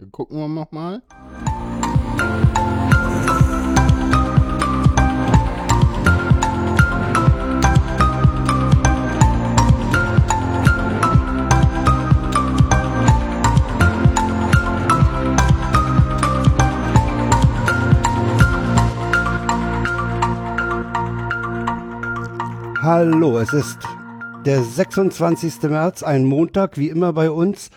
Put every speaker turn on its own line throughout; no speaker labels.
Dann gucken wir nochmal.
Hallo, es ist der 26. März, ein Montag, wie immer bei uns.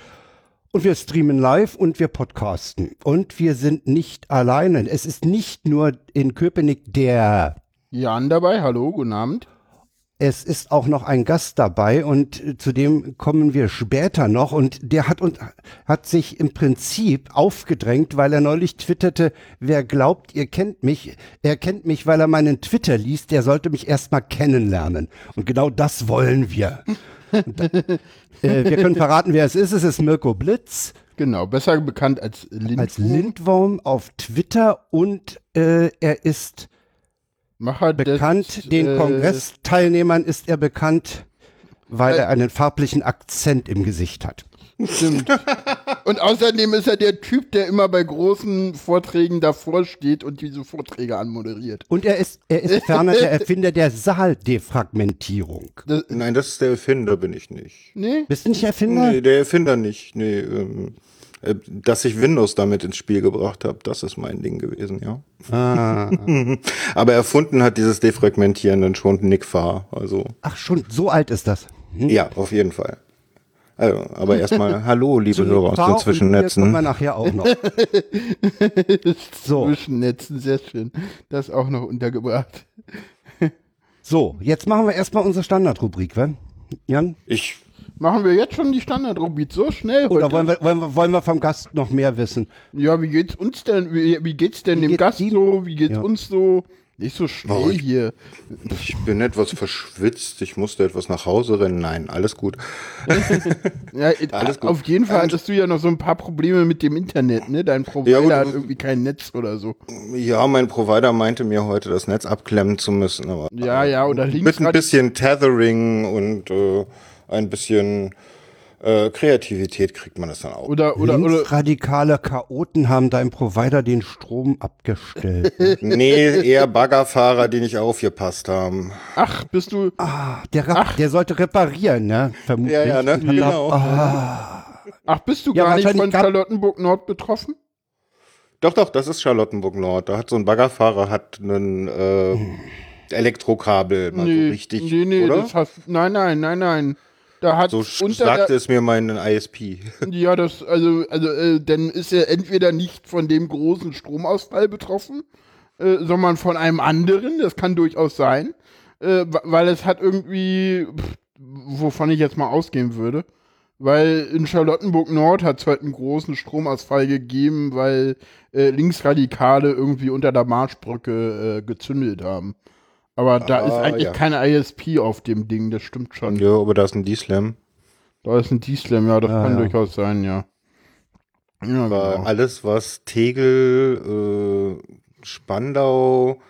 Und wir streamen live und wir podcasten. Und wir sind nicht alleine. Es ist nicht nur in Köpenick der
Jan dabei, hallo, guten Abend.
Es ist auch noch ein Gast dabei und äh, zu dem kommen wir später noch. Und der hat, und, hat sich im Prinzip aufgedrängt, weil er neulich twitterte, wer glaubt, ihr kennt mich, er kennt mich, weil er meinen Twitter liest, der sollte mich erstmal kennenlernen. Und genau das wollen wir. Äh, wir können verraten, wer es ist. Es ist Mirko Blitz.
Genau, besser bekannt als Lindwurm.
Als Lindwurm auf Twitter und äh, er ist
Macher
bekannt,
des,
den
äh,
Kongressteilnehmern ist er bekannt, weil er einen farblichen Akzent im Gesicht hat.
Stimmt. und außerdem ist er der Typ, der immer bei großen Vorträgen davor steht und diese Vorträge anmoderiert.
Und er ist, er ist ferner der Erfinder der Saaldefragmentierung.
Das,
Nein, das ist der Erfinder, bin ich nicht.
nee?
Bist du nicht Erfinder?
Nee, der Erfinder nicht. Nee, ähm, äh, dass ich Windows damit ins Spiel gebracht habe, das ist mein Ding gewesen, ja.
Ah.
Aber erfunden hat dieses Defragmentieren dann schon Nick Farr, also
Ach, schon so alt ist das. Hm?
ja, auf jeden Fall. Also, aber erstmal Hallo, liebe Hörer aus den
hier kommen wir
Zwischennetzen.
nachher auch noch. So.
Zwischennetzen, sehr schön. Das auch noch untergebracht.
So, jetzt machen wir erstmal unsere Standardrubrik, wa? Jan?
Ich,
Machen wir jetzt schon die Standardrubrik so schnell heute?
Oder wollen wir, wollen, wir, wollen wir vom Gast noch mehr wissen?
Ja, wie geht's uns denn? Wie, wie geht's denn
Wie
dem
geht's
Gast so? Wie geht's
Ja.
uns so? Nicht so schnell
Oh, ich-
hier.
ich bin etwas verschwitzt, ich musste etwas nach Hause rennen. Nein, alles gut.
Ja, äh,
Alles gut.
auf jeden Fall
Und-
hattest du ja noch so ein paar Probleme mit dem Internet, ne? Dein Provider
Ja, gut,
hat irgendwie kein Netz oder so.
Ja, mein Provider meinte mir heute, das Netz abklemmen zu müssen, aber
Ja, ja, oder
mit
links
ein bisschen Tethering und äh, ein bisschen äh, Kreativität kriegt man das dann auch.
oder oder oder
Linksradikale Chaoten haben deinem Provider den Strom abgestellt.
Nee, eher Baggerfahrer, die nicht aufgepasst haben.
ach, bist du
ah, der, Ra- der sollte reparieren, ne? Vermutlich.
Ja, ja, ne? Genau.
ach, bist du
Ja,
gar nicht von Charlottenburg Nord betroffen?
Doch, doch, das ist Charlottenburg Nord. Da hat so ein Baggerfahrer hat einen äh, Elektrokabel mal so richtig,
nee, nee,
oder?
das hast nein, nein, nein, nein. Da hat
So sagte es mir mein ISP.
Ja, das, also, also, äh, dann ist er entweder nicht von dem großen Stromausfall betroffen, äh, sondern von einem anderen, das kann durchaus sein, äh, weil es hat irgendwie, pff, wovon ich jetzt mal ausgehen würde, weil in Charlottenburg Nord hat es heute einen großen Stromausfall gegeben, weil äh, Linksradikale irgendwie unter der Marschbrücke äh, gezündelt haben. Aber da ist
Ah,
eigentlich
ja.
keine ISP auf dem Ding, das stimmt schon.
Ja, aber da ist ein D-Slam.
Da ist ein D-Slam, ja, das
Ja,
kann
ja.
durchaus sein, ja. Ja,
Aber
genau.
alles, was Tegel, äh, Spandau,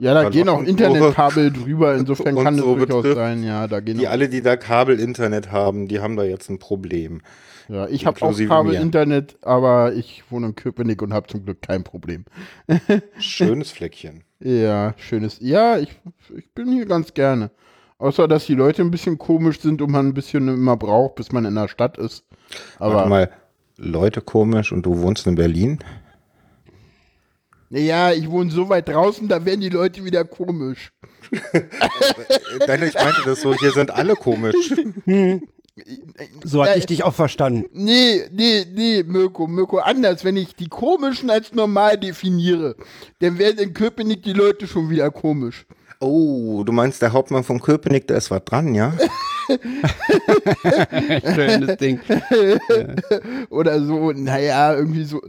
Ja, da gehen auch Internetkabel drüber, insofern kann das
so
durchaus
betrifft,
sein, ja, da gehen
die alle, die da Kabel-Internet haben, die haben da jetzt ein Problem.
ja, ich habe auch. Kabel-Internet, aber ich wohne in Köpenick und habe zum Glück kein Problem.
Schönes Fleckchen.
Ja, schönes, ja, ich, ich bin hier ganz gerne. Außer, dass die Leute ein bisschen komisch sind und man ein bisschen immer braucht, bis man in der Stadt ist.
Warte
Aber,
mal, Leute komisch und du wohnst in Berlin?
ja, ich wohne so weit draußen, da werden die Leute wieder komisch.
Nein, ich meinte das so, hier sind alle komisch.
So hatte
Ja,
ich dich auch verstanden.
Nee, nee, nee, Mirko, Mirko, anders. Wenn ich die komischen als normal definiere, dann werden in Köpenick die Leute schon wieder komisch.
Oh, du meinst der Hauptmann von Köpenick, da ist was dran, ja?
Schönes Ding.
Oder so, naja, irgendwie so.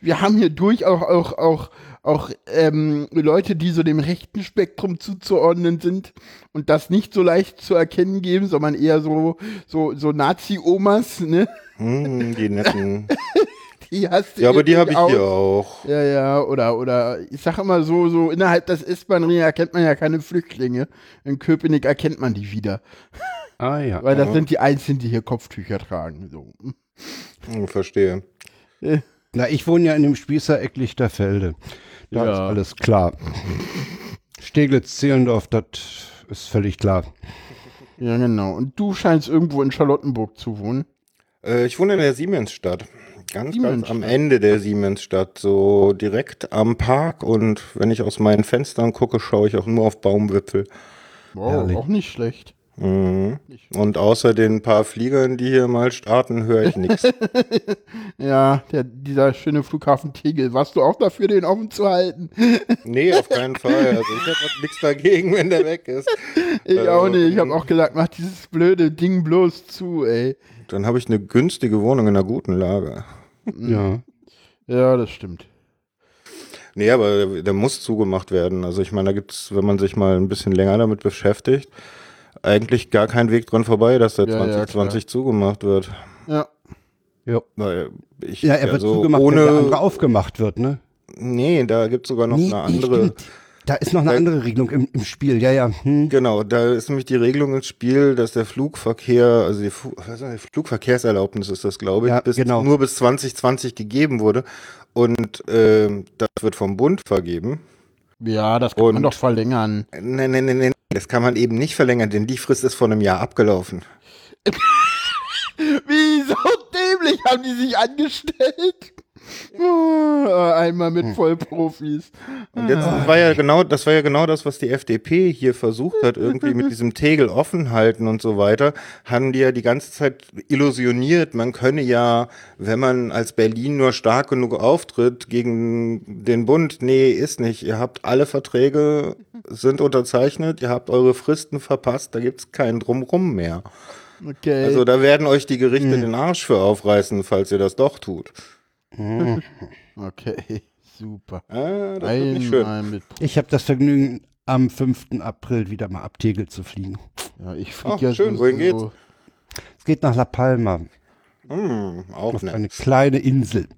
Wir haben hier durchaus auch, auch, auch, auch ähm, Leute, die so dem rechten Spektrum zuzuordnen sind und das nicht so leicht zu erkennen geben, sondern eher so, so, so Nazi-Omas, ne?
Hm, die netten.
Die hast du
Ja, aber die habe ich hier
auch.
auch.
Ja, ja, oder, oder ich sag immer so, so innerhalb des S-Bahn-Ring erkennt man ja keine Flüchtlinge. In Köpenick erkennt man die wieder.
Ah ja.
Weil das sind die Einzigen, die hier Kopftücher tragen. So.
Hm, Verstehe.
Na, ich wohne ja in dem Spießereck Lichterfelde. Da
Ja.
ist alles klar. Steglitz-Zehlendorf, das ist völlig klar.
Ja, genau. Und du scheinst irgendwo in Charlottenburg zu wohnen.
Äh, ich wohne in der Siemensstadt. Ganz, ganz am
Siemensstadt.
Ende der Siemensstadt, so direkt am Park. Und wenn ich aus meinen Fenstern gucke, schaue ich auch nur auf Baumwipfel.
Wow,
Herrlich.
auch nicht schlecht.
Mhm. Und außer den paar Fliegern, die hier mal starten, höre ich nichts.
Ja, der, dieser schöne Flughafen Tegel. Warst du auch dafür, den offen zu halten?
Nee, auf keinen Fall. Also ich habe nichts dagegen, wenn der weg ist.
Ich
Äh,
auch nicht. Ich habe auch gesagt, mach dieses blöde Ding bloß zu, ey.
Dann habe ich eine günstige Wohnung in einer guten Lage.
Ja.
Ja, das stimmt.
Nee, aber der, der muss zugemacht werden. Also ich meine, da gibt's, wenn man sich mal ein bisschen länger damit beschäftigt, eigentlich gar kein Weg dran vorbei, dass der
Ja, ja,
2020 zugemacht wird.
Ja.
Ja.
Weil ich,
Ja, er wird
also
zugemacht,
ohne,
wenn der andere aufgemacht wird, ne?
Nee, da gibt's sogar noch eine andere.
stimmt. Da ist noch eine
Da-
andere Regelung im, im Spiel, ja, ja. Hm.
Genau, da ist nämlich die Regelung ins Spiel, dass der Flugverkehr, also die, Fu was ist das, die Flugverkehrserlaubnis ist das, glaube ich,
Ja,
bis,
genau.
nur bis 2020 gegeben wurde. Und ähm, das wird vom Bund vergeben.
Ja, das kann man
Und-
doch verlängern.
Nee, nee, nee, nee, das kann man eben nicht verlängern, denn die Frist ist vor einem Jahr abgelaufen.
Wieso dämlich haben die sich angestellt? Oh, einmal
Hm.
mit Vollprofis.
Und jetzt war ja genau, das war ja genau das, was die FDP hier versucht hat, irgendwie mit diesem Tegel offen halten und so weiter, haben die ja die ganze Zeit illusioniert, man könne ja, wenn man als Berlin nur stark genug auftritt gegen den Bund, nee, ist nicht. Ihr habt alle Verträge sind unterzeichnet, ihr habt eure Fristen verpasst, da gibt's keinen Drumrum mehr.
Okay.
Also da werden euch die Gerichte den Arsch für aufreißen, falls ihr das doch tut.
okay, super.
Ah, das wird nicht schön.
Einmal mit.
Ich habe das Vergnügen, am 5. April wieder mal ab Tegel zu fliegen.
Ja, ich
Ach,
fliege ja
schön, wohin geht's?
Es geht nach La Palma,
Hm, auch
auf eine
nett.
kleine Insel.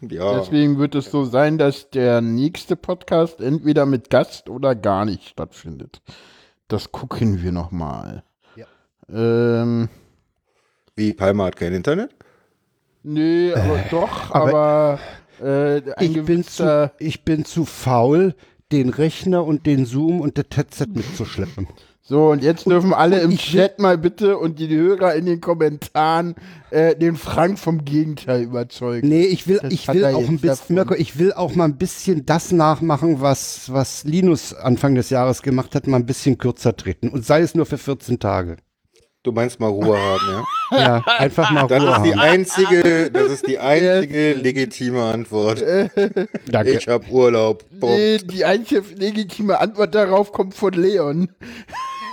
Ja.
Deswegen wird es so sein, dass der nächste Podcast entweder mit Gast oder gar nicht stattfindet. Das gucken wir nochmal.
Ja.
Ähm,
Wie, Palma hat kein Internet?
Nee, aber doch, aber, äh, ein
Ich bin, zu, ich bin zu faul, den Rechner und den Zoom und das Headset mitzuschleppen.
So, und jetzt dürfen alle im Chat mal bitte und die Hörer in den Kommentaren äh, den Frank vom Gegenteil überzeugen.
Nee, ich will,
Das
ich will auch ein bisschen. Mirko, ich will auch mal ein bisschen das nachmachen, was, was Linus Anfang des Jahres gemacht hat, mal ein bisschen kürzer treten. Und sei es nur für 14 Tage.
Du meinst mal Ruhe haben, ja?
Ja, einfach mal
Das
Ruhe
ist die
haben.
einzige, das ist die einzige legitime Antwort.
Danke.
Ich hab Urlaub.
Nee, die einzige legitime Antwort darauf kommt von Leon.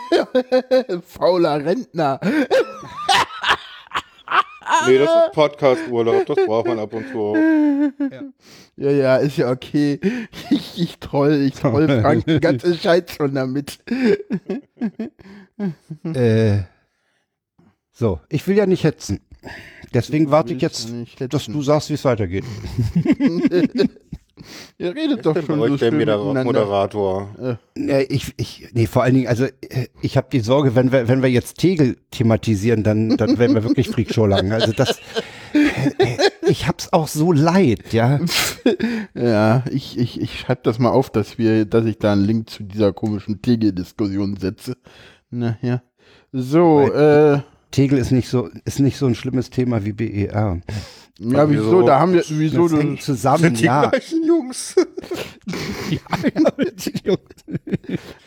Fauler Rentner.
Nee, das ist Podcast-Urlaub, das braucht man ab und zu. auch.
Ja, ja, ist ja okay. Ich, ich troll, ich troll Frank die ganze Scheiß schon damit.
Äh, so, ich will ja nicht hetzen. Deswegen warte ich jetzt, dass du sagst, wie es weitergeht.
Ihr redet doch schon
euch
so
der
schön miteinander.
Moderator.
Nee, ich, ich, nee, vor allen Dingen, also äh, ich habe die Sorge, wenn wir, wenn wir jetzt Tegel thematisieren, dann, dann werden wir wirklich Freakshow lang. Also das, äh, äh, ich hab's auch so leid, ja.
Ja, ich, ich, ich schreibe das mal auf, dass wir, dass ich da einen Link zu dieser komischen Tegel-Diskussion setze. Na ja. So, äh,
Tegel ist nicht so, ist nicht so ein schlimmes Thema wie BER.
ja, wieso,
wieso?
da haben wir, wieso,
Das hängt zusammen,
Sind die
ja.
gleichen Jungs.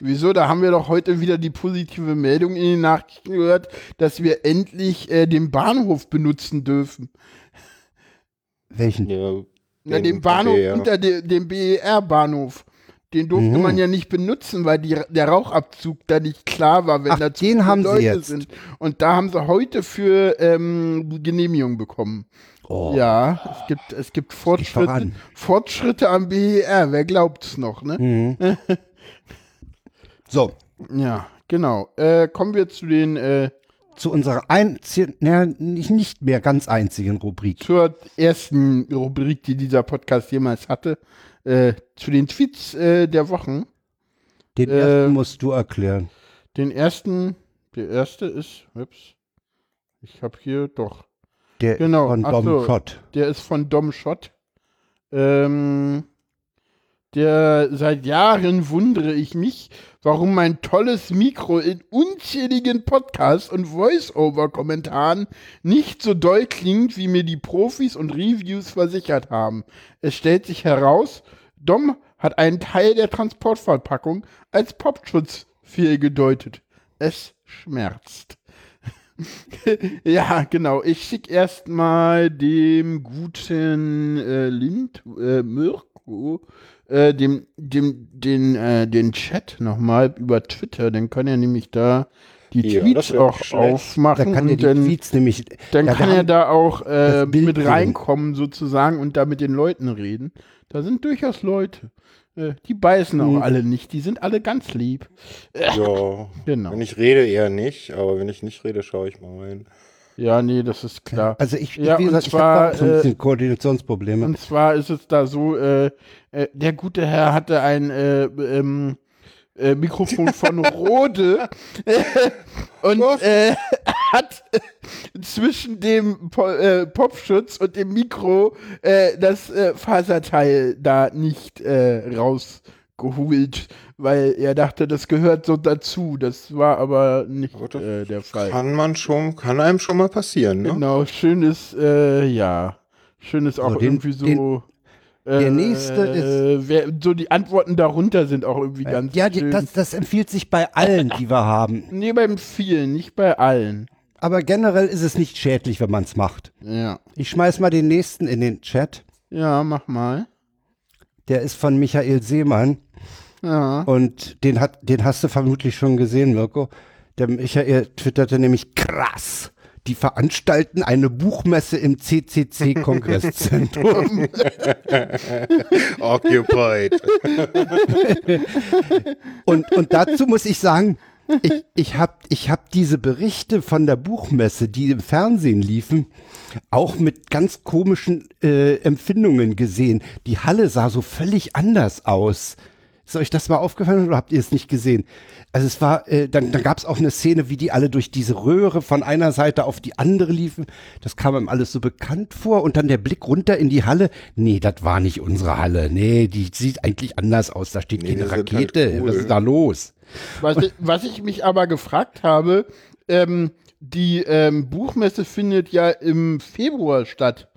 wieso, da haben wir doch heute wieder die positive Meldung in den Nachrichten gehört, dass wir endlich äh, den Bahnhof benutzen dürfen.
Welchen?
Ja,
Na, den Bahnhof
BER.
unter de, dem BER-Bahnhof. Den durfte
Mhm.
man ja nicht benutzen, weil die, der Rauchabzug da nicht klar war, wenn
Ach,
da zu
den haben sie
Leute
jetzt.
sind. Und da haben sie heute für ähm, Genehmigung bekommen.
Oh.
Ja, es gibt, es gibt Fortschritte. Fortschritte am BER, wer glaubt's noch, ne?
Mhm. So,
Ja, genau. Äh, kommen wir zu den, äh,
zu unserer einzigen, naja, nicht, nicht mehr ganz einzigen Rubrik.
zur ersten Rubrik, die dieser Podcast jemals hatte, äh, zu den Tweets äh, der Wochen.
Den
Äh,
ersten musst du erklären.
Den ersten, der erste ist, ups, ich habe hier doch,
Der
Genau,
von Dom
so.
Schott.
Der ist von Dom Schott. Ähm, der seit Jahren wundere ich mich, warum mein tolles Mikro in unzähligen Podcasts und Voice-Over-Kommentaren nicht so doll klingt, wie mir die Profis und Reviews versichert haben. Es stellt sich heraus, Dom hat einen Teil der Transportverpackung als Popschutz fehlgedeutet. Es schmerzt. ja, genau. Ich schicke erstmal dem guten äh, Lind, äh, Mirko, äh, dem, dem, den, äh, den Chat nochmal über Twitter. Dann kann er nämlich da die
Ja,
Tweets auch
schlecht.
aufmachen.
Da kann er
und
die
dann,
Tweets nämlich.
dann
ja,
kann er da auch äh, mit reinkommen sozusagen und da mit den Leuten reden. Da sind durchaus Leute. Äh, die beißen auch
Mhm.
alle nicht. Die sind alle ganz lieb.
Ja,
Genau.
wenn ich rede eher nicht, aber wenn ich nicht rede, schaue ich mal rein.
Ja, nee, das ist klar.
Also ich,
Ja,
wie gesagt,
zwar,
ich habe so ein
äh,
bisschen Koordinationsprobleme.
Und zwar ist es da so, äh, äh, der gute Herr hatte ein äh, ähm, äh, Mikrofon von Rode und äh, hat zwischen dem po äh, Popschutz und dem Mikro äh, das äh, Faserteil da nicht äh, rausgeholt, weil er dachte, das gehört so dazu. Das war aber nicht
Aber
äh, der Fall.
Kann man schon, kann einem schon mal passieren, ne?
Genau, schönes, äh, ja, schönes auch
So, den-
irgendwie so.
den- der nächste
äh, wer, so die Antworten darunter sind auch irgendwie ganz
ja, die,
schön.
das, das empfiehlt sich bei allen, die wir haben.
nee, beim vielen, nicht bei allen.
Aber generell ist es nicht schädlich, wenn man es macht.
Ja.
Ich schmeiß mal den nächsten in den Chat.
Ja, mach mal.
Der ist von Michael Seemann
Ja.
und den, hat, den hast du vermutlich schon gesehen, Mirko. Der Michael twitterte nämlich krass. Die veranstalten eine Buchmesse im CCC-Kongresszentrum.
Occupied.
und, und dazu muss ich sagen, ich, ich habe ich hab diese Berichte von der Buchmesse, die im Fernsehen liefen, auch mit ganz komischen äh, Empfindungen gesehen. Die Halle sah so völlig anders aus. Ist euch das mal aufgefallen oder habt ihr es nicht gesehen? Also es war, äh, dann, dann gab es auch eine Szene, wie die alle durch diese Röhre von einer Seite auf die andere liefen. Das kam einem alles so bekannt vor. Und dann der Blick runter in die Halle. Nee, das war nicht unsere Halle. Nee, die sieht eigentlich anders aus. Da steht
Nee,
keine
sind halt
Rakete.
cool.
Was ist da los?
Was, ich- was ich mich aber gefragt habe, ähm, die ähm, Buchmesse findet ja im Februar statt.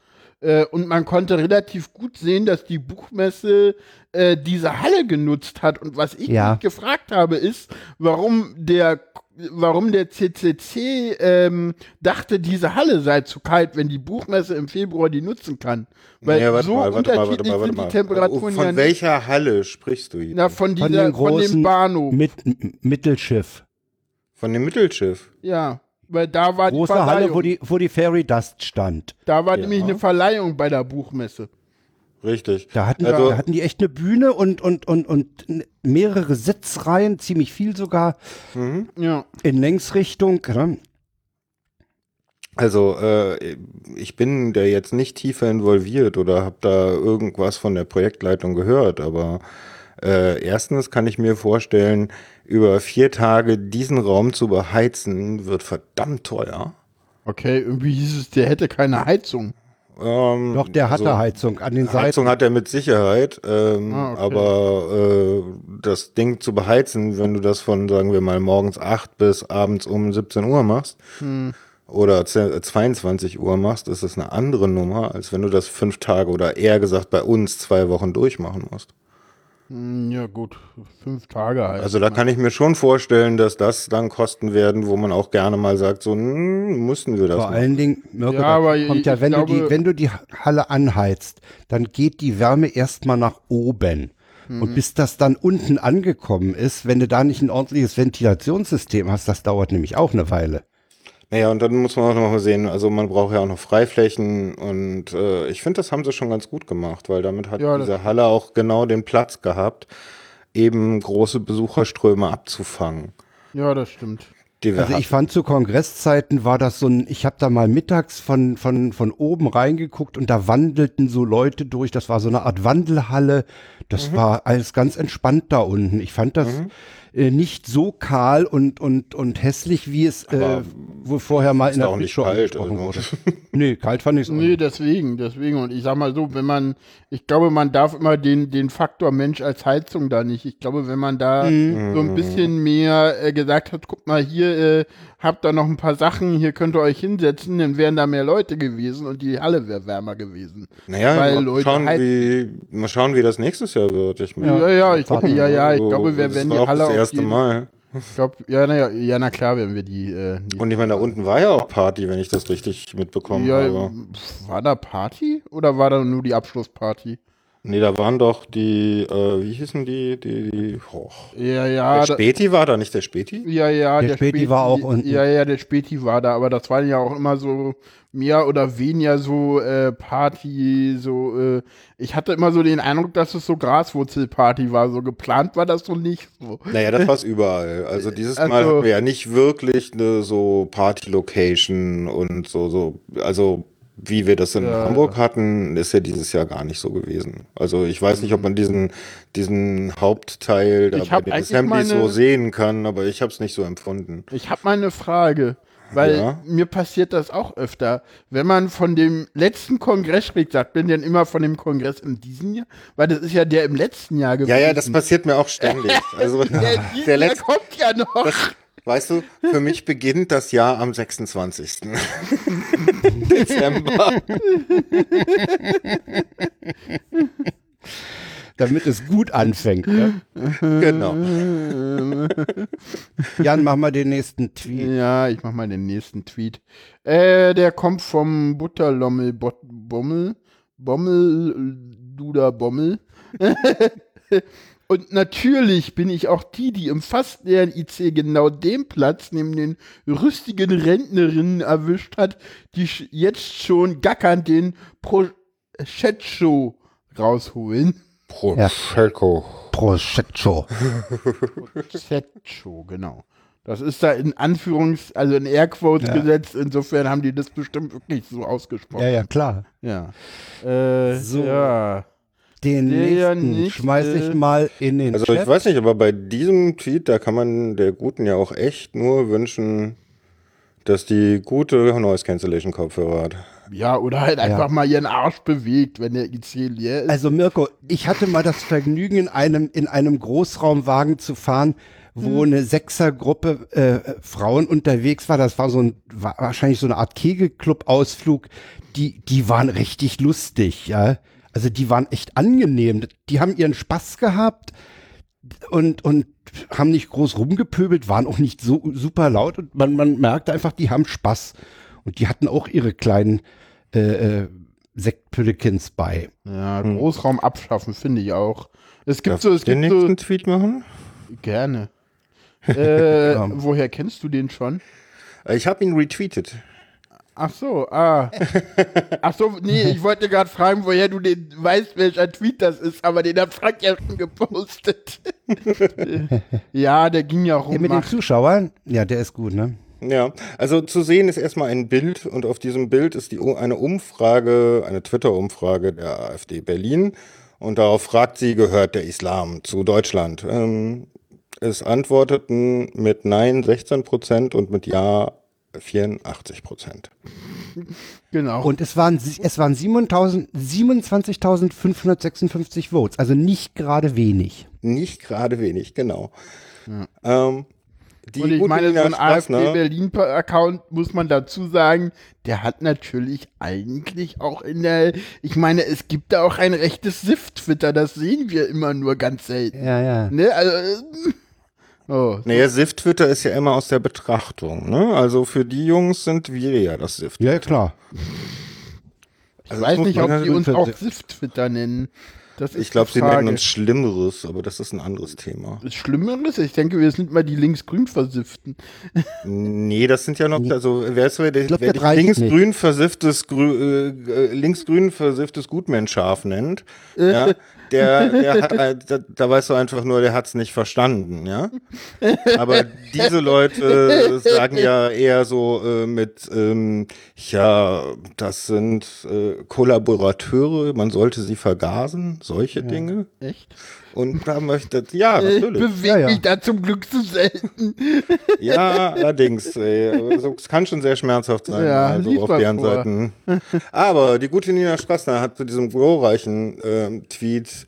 Äh, und man konnte relativ gut sehen, dass die Buchmesse äh, diese Halle genutzt hat. Und was ich
Ja.
mich gefragt habe, ist, warum der warum der CCC ähm, dachte, diese Halle sei zu kalt, wenn die Buchmesse im Februar die nutzen kann. Weil
Ja,
so
mal, warte mal, warte
unterschiedlich
mal, warte
sind
mal.
die Temperaturen
Von
ja nicht.
welcher Halle sprichst du hier?
Na, von,
Von
dieser,
dem
von dem
großen
Bahnhof.
Mit, Mittelschiff.
Von dem Mittelschiff.
Ja, weil da war
Große
die
Halle,
Verleihung.
wo die, wo die Fairy Dust stand.
da war
Ja.
nämlich eine Verleihung bei der Buchmesse.
Richtig.
Da hatten,
Also-
da hatten die echt eine Bühne und, und, und, und mehrere Sitzreihen, ziemlich viel sogar,
Ja.
in Längsrichtung. Ne?
Also äh, ich bin da jetzt nicht tiefer involviert oder habe da irgendwas von der Projektleitung gehört, aber äh, erstens kann ich mir vorstellen, über vier Tage diesen Raum zu beheizen, wird verdammt teuer.
Okay, irgendwie hieß es, der hätte keine Heizung.
Ähm,
Doch, der hatte
also,
Heizung an den Seiten.
Heizung hat er mit Sicherheit, ähm,
Ah, okay.
aber äh, das Ding zu beheizen, wenn du das von, sagen wir mal, morgens 8 bis abends um 17 Uhr machst
Hm.
oder ze- 22 Uhr machst, ist das eine andere Nummer, als wenn du das fünf Tage oder eher gesagt bei uns zwei Wochen durchmachen musst.
Hm, Ja, gut, fünf Tage halt.
Also da kann ich mir schon vorstellen, dass das dann Kosten werden, wo man auch gerne mal sagt, so, hm, mussten wir das
Vor
machen.
allen Dingen, Mirko,
Ja, aber
kommt ja, wenn, du
glaube-
die, wenn du die Halle anheizt, dann geht die Wärme erstmal nach oben.
Mhm.
Und bis das dann unten angekommen ist, wenn du da nicht ein ordentliches Ventilationssystem hast, das dauert nämlich auch eine Weile.
Naja, und dann muss man auch noch mal sehen, also man braucht ja auch noch Freiflächen und äh, ich finde, das haben sie schon ganz gut gemacht, weil damit hat
Ja,
diese Halle auch genau den Platz gehabt, eben große Besucherströme abzufangen.
ja, das stimmt.
Also ich
hatten.
fand zu Kongresszeiten war das so ein, ich habe da mal mittags von, von, von oben reingeguckt und da wandelten so Leute durch, das war so eine Art Wandelhalle, das war alles ganz entspannt da unten. Ich fand das, äh, nicht so kahl und, und, und hässlich, wie es äh, Wohl vorher mal in der
auch nicht
Pre-Show
kalt,
angesprochen
also.
wurde. nee, kalt fand ich es
Nee, deswegen, deswegen. Und ich sag mal so, wenn man, ich glaube, man darf immer den, den Faktor Mensch als Heizung da nicht. Ich glaube, wenn man da
Mhm.
so ein bisschen mehr äh, gesagt hat, guck mal, hier äh, habt ihr noch ein paar Sachen, hier könnt ihr euch hinsetzen, dann wären da mehr Leute gewesen und die Halle wäre wärmer gewesen.
Naja,
Weil
mal,
Leute
schauen, wie, mal schauen, wie das nächstes Jahr wird. Ich meine,
Ja, ja, ich glaube, ja, ja, ich glaube, wir werden die Halle
das
auf
erste
jeden-
Mal.
Ich glaube, ja, naja, ja, na klar, werden wir die, äh, die
Und ich meine, da unten war ja auch Party, wenn ich das richtig mitbekommen
ja,
habe.
war da Party oder war da nur die Abschlussparty?
Nee, da waren doch die, äh, wie hießen die, die, die, oh.
Ja, ja,
Der
da,
Späti war da nicht der Späti?
Ja, ja,
Der Späti war auch unten.
Ja, ja, der Späti war da, aber das waren ja auch immer so mehr oder weniger so äh, Party, so, äh, ich hatte immer so den Eindruck, dass es so Graswurzelparty war, so geplant war das so nicht so.
Naja, das war's überall. Also dieses Mal
Also-
hatten wir ja nicht wirklich eine so Party-Location und so, so, also wie wir das in
Ja.
Hamburg hatten, ist ja dieses Jahr gar nicht so gewesen. Also ich weiß nicht, ob man diesen, diesen Hauptteil da bei den Assemblies
meine-
so sehen kann, aber ich habe es nicht so empfunden.
Ich habe mal eine Frage, weil
Ja.
mir passiert das auch öfter. Wenn man von dem letzten Kongress spricht, sagt man denn immer von dem Kongress in diesem Jahr? Weil das ist ja der im letzten Jahr gewesen.
Ja, ja, das passiert mir auch ständig. Also
der,
der
der
letzte,
kommt ja noch.
Weißt du, für mich beginnt das Jahr am 26. Dezember.
Damit es gut anfängt. Ne?
Genau.
Jan, mach mal den nächsten Tweet.
Ja, ich mach mal den nächsten Tweet. Äh, der kommt vom Butterlommel Bot Bommel. Bommel, Duda Bommel. Und natürlich bin ich auch die, die im fast leeren IC genau den Platz neben den rüstigen Rentnerinnen erwischt hat, die jetzt schon gackernd den Pro-Chat-Show rausholen.
Prosecco.
Prosecco.
Chat-Show, genau. Das ist da in Anführungs-, also in Airquotes
Ja.
gesetzt. Insofern haben die das bestimmt wirklich so ausgesprochen.
Ja, ja, klar.
Ja. Äh,
So.
Ja.
Den
Der
nächsten
nächste-
schmeiß ich mal in den
Also
Chat.
ich weiß nicht, aber bei diesem Tweet, da kann man der Guten ja auch echt nur wünschen, dass die gute Noise Cancellation Kopfhörer hat.
Ja, oder halt einfach mal ihren Arsch bewegt, wenn der IC leer ist.
Also Mirko, ich hatte mal das Vergnügen, in einem, in einem Großraumwagen zu fahren, wo eine Sechsergruppe äh, Frauen unterwegs war. Das war so ein, war wahrscheinlich so eine Art Kegelclub-Ausflug. Die, die waren richtig lustig, ja. Also die waren echt angenehm. Die haben ihren Spaß gehabt und, und haben nicht groß rumgepöbelt, waren auch nicht so super laut und man, man merkte einfach, die haben Spaß. Und die hatten auch ihre kleinen äh, äh, Sektpüllikins bei.
ja, Großraum abschaffen, finde ich auch. Es gibt
Darf
so, es gibt so,
nächsten Tweet machen?
gerne. Äh,
Ja.
woher kennst du den schon?
Äh, Ich habe ihn retweetet.
Ach so, ah. Ach so, nee, ich wollte gerade fragen, woher du den weißt, welcher Tweet das ist, aber den hat Frank ja schon gepostet. ja, der ging ja rum.
Der mit den Zuschauern, ja, der ist gut, ne?
Ja, also zu sehen ist erstmal ein Bild und auf diesem Bild ist die, eine Umfrage, eine Twitter-Umfrage der AfD Berlin und darauf fragt sie, gehört der Islam zu Deutschland? Ähm, es antworteten mit Nein 16 Prozent und mit Ja 84 Prozent.
Genau.
Und es waren, es waren 7.000 27.556 Votes, also nicht gerade wenig.
Nicht gerade wenig, genau. Ähm, die
Und ich meine, so ein AfD
Straßner-
Berlin-Account, muss man dazu sagen, der hat natürlich eigentlich auch in der, ich meine, es gibt da auch ein rechtes SIF-Twitter, das sehen wir immer nur ganz selten.
Ja, ja.
Ne? Also, oh,
Naja, SIF-Twitter ist ja immer aus der Betrachtung. Ne? Also für die Jungs sind wir ja das SIF.
Ja, klar.
ich
Also
weiß nicht, ob die uns auch SIF-Twitter nennen.
Ich glaube, sie nennen uns Schlimmeres, aber das ist ein anderes Thema.
Schlimmeres? Ich denke, wir sind mal die linksgrün versifften.
Nee, das sind ja noch, also wer ist wer, der,
glaub,
wer dich linksgrün versifftes, grü, äh, äh, linksgrün versifftes Gutmenschschaf nennt, ja, der, der hat, da, da weißt du einfach nur, der hat's nicht verstanden, ja. Aber diese Leute sagen ja eher so äh, mit, ähm, ja, das sind äh, Kollaborateure, man sollte sie vergasen, solche Dinge.
Echt?
Und da möchte, ja,
Ich
natürlich.
bewege
Ja, ja.
mich da zum Glück zu selten.
Ja, allerdings. Es kann schon sehr schmerzhaft sein,
Ja,
also auf deren
vor.
Seiten. Aber die gute Nina Strassner hat zu diesem glorreichen ähm, Tweet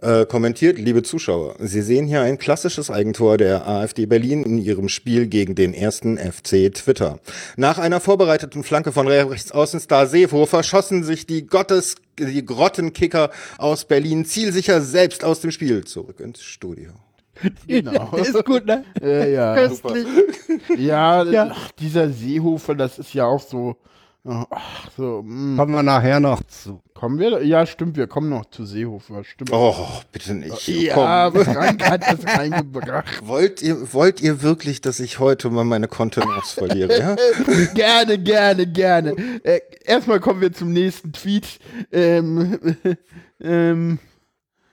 äh, kommentiert, liebe Zuschauer, Sie sehen hier ein klassisches Eigentor der AfD Berlin in ihrem Spiel gegen den ersten FC Twitter. Nach einer vorbereiteten Flanke von Rechtsaußenstar Seehofer schossen sich die Gottes, die Grottenkicker aus Berlin zielsicher selbst aus dem Spiel zurück ins Studio.
Genau.
Ist gut, ne?
Äh, ja.
Köstlich.
Ja,
Ja.
Ach, dieser Seehofer, das ist ja auch so. Ach, so. Mh.
Kommen wir nachher noch zu.
Kommen wir? Ja, stimmt, wir kommen noch zu Seehofer. Stimmt.
Oh, bitte nicht.
ja,
Komm.
Frank hat das reingebracht.
Wollt ihr, wollt ihr wirklich, dass ich heute mal meine Kontenance verliere? Ja?
gerne, gerne, gerne. Äh, erstmal kommen wir zum nächsten Tweet. Ähm, ähm,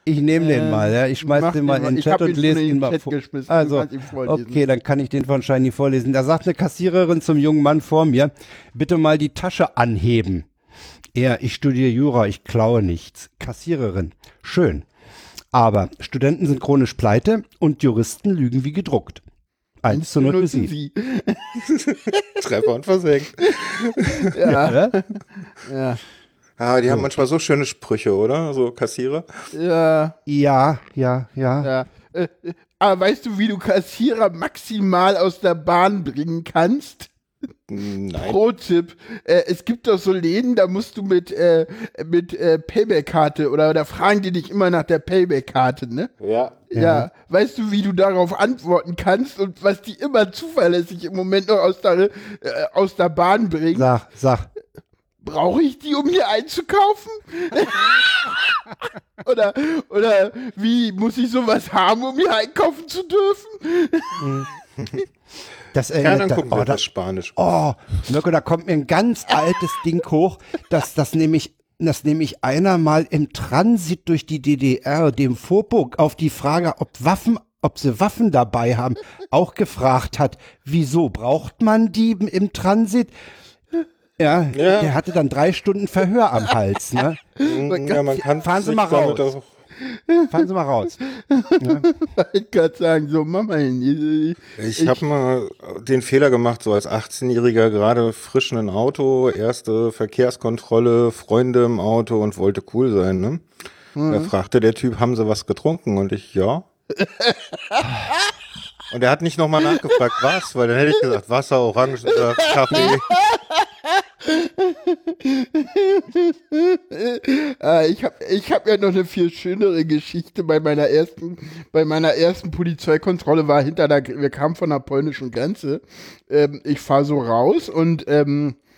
Ich nehme den
Äh,
mal, ja. Ich schmeiß den mal in den
Ich
Chat und
ihn
lese ihn
den
mal vor. Also,
ihn
okay, dann kann ich den wahrscheinlich vorlesen. Da sagt eine Kassiererin zum jungen Mann vor mir, bitte mal die Tasche anheben. Er, ich studiere Jura, ich klaue nichts. Kassiererin, schön. Aber Studenten sind chronisch pleite und Juristen lügen wie gedruckt. Eins zu null für
Nutzen
Sie.
Treffer und versenkt.
Ja,
Oder?
ja,
Ah, die haben manchmal so schöne Sprüche, oder? So Kassierer.
ja,
Ja, ja, ja.
ja. Äh, äh, aber weißt du, wie du Kassierer maximal aus der Bahn bringen kannst?
Nein.
Pro-Tipp. Äh, es gibt doch so Läden, da musst du mit, äh, mit äh, Payback-Karte oder da fragen die dich immer nach der Payback-Karte, ne?
Ja.
Ja. Weißt du, wie du darauf antworten kannst und was die immer zuverlässig im Moment noch aus der, äh, aus der Bahn bringen?
Sag, sag.
Brauche ich die, um hier einzukaufen? oder, oder wie muss ich sowas haben, um hier einkaufen zu dürfen?
Das
Ja,
erinnert
dann
da-
gucken
oh,
wir
da,
das Spanisch.
Oh, Mirko, da kommt mir ein ganz altes Ding hoch, dass das nämlich dass nämlich einer mal im Transit durch die DDR dem Vorburg auf die Frage, ob Waffen, ob sie Waffen dabei haben, auch gefragt hat, wieso braucht man die im- im Transit? Ja,
Ja.
der hatte dann drei Stunden Verhör am Hals, ne?
Ja, man kann
Fahren Sie mal raus. Fahren Sie mal raus.
Ich kann sagen, so, Mama, ich,
Ich habe mal den Fehler gemacht, so als 18-Jähriger, gerade frisch in ein Auto, erste Verkehrskontrolle, Freunde im Auto und wollte cool sein, ne? Da fragte der Typ, haben Sie was getrunken? Und ich, ja. und er hat nicht nochmal nachgefragt, was, weil dann hätte ich gesagt, Wasser, Orangensaft, Kaffee.
Äh, ich habe ich hab ja noch eine viel schönere Geschichte bei meiner ersten, bei meiner ersten Polizeikontrolle war hinter der, wir kamen von der polnischen Grenze. Ähm, ich fahre so raus und ähm, äh,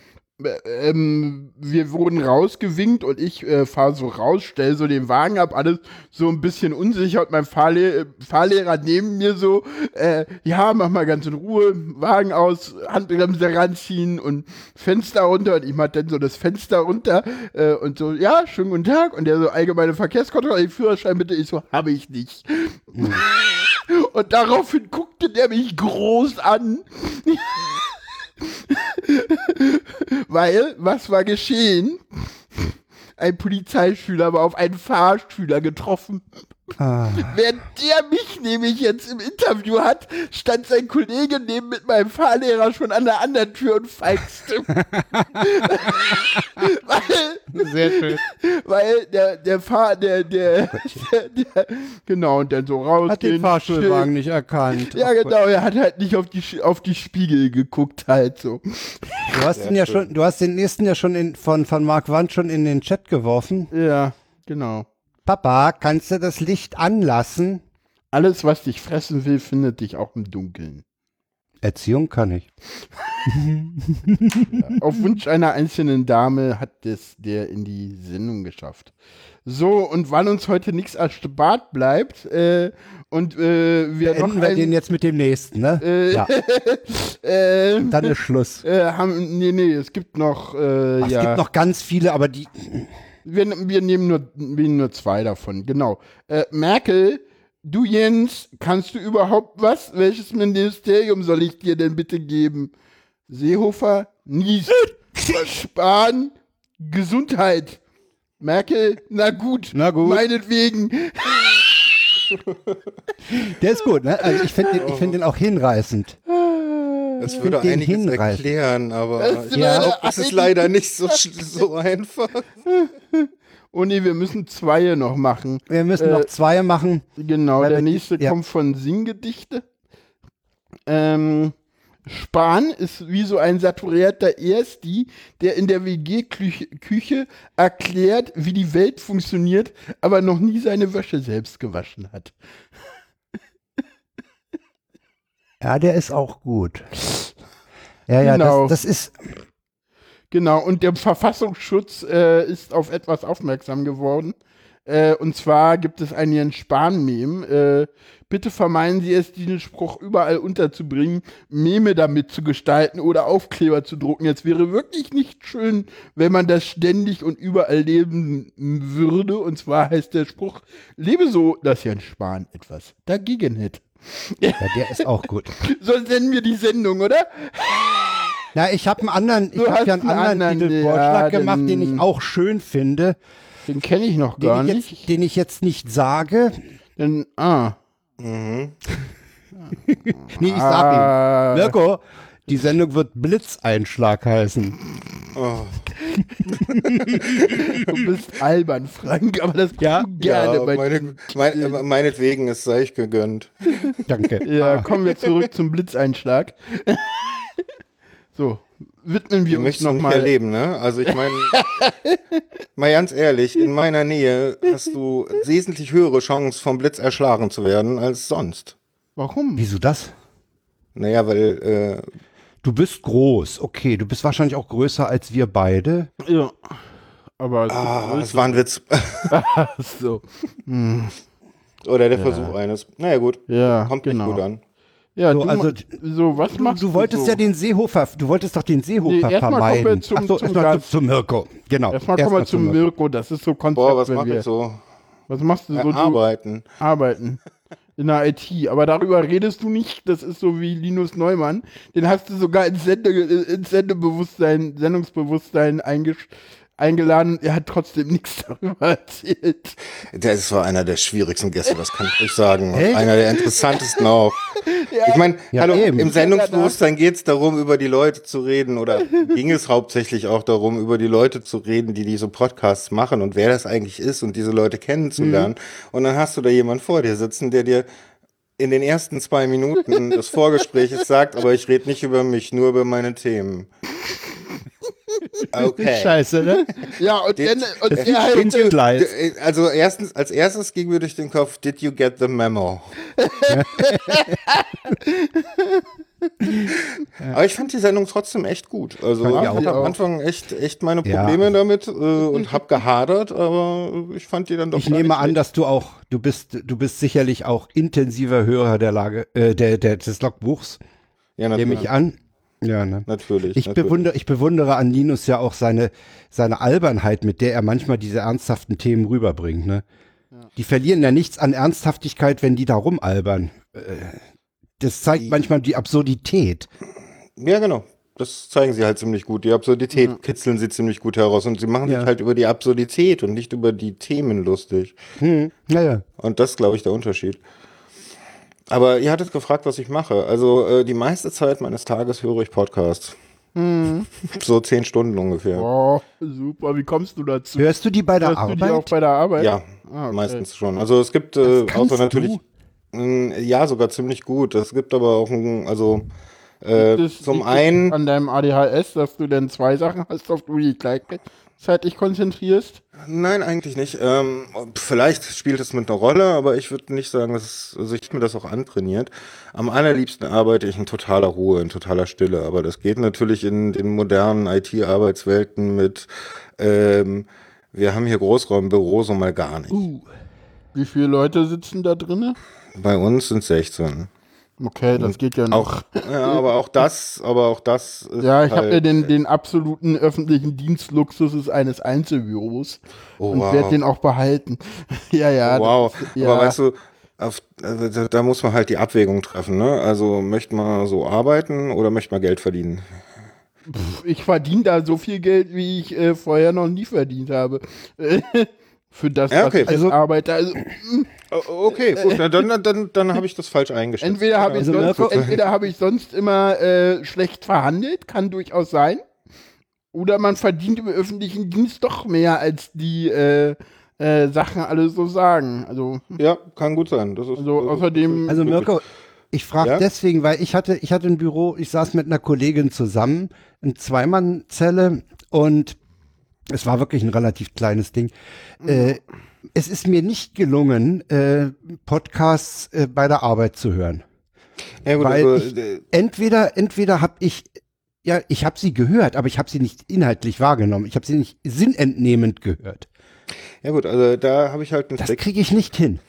ähm, wir wurden rausgewinkt und ich äh, fahre so raus, stell so den Wagen ab, alles so ein bisschen unsicher und mein Fahrle Fahrlehrer neben mir so, äh, ja, mach mal ganz in Ruhe, Wagen aus, Handbremse ranziehen und Fenster runter und ich mach dann so das Fenster runter äh, und so, ja, schönen guten Tag und der so allgemeine Verkehrskontrolle, Führerschein bitte, ich so, habe ich nicht. Und daraufhin guckte der mich groß an. Weil, was war geschehen? Ein Polizeischüler war auf einen Fahrschüler getroffen.
Ah.
Während der mich nämlich jetzt im Interview hat, stand sein Kollege neben mit meinem Fahrlehrer schon an der anderen Tür und feixte. weil,
Sehr schön.
weil der, der Fahr, der, der, der, der, genau, und dann so raus.
Hat den Fahrschulwagen nicht erkannt.
Ja, genau, er hat halt nicht auf die, auf die Spiegel geguckt, halt so.
Du hast den ja schon, du hast den nächsten ja schon in, von, von Mark Wand schon in den Chat geworfen.
Ja, genau.
Papa, kannst du das Licht anlassen?
Alles, was dich fressen will, findet dich auch im Dunkeln.
Erziehung kann ich.
Auf Wunsch einer einzelnen Dame hat es der in die Sendung geschafft. So, und weil uns heute nichts erspart bleibt, äh, und äh, wir noch
Enden wir
ein,
den jetzt mit dem nächsten, ne?
Äh,
ja,
äh,
dann ist Schluss.
äh, haben, nee, nee, es gibt noch, äh,
Ach,
ja.
Es gibt noch ganz viele, aber die,
Wir, wir, nehmen nur, wir nehmen nur zwei davon, genau. Äh, Merkel, du Jens, kannst du überhaupt was? Welches Ministerium soll ich dir denn bitte geben? Seehofer, Nies, Spahn, Gesundheit. Merkel, na gut,
Na gut.
meinetwegen.
Der ist gut, ne? Also ich finde den, ich find den auch hinreißend.
Das würde
den
einiges
hinreißen.
erklären, aber
Das
ich
würde
glaube, das ist leider nicht so, so einfach.
Oh nee, wir müssen zwei noch machen.
Wir müssen
Äh,
noch zwei machen.
Genau, der nächste
ja.
kommt von Singgedichte. Ähm, Spahn ist wie so ein saturierter Ersti, der in der WG-Küche Küche erklärt, wie die Welt funktioniert, aber noch nie seine Wäsche selbst gewaschen hat.
Ja, der ist auch gut. Ja, ja,
Genau.
das, das ist.
Genau, und der Verfassungsschutz äh, ist auf etwas aufmerksam geworden. Äh, und zwar gibt es einen Jens Spahn-Meme. Äh, bitte vermeiden Sie es, diesen Spruch überall unterzubringen, Meme damit zu gestalten oder Aufkleber zu drucken. Es wäre wirklich nicht schön, wenn man das ständig und überall leben würde. Und zwar heißt der Spruch, lebe so, dass Jens Spahn etwas dagegen hätte.
Ja, der ist auch gut.
So nennen wir die Sendung, oder?
Na, ich habe einen anderen, ich habe ja einen
einen
anderen Titelvorschlag
ja,
gemacht, den
den-
ich auch schön finde,
Den kenne ich noch gar
den ich,
nicht.
jetzt, den ich jetzt nicht sage.
Denn, ah.
Mhm.
Nee, ich sag
Ah.
ihn. Mirko, die Sendung wird Blitzeinschlag heißen.
Oh.
Du bist albern, Frank, aber das
Ja?
gerne
ja,
bei
meine, mein, meinetwegen ist sei ich gegönnt.
Danke.
Ja, kommen wir zurück zum Blitzeinschlag. so, widmen wir
Wir
uns
es
nochmal.
erleben, ne? Also ich meine, mal ganz ehrlich, in meiner Nähe hast du wesentlich höhere Chance, vom Blitz erschlagen zu werden als sonst.
Warum?
Wieso das?
Naja, weil äh,
Du bist groß, okay. Du bist wahrscheinlich auch größer als wir beide.
Ja. Aber es
ah, das war ein Witz.
so.
Oder der Versuch eines. Naja gut,
Ja,
kommt
genau.
nicht gut an.
Ja,
So,
du,
also,
so, was machst du?
du wolltest
so?
ja den Seehofer, du wolltest doch den Seehofer
Nee, erstmal kommen wir
vermeiden.
zum-
Ach so,
zum
erstmal Mirko. Genau.
Erstmal kommen wir zum
Mirko.
Mirko, das ist so Konzept,
Boah, was mache
wir,
ich so?
Was machst du so?
Ja,
Du,
arbeiten.
In der IT. Aber darüber redest du nicht. Das ist so wie Linus Neumann. Den hast du sogar ins, Sende, ins Sendebewusstsein, Sendungsbewusstsein eingesch eingeladen. Er hat trotzdem nichts darüber erzählt.
Das war einer der schwierigsten Gäste, das kann ich euch sagen.
Echt?
Einer der interessantesten auch. Ich meine,
Ja,
hallo,
eben.
im Sendungsbewusstsein geht es darum, über die Leute zu reden oder ging es hauptsächlich auch darum, über die Leute zu reden, die diese Podcasts machen und wer das eigentlich ist und diese Leute kennenzulernen. Und dann hast du da jemand vor dir sitzen, der dir in den ersten zwei Minuten des Vorgesprächs sagt, aber ich rede nicht über mich, nur über meine Themen. Okay.
Scheiße, ne?
Ja, und,
Did-
dann, und
Das
er halt,
Did you,
Gleis.
d- also erstens, als erstes ging mir durch den Kopf, did you get the memo? Aber ich fand die Sendung trotzdem echt gut. Also ich hatte am Anfang echt, echt meine
Ja.
Probleme damit äh, und hab gahadert, aber ich fand die dann doch
Ich
gar
nehme
nicht
an, dass du auch, du bist, du bist sicherlich auch intensiver Hörer der Lage, äh, der, der, des Logbuchs,
ja,
nehme ich an. Ja, ne?
natürlich.
Ich
natürlich.
bewundere, ich bewundere an Linus ja auch seine, seine Albernheit, mit der er manchmal diese ernsthaften Themen rüberbringt, ne? Die verlieren ja nichts an Ernsthaftigkeit, wenn die da rumalbern. Äh, Das zeigt
Die-
manchmal die Absurdität.
Ja, genau. Das zeigen sie halt ziemlich gut. Die Absurdität kitzeln sie ziemlich gut heraus und sie machen
Ja.
sich halt über die Absurdität und nicht über die Themen lustig.
Hm, naja.
Und das ist, glaube ich, der Unterschied. Aber ihr hattet gefragt, was ich mache. Also äh, die meiste Zeit meines Tages höre ich Podcasts. So zehn Stunden ungefähr.
oh, super, wie kommst du dazu?
Hörst du die bei der
Hörst du die auch
Arbeit?
bei der Arbeit?
Ja,
Ah, okay.
meistens schon. Also es gibt äh, außer natürlich, mh, ja sogar ziemlich gut. Es gibt aber auch, ein, also äh,
Das
zum einen,
an deinem ADHS, dass du dann zwei Sachen hast, auf die du dich gleichzeitig konzentrierst.
nein eigentlich nicht. Ähm, vielleicht spielt es mit einer Rolle, aber ich würde nicht sagen, dass es, also ich mir das auch antrainiert. Am allerliebsten arbeite ich in totaler Ruhe, in totaler Stille. Aber das geht natürlich in den modernen IT-Arbeitswelten mit. Ähm, wir haben hier Großraumbüro so mal gar nicht.
Wie viele Leute sitzen da drinnen?
Bei uns sind 16.
Okay, das geht ja noch.
Auch, ja, aber auch das, aber auch das ist
Ja, ich habe
halt,
ja den, den absoluten öffentlichen Dienstluxus eines Einzelbüros
Oh,
und
wow.
werde den auch behalten. ja, ja.
wow.
das- ja.
Aber weißt du, auf, also da, muss man halt die Abwägung treffen, ne? Also möchte man so arbeiten oder möchte man Geld verdienen?
ich verdiene da so viel Geld, wie ich äh, vorher noch nie verdient habe. Für das,
Ja,
was
okay.
ich
Also-
arbeite. Also,
O- Okay, gut, na, dann, dann, dann, dann habe ich das falsch eingeschätzt.
entweder habe ich,
Also,
sonst- entweder hab ich sonst immer äh, schlecht verhandelt, kann durchaus sein. Oder man verdient im öffentlichen Dienst doch mehr, als die äh, äh, Sachen alle so sagen. Also,
Ja, kann gut sein. Das ist,
also außerdem.
Also Mirko, ich frage
Ja?
deswegen, weil ich hatte, ich hatte ein Büro, ich saß mit einer Kollegin zusammen, in Zweimannzelle und es war wirklich ein relativ kleines Ding. Äh, es ist mir nicht gelungen, äh, Podcasts äh, bei der Arbeit zu hören.
Ja, gut,
weil
also,
ich-
äh,
Entweder, entweder habe ich, ja, ich habe sie gehört, aber ich habe sie nicht inhaltlich wahrgenommen. Ich habe sie nicht sinnentnehmend gehört.
ja gut, also da habe ich halt einen
Das kriege ich nicht hin.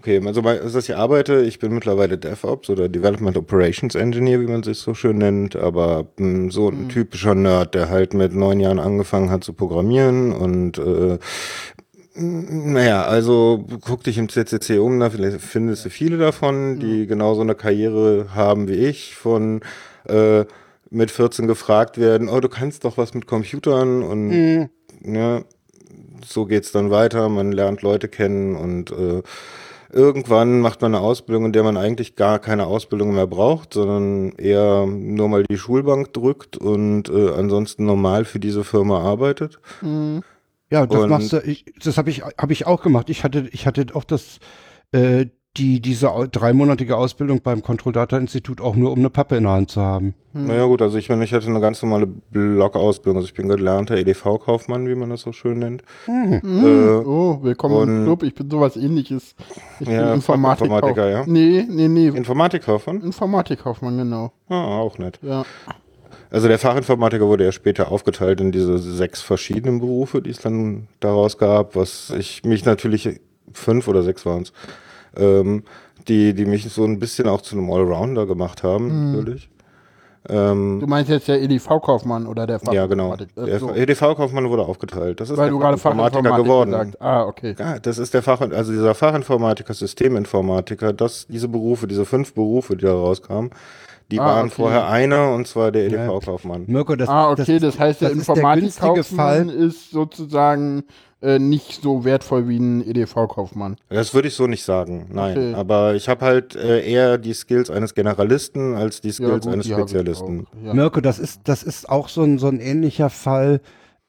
Okay, also, bei, also dass ich arbeite, ich bin mittlerweile DevOps oder Development Operations Engineer, wie man sich so schön nennt, aber mh, so ein typischer Nerd, der halt mit neun Jahren angefangen hat zu programmieren und äh, mh, naja, also guck dich im CCC um, da findest du viele davon, die genau so eine Karriere haben wie ich, von äh, mit 14 gefragt werden, oh, du kannst doch was mit Computern und ne, so geht's dann weiter, man lernt Leute kennen und äh, irgendwann macht man eine Ausbildung, in der man eigentlich gar keine Ausbildung mehr braucht, sondern eher nur mal die Schulbank drückt und äh, ansonsten normal für diese Firma arbeitet.
Ja, das
Und-
machst du, ich, das habe ich, hab ich auch gemacht. Ich hatte, ich hatte auch das, äh, die, diese dreimonatige Ausbildung beim Control Data Institut auch nur, um eine Pappe in der Hand zu haben.
Naja gut, also ich meine, ich hatte eine ganz normale Blog-Ausbildung, also ich bin gelernter EDV-Kaufmann, wie man das so schön nennt.
Hm,
Äh,
oh, willkommen im Club. Ich bin sowas ähnliches. Ich
Ja,
bin Informatiker.
Fachinformatiker, ja.
Nee, nee, nee.
Informatikkaufmann?
Informatikkaufmann, genau.
Ah, auch nett.
Ja.
Also der Fachinformatiker wurde ja später aufgeteilt in diese sechs verschiedenen Berufe, die es dann daraus gab, was ich mich natürlich, fünf oder sechs waren es, ähm, die, die mich so ein bisschen auch zu einem Allrounder gemacht haben, natürlich. Ähm,
Du meinst jetzt der EDV-Kaufmann oder der
ja, genau.
Fachinformatiker?
Der
so,
EDV-Kaufmann wurde aufgeteilt. Das ist
weil
der
du gerade
Fachinformatiker
Fachinformatiker
geworden.
gesagt Ah, okay.
Ja, das ist der Fach, also dieser Fachinformatiker, Systeminformatiker, das, diese Berufe, diese fünf Berufe, die da rauskamen, die
Ah,
waren
okay.
vorher einer und zwar der EDV-Kaufmann.
Mirko, das,
Ah, okay, das, heißt, der
das ist der
Informatikkaufmann ist sozusagen äh, nicht so wertvoll wie ein EDV-Kaufmann.
Das würde ich so nicht sagen, nein.
Okay.
Aber ich habe halt äh, eher die Skills eines Generalisten als die Skills eines
die hab ich
Spezialisten.
Ja.
Mirko, das ist, das ist auch so ein, so ein ähnlicher Fall,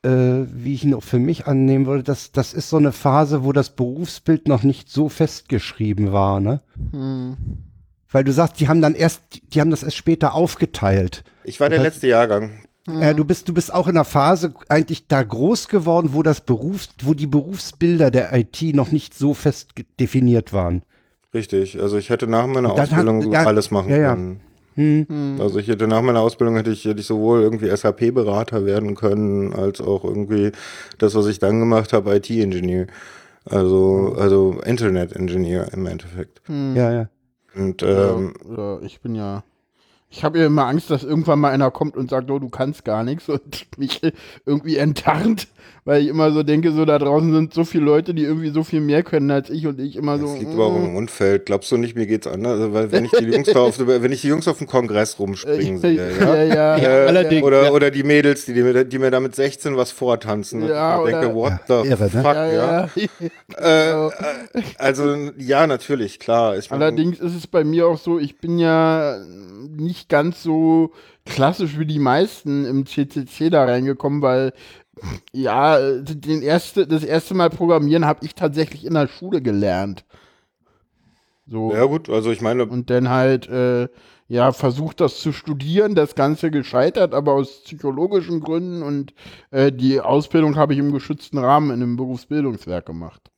äh, wie ich ihn auch für mich annehmen würde. Das, das ist so eine Phase, wo das Berufsbild noch nicht so festgeschrieben war, ne?
Hm.
Weil du sagst, die haben dann erst, die haben das erst später aufgeteilt.
Ich war der
Das heißt-
letzte Jahrgang.
Äh, du bist, du bist auch in einer Phase eigentlich da groß geworden, wo das Berufs, wo die Berufsbilder der IT noch nicht so fest definiert waren.
Richtig. Also ich hätte nach meiner Ausbildung
hat- ja,
alles machen
ja, ja.
können.
Hm.
Also ich hätte nach meiner Ausbildung hätte ich, hätte ich sowohl irgendwie SAP-Berater werden können, als auch irgendwie das, was ich dann gemacht habe, IT-Ingenieur. Also, also Internet-Ingenieur im Endeffekt.
Ja, ja.
Und ähm,
ja, ja, ich bin ja. Ich habe ja immer Angst, dass irgendwann mal einer kommt und sagt, oh, du kannst gar nichts und mich irgendwie enttarnt, weil ich immer so denke, so da draußen sind so viele Leute, die irgendwie so viel mehr können als ich und ich immer so.
Das liegt aber auch im Umfeld. Glaubst du nicht, mir geht's anders? Also, weil wenn ich die Jungs da auf, wenn ich die Jungs auf dem Kongress rumspringen sehe, ja?
ja, ja,
Äh,
allerdings,
oder,
ja.
oder die Mädels, die, die, mir, die mir da mit 16 was vortanzen.
Ja,
und ich
oder-
denke, what
Ja,
the
irre, ne?
fuck,
ja,
ja.
ja.
Äh, äh, also, ja, natürlich, klar. Ich mein,
Allerdings ist es bei mir auch so, ich bin ja nicht ganz so klassisch wie die meisten im CCC da reingekommen, weil ja, den erste, das erste Mal Programmieren habe ich tatsächlich in der Schule gelernt. So.
Ja, gut, also ich meine,
Und dann halt, äh, ja, versucht das zu studieren, das Ganze gescheitert, aber aus psychologischen Gründen und äh, die Ausbildung habe ich im geschützten Rahmen in einem Berufsbildungswerk gemacht.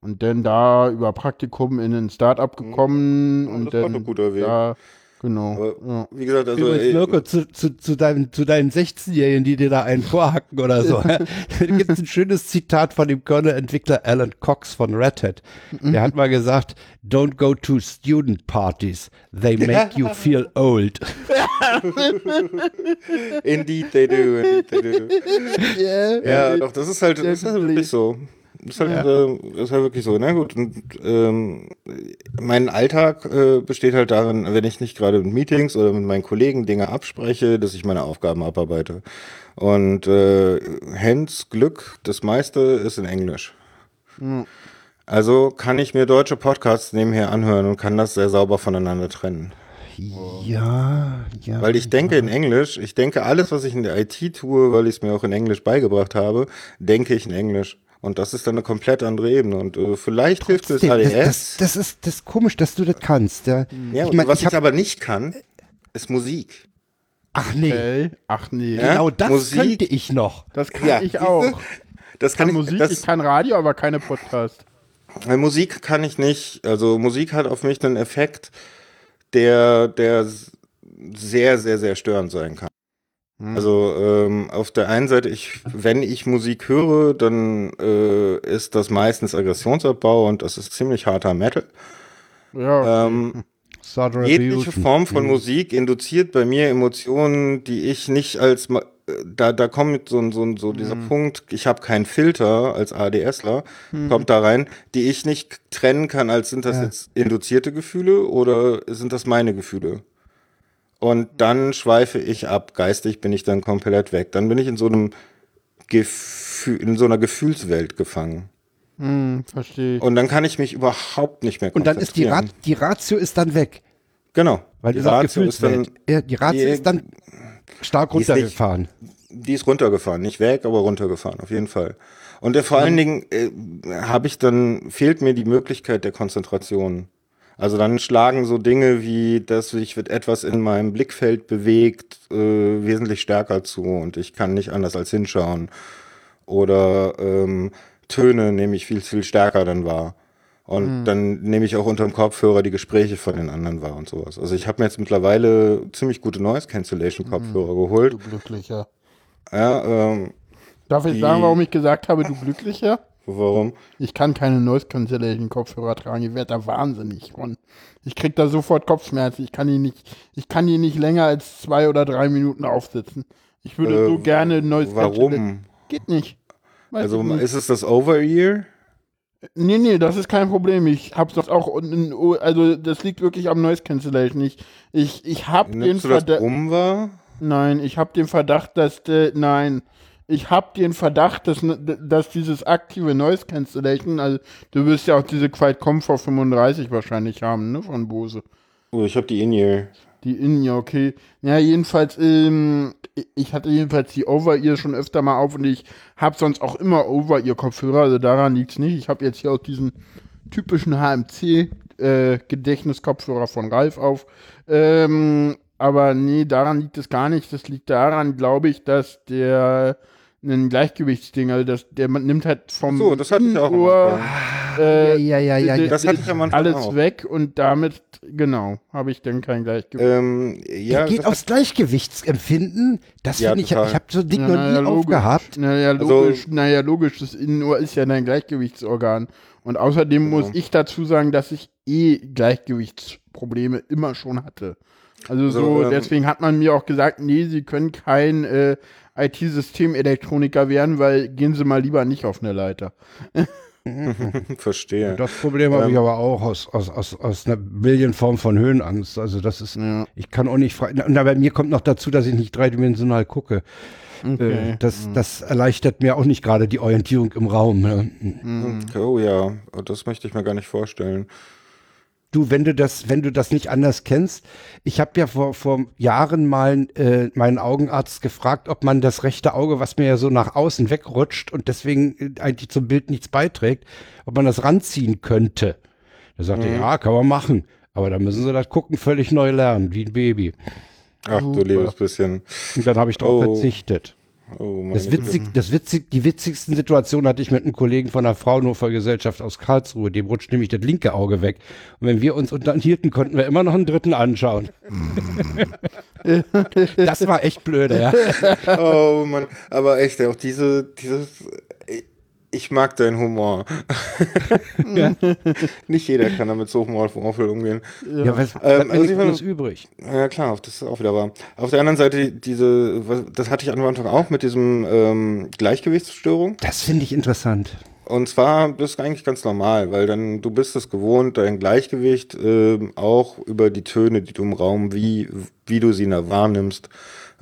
Und dann da über Praktikum in ein Startup gekommen
Ja,
und
das war
dann
doch ein guter Weg.
da Genau.
Aber
ja.
wie gesagt, also
Übrigens, Mirko, zu, zu, zu, deinem, zu deinen 16-Jährigen, die dir da einen vorhacken oder so. da gibt es ein schönes Zitat von dem Kernel-Entwickler Alan Cox von Red Hat. Der hat mal gesagt, don't go to student parties. They make you feel old.
indeed they do, indeed they do. Ja, doch, das ist halt, das ist halt wirklich so. Das ist halt, äh, das ist halt wirklich so. Na gut, und, ähm, mein Alltag äh, besteht halt darin, wenn ich nicht gerade in Meetings oder mit meinen Kollegen Dinge abspreche, dass ich meine Aufgaben abarbeite. Und äh, Hens Glück, das meiste ist in Englisch. Also kann ich mir deutsche Podcasts nebenher anhören und kann das sehr sauber voneinander trennen.
Ja, ja.
Weil ich denke in Englisch, ich denke alles, was ich in der IT tue, weil ich es mir auch in Englisch beigebracht habe, denke ich in Englisch. Und das ist dann eine komplett andere Ebene. Und äh, vielleicht hilft es
das,
ADS.
das, das, ist, das ist komisch, dass du das kannst. Ja,
ja,
ich
und
mein,
was
ich
ich,
hab,
aber nicht kann, ist Musik.
ach nee,
Okay. Ach nee.
Ja?
genau das
Musik-
könnte ich noch.
Das kann
Ja,
ich auch.
Das
Ich
kann
kann
ich,
Musik,
das,
ich kann Radio, aber keine Podcast.
Äh, Musik kann ich nicht. Also Musik hat auf mich einen Effekt, der, der sehr, sehr, sehr störend sein kann. Also ähm, auf der einen Seite, ich, wenn ich Musik höre, dann äh, ist das meistens Aggressionsabbau und das ist ziemlich harter Metal.
Ja,
Ähm, jegliche. Form von Musik induziert bei mir Emotionen, die ich nicht als äh, da da kommt so ein- so so dieser Punkt, ich habe keinen Filter als ADSler, kommt da rein, die ich nicht trennen kann, als sind das
Ja.
jetzt induzierte Gefühle oder sind das meine Gefühle? Und dann schweife ich ab, geistig bin ich dann komplett weg. Dann bin ich in so einem Gefühl, in so einer Gefühlswelt gefangen.
hm, verstehe.
Und dann kann ich mich überhaupt nicht mehr
Und dann ist die, Rat,
konzentrieren.
die Ratio ist dann weg.
Genau.
Weil
die Ratio ist dann.
Ja, die Ratio
die-
ist dann stark
die ist nicht-
runtergefahren.
Die ist runtergefahren, nicht weg, aber runtergefahren, auf jeden Fall. Und äh, vor allen Dingen äh, habe ich dann, fehlt mir die Möglichkeit der Konzentration. Also dann schlagen so Dinge wie, dass sich wird etwas in meinem Blickfeld bewegt, äh, wesentlich stärker zu und ich kann nicht anders als hinschauen. Oder ähm, Töne nehme ich viel, viel stärker dann wahr. Und dann nehme ich auch unterm Kopfhörer die Gespräche von den anderen wahr und sowas. Also ich habe mir jetzt mittlerweile ziemlich gute Noise Cancellation Kopfhörer geholt.
Du Glücklicher.
Ja, ähm,
Darf ich sagen, warum ich gesagt habe, du Glücklicher?
Warum?
Ich kann keine Noise Cancellation Kopfhörer tragen. Ich werde da wahnsinnig von. Ich krieg da sofort Kopfschmerzen. Ich kann die nicht, ich kann die nicht länger als zwei oder drei Minuten aufsitzen. Ich würde
Äh,
so gerne Noise Cancellation.
Warum?
Geht nicht. Weiß
Also
ich nicht.
ist es das Over-Ear?
Nee, nee, das ist kein Problem. Ich hab's das auch unten, also das liegt wirklich am Noise Cancellation. Ich, ich, ich hab den
Nimmst das
Verdacht, nein, ich hab den Verdacht, dass, äh, nein, ich hab den Verdacht, dass, dass dieses aktive Noise Cancellation, also du wirst ja auch diese Quiet Comfort 35 wahrscheinlich haben, ne, von Bose.
Oh, ich habe die In-Ear.
Die in, ja, okay. Ja, jedenfalls, ähm, ich hatte jedenfalls die Over-Ear schon öfter mal auf und ich habe sonst auch immer Over-Ear-Kopfhörer, also daran liegt's nicht. Ich habe jetzt hier auch diesen typischen HMC äh, von Ralf auf. Ähm, aber nee, daran liegt es gar nicht. Das liegt daran, glaube ich, dass der ein Gleichgewichtsding, also das, der man nimmt halt vom
So, das hatte ich auch Anfang.
äh,
ja, ja, ja, ja.
Das hatte ich am Anfang
alles
auch.
weg und damit, genau, habe ich dann kein Gleichgewicht.
Ähm, ja,
geht aufs Gleichgewichtsempfinden. Das
Ja,
finde ich,
total.
ich habe so ein Ding
Ja,
noch nie aufgehabt.
Naja,
Also-
logisch, naja, logisch, das Innenohr ist ja dein Gleichgewichtsorgan. Und außerdem muss ich dazu sagen, dass ich eh Gleichgewichtsprobleme immer schon hatte. Also so,
So, ähm,
deswegen hat man mir auch gesagt, nee, Sie können kein äh, IT-Systemelektroniker werden, weil gehen Sie mal lieber nicht auf eine Leiter.
verstehe.
Das Problem habe ich
Ähm.
aber auch aus, aus, aus, aus einer Millienform von Höhenangst. Also das ist,
Ja.
ich kann auch nicht frei. Und bei mir kommt noch dazu, dass ich nicht dreidimensional gucke.
Okay.
Äh, das, das erleichtert mir auch nicht gerade die Orientierung im Raum. Ne?
Oh ja, das möchte ich mir gar nicht vorstellen.
Du, wenn du das, wenn du das nicht anders kennst, ich habe ja vor, vor Jahren mal äh, meinen Augenarzt gefragt, ob man das rechte Auge, was mir ja so nach außen wegrutscht und deswegen äh, eigentlich zum Bild nichts beiträgt, ob man das ranziehen könnte. Da sagte er, ja, kann man machen. Aber da müssen sie das Gucken völlig neu lernen, wie ein Baby.
Ach du liebes bisschen.
Und dann habe ich darauf
Oh.
verzichtet.
Oh,
Das witzig, das witzig, die witzigsten Situationen hatte ich mit einem Kollegen von der Fraunhofer-Gesellschaft aus Karlsruhe. Dem rutscht nämlich das linke Auge weg. Und wenn wir uns unterhielten, konnten wir immer noch einen dritten anschauen. das war echt blöde, ja.
Oh Mann, aber echt, auch diese, dieses, ich mag deinen Humor. Nicht jeder kann damit so humorvoll umgehen.
Ja, was
Ähm, also ich
anderes übrig.
Ja klar, das ist auch wieder wahr. Auf der anderen Seite, diese, was- das hatte ich am Anfang auch mit diesem ähm, Gleichgewichtsstörung.
Das finde ich interessant.
Und zwar bist du eigentlich ganz normal, weil dann du bist es gewohnt, dein Gleichgewicht ähm, auch über die Töne, die du im Raum, wie, wie du sie na- wahrnimmst,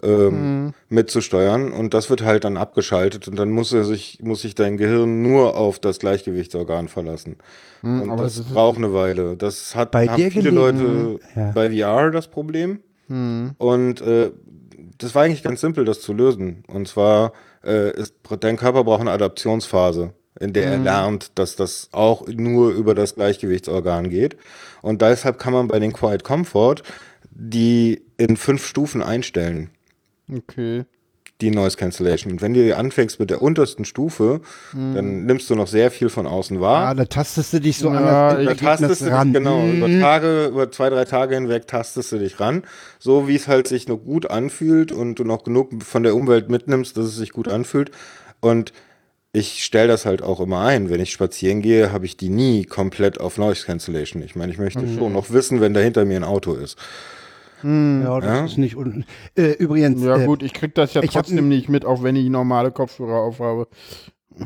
ähm, mitzusteuern. Und das wird halt dann abgeschaltet und dann muss er sich, muss sich dein Gehirn nur auf das Gleichgewichtsorgan verlassen. und
aber
das
das
braucht eine Weile. Das hat
Bei
haben viele Leute
Ja.
bei VR das Problem. Und äh, das war eigentlich ganz simpel, das zu lösen. Und zwar, äh, ist, dein Körper braucht eine Adaptionsphase, in der er lernt, dass das auch nur über das Gleichgewichtsorgan geht. Und deshalb kann man bei den Quiet Comfort die in fünf Stufen einstellen,
Okay.
die Noise Cancellation. Und wenn du anfängst mit der untersten Stufe, dann nimmst du noch sehr viel von außen wahr.
Ah, da tastest du dich so
Ja,
an
Da tastest du dich,
ran.
genau,
Mhm.
über Tage, über zwei, drei Tage hinweg tastest du dich ran, so wie es halt sich noch gut anfühlt und du noch genug von der Umwelt mitnimmst, dass es sich gut anfühlt. Und ich stelle das halt auch immer ein. Wenn ich spazieren gehe, habe ich die nie komplett auf Noise Cancellation. Ich meine, ich möchte
Mhm.
schon noch wissen, wenn da hinter mir ein Auto ist.
Ja, das
Ja.
ist nicht un äh, Übrigens,
Ja
äh,
gut, ich krieg das ja trotzdem nicht mit, auch wenn ich normale Kopfhörer aufhabe.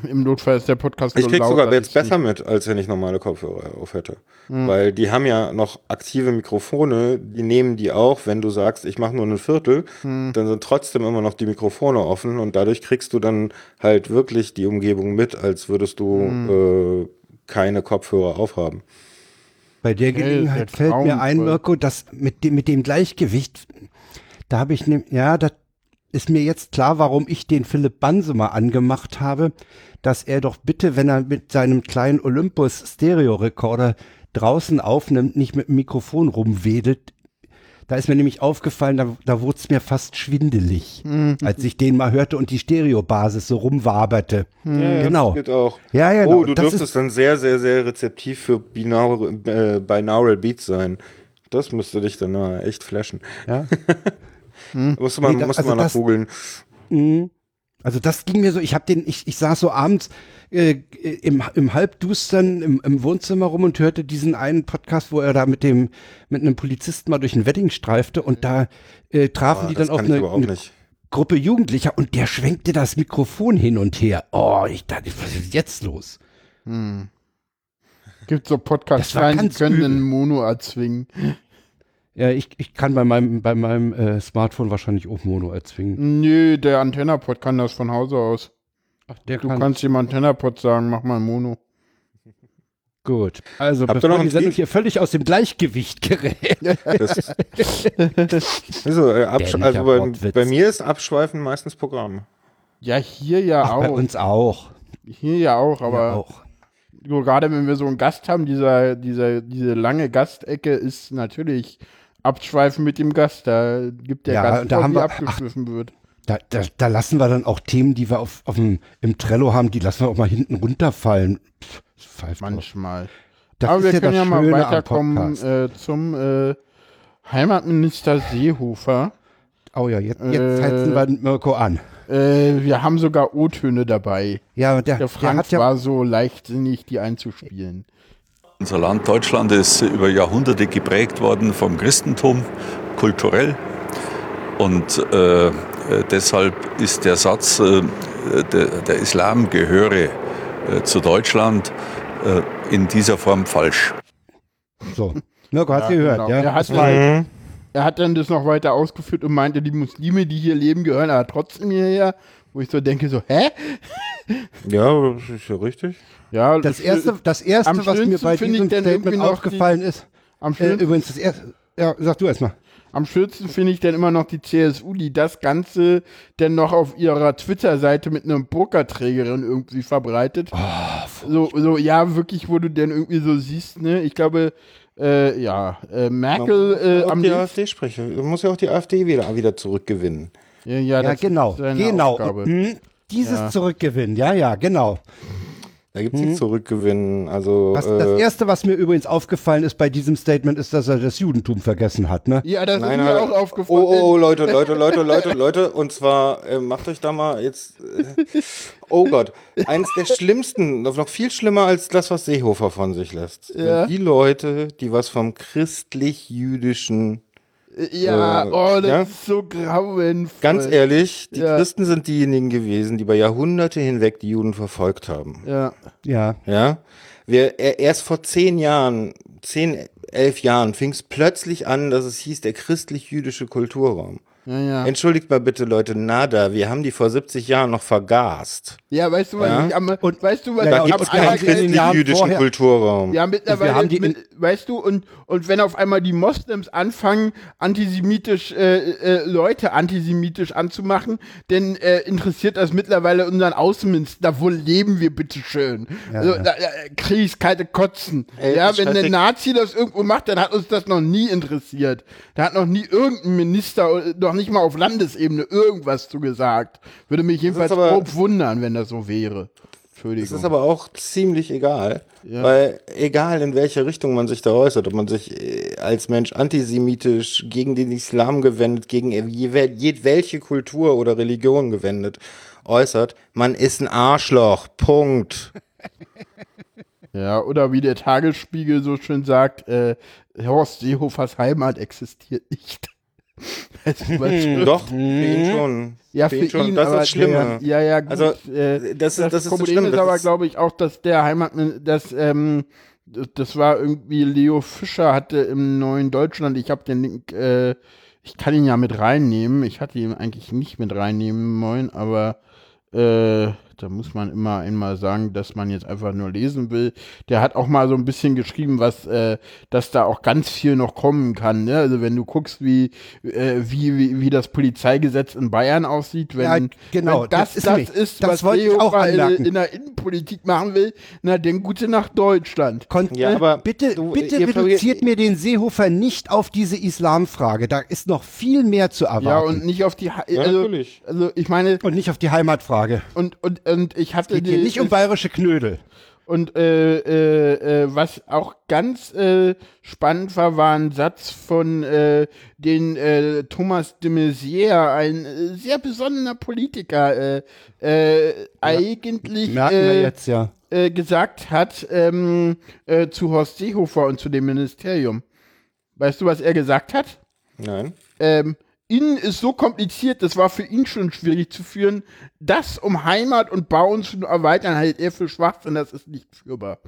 Im Notfall ist der Podcast
Ich krieg
laut,
sogar jetzt besser mit, als wenn ich normale Kopfhörer auf hätte.
Hm.
Weil die haben ja noch aktive Mikrofone, die nehmen die auch, wenn du sagst, ich mache nur ein Viertel,
Hm.
dann sind trotzdem immer noch die Mikrofone offen und dadurch kriegst du dann halt wirklich die Umgebung mit, als würdest du
Hm.
äh, keine Kopfhörer aufhaben.
Bei der Gelegenheit fällt mir ein. Mirko, dass mit dem, mit dem Gleichgewicht, da habe ich, ne, ja, das ist mir jetzt klar, warum ich den Philipp Banse mal angemacht habe, dass er doch bitte, wenn er mit seinem kleinen Olympus Stereo-Rekorder draußen aufnimmt, nicht mit dem Mikrofon rumwedelt. Da ist mir nämlich aufgefallen, da, da wurde es mir fast schwindelig, als ich den mal hörte und die Stereobasis so rumwaberte. genau.
Das geht auch.
Ja, ja,
Oh,
genau.
du
Das
dürftest dann sehr, sehr, sehr rezeptiv für binaural, äh, binaural Beats sein. Das müsste dich dann äh, echt flashen.
Ja.
Musst du mal,
Nee, da-
musst
also
mal
das-
nachgoogeln.
Mhm. Also das ging mir so, ich habe den, ich, ich saß so abends äh, im, im Halbdustern im, im Wohnzimmer rum und hörte diesen einen Podcast, wo er da mit dem, mit einem Polizisten mal durch ein Wedding streifte und da äh, trafen
Ah,
die dann auf eine, eine. Gruppe Jugendlicher und der schwenkte das Mikrofon hin und her. Oh, ich dachte, was ist jetzt los?
Gibt so Podcasts die können
übel.
einen Mono erzwingen.
Ja, ich, ich kann bei meinem, bei meinem äh, Smartphone wahrscheinlich auch Mono erzwingen.
Nö, der Antennapod kann das von Hause aus.
Ach, der
Du kannst dem Antennapod sagen, mach mal Mono.
Gut. Also,
Habt
bevor
noch
die Sendung hier völlig aus dem Gleichgewicht gerät.
Das, also, äh, also bei, bei mir ist Abschweifen meistens Programm.
Ja, hier ja
Ach,
auch.
bei uns auch.
Hier ja auch, aber
ja, auch.
so gerade wenn wir so einen Gast haben, dieser, dieser, diese lange Gastecke ist natürlich abschweifen mit dem Gast. Da gibt der
Ja,
Gast
da haben wir-
abgeschwiffen wird.
Da, da, da lassen wir dann auch Themen, die wir auf, auf dem, im Trello haben, die lassen wir auch mal hinten runterfallen. Pff.
Manchmal.
Das
aber
ist
wir
ja
können ja mal weiterkommen äh, zum äh, Heimatminister Seehofer.
Oh ja, jetzt, jetzt
äh,
heizen wir Mirko an.
Äh, wir haben sogar O-Töne dabei.
Ja, der,
Der
der
Frank
hat ja,
war so leichtsinnig, die einzuspielen.
Unser Land Deutschland ist über Jahrhunderte geprägt worden vom Christentum, kulturell. Und äh, äh, deshalb ist der Satz, äh, der, der Islam gehöre äh, zu Deutschland, äh, in dieser Form falsch.
so. Mirko, hast du gehört,
genau.
ja?
Er hat,
Das war-
dann, er hat dann das noch weiter ausgeführt und meinte, die Muslime, die hier leben, gehören aber trotzdem hierher. Wo ich so denke, so, hä?
Ja, das ist ja richtig.
Ja,
Das erste, das erste was mir bei diesem Statement
noch
aufgefallen ist,
am
äh,
schönsten
übrigens das erste, ja, sag du erst mal.
Am schönsten finde ich dann immer noch die CSU, die das Ganze dann noch auf ihrer Twitter-Seite mit einer Burka-Trägerin irgendwie verbreitet. so, so, ja, wirklich, wo du dann irgendwie so siehst, ne? Ich glaube, äh, ja, äh, Merkel äh,
auch
am
die AfD sprechen. Du musst ja auch die AfD wieder, wieder zurückgewinnen.
Ja, ja,
Ja, genau, genau.
Aufgabe.
Mhm. Dieses
Ja.
Zurückgewinnen, ja, ja, genau.
Da gibt es nicht Zurückgewinnen. Also
Was,
äh,
das Erste, was mir übrigens aufgefallen ist bei diesem Statement, ist, dass er das Judentum vergessen hat. Ne?
Ja, das
Nein,
ist mir auch aufgefallen.
Oh, oh, Leute, Leute, Leute, Leute, Leute. Und zwar, äh, macht euch da mal jetzt. Äh, oh Gott. Eins der schlimmsten, noch viel schlimmer als das, was Seehofer von sich lässt.
Ja.
Die Leute, die was vom christlich-jüdischen.
Ja,
Äh,
oh, das
ja?
ist so grauenvoll.
Ganz ehrlich, die
Ja.
Christen sind diejenigen gewesen, die über Jahrhunderte hinweg die Juden verfolgt haben.
Ja,
Ja.
Ja. Wir, er- erst vor zehn Jahren, zehn, elf Jahren fing es plötzlich an, dass es hieß, der christlich-jüdische Kulturraum.
Ja, ja.
Entschuldigt mal bitte, Leute, nada, wir haben die vor 70 Jahren noch vergast.
Ja, weißt du, was
Ja.
ich am, und weißt du, was
Ja,
Da gibt es keinen christlich-jüdischen Kulturraum.
Ja, mittlerweile,
haben die
mit, weißt du, und, und wenn auf einmal die Moslems anfangen, antisemitisch äh, äh, Leute antisemitisch anzumachen, dann äh, interessiert das mittlerweile unseren Außenminister. Wo leben wir bitteschön? also, Da, äh, Kriegs, kalte Kotzen.
Ey,
ja, wenn der Nazi das irgendwo macht, dann hat uns das noch nie interessiert. Da hat noch nie irgendein Minister, äh, noch nicht mal auf Landesebene, irgendwas zu gesagt. Würde mich jedenfalls
aber-
grob wundern, wenn das so wäre. Entschuldigung.
Das ist aber auch ziemlich egal, weil egal in welche Richtung man sich da äußert, ob man sich äh, als Mensch antisemitisch gegen den Islam gewendet, gegen je- jedwelche Kultur oder Religion gewendet äußert, man ist ein Arschloch. Punkt.
Ja, oder wie der Tagesspiegel so schön sagt, äh, Horst Seehofers Heimat existiert nicht.
Doch, für ihn schon.
ja, für
ihn schon.
ihn,
das ist das Schlimme.
Der, ja, ja, gut.
Also,
äh,
das ist-
das,
das ist das
Problem
Schlimme,
ist
das
aber, glaube ich, auch, dass der Heimat, dass, ähm, das, das war irgendwie Leo Fischer hatte im neuen Deutschland, ich habe den Link, äh, ich kann ihn ja mit reinnehmen, ich hatte ihn eigentlich nicht mit reinnehmen wollen, aber äh, da muss man immer einmal sagen, dass man jetzt einfach nur lesen will. Der hat auch mal so ein bisschen geschrieben, was, äh, dass da auch ganz viel noch kommen kann. Ne? Also wenn du guckst, wie, äh, wie, wie, wie das Polizeigesetz in Bayern aussieht, wenn,
Ja, genau,
wenn das
das ist
das ist,
das
was
wollte ich auch
Seehofer in, in der Innenpolitik machen will, na dann gute nach Deutschland.
Kon
Ja, aber
bitte,
du,
bitte reduziert mir den Seehofer nicht auf diese Islamfrage. Da ist noch viel mehr zu erwarten.
Ja, und nicht auf die, Ha-
Ja,
also,
natürlich.
also ich meine,
Und nicht auf die Heimatfrage.
und, und, und ich hatte
Geht hier
die-
nicht um bayerische Knödel.
Und äh, äh, äh, was auch ganz äh, spannend war, war ein Satz von äh, den äh, Thomas de Maizière, ein äh, sehr besonderer Politiker, äh, äh, eigentlich
Merken wir
äh,
jetzt ja.
äh, gesagt hat ähm, äh, zu Horst Seehofer und zu dem Ministerium. Weißt du, was er gesagt hat?
Nein.
ähm, Innen ist so kompliziert, das war für ihn schon schwierig zu führen. Das, um Heimat und Bauen zu erweitern, hält er für Schwachsinn, das ist nicht führbar.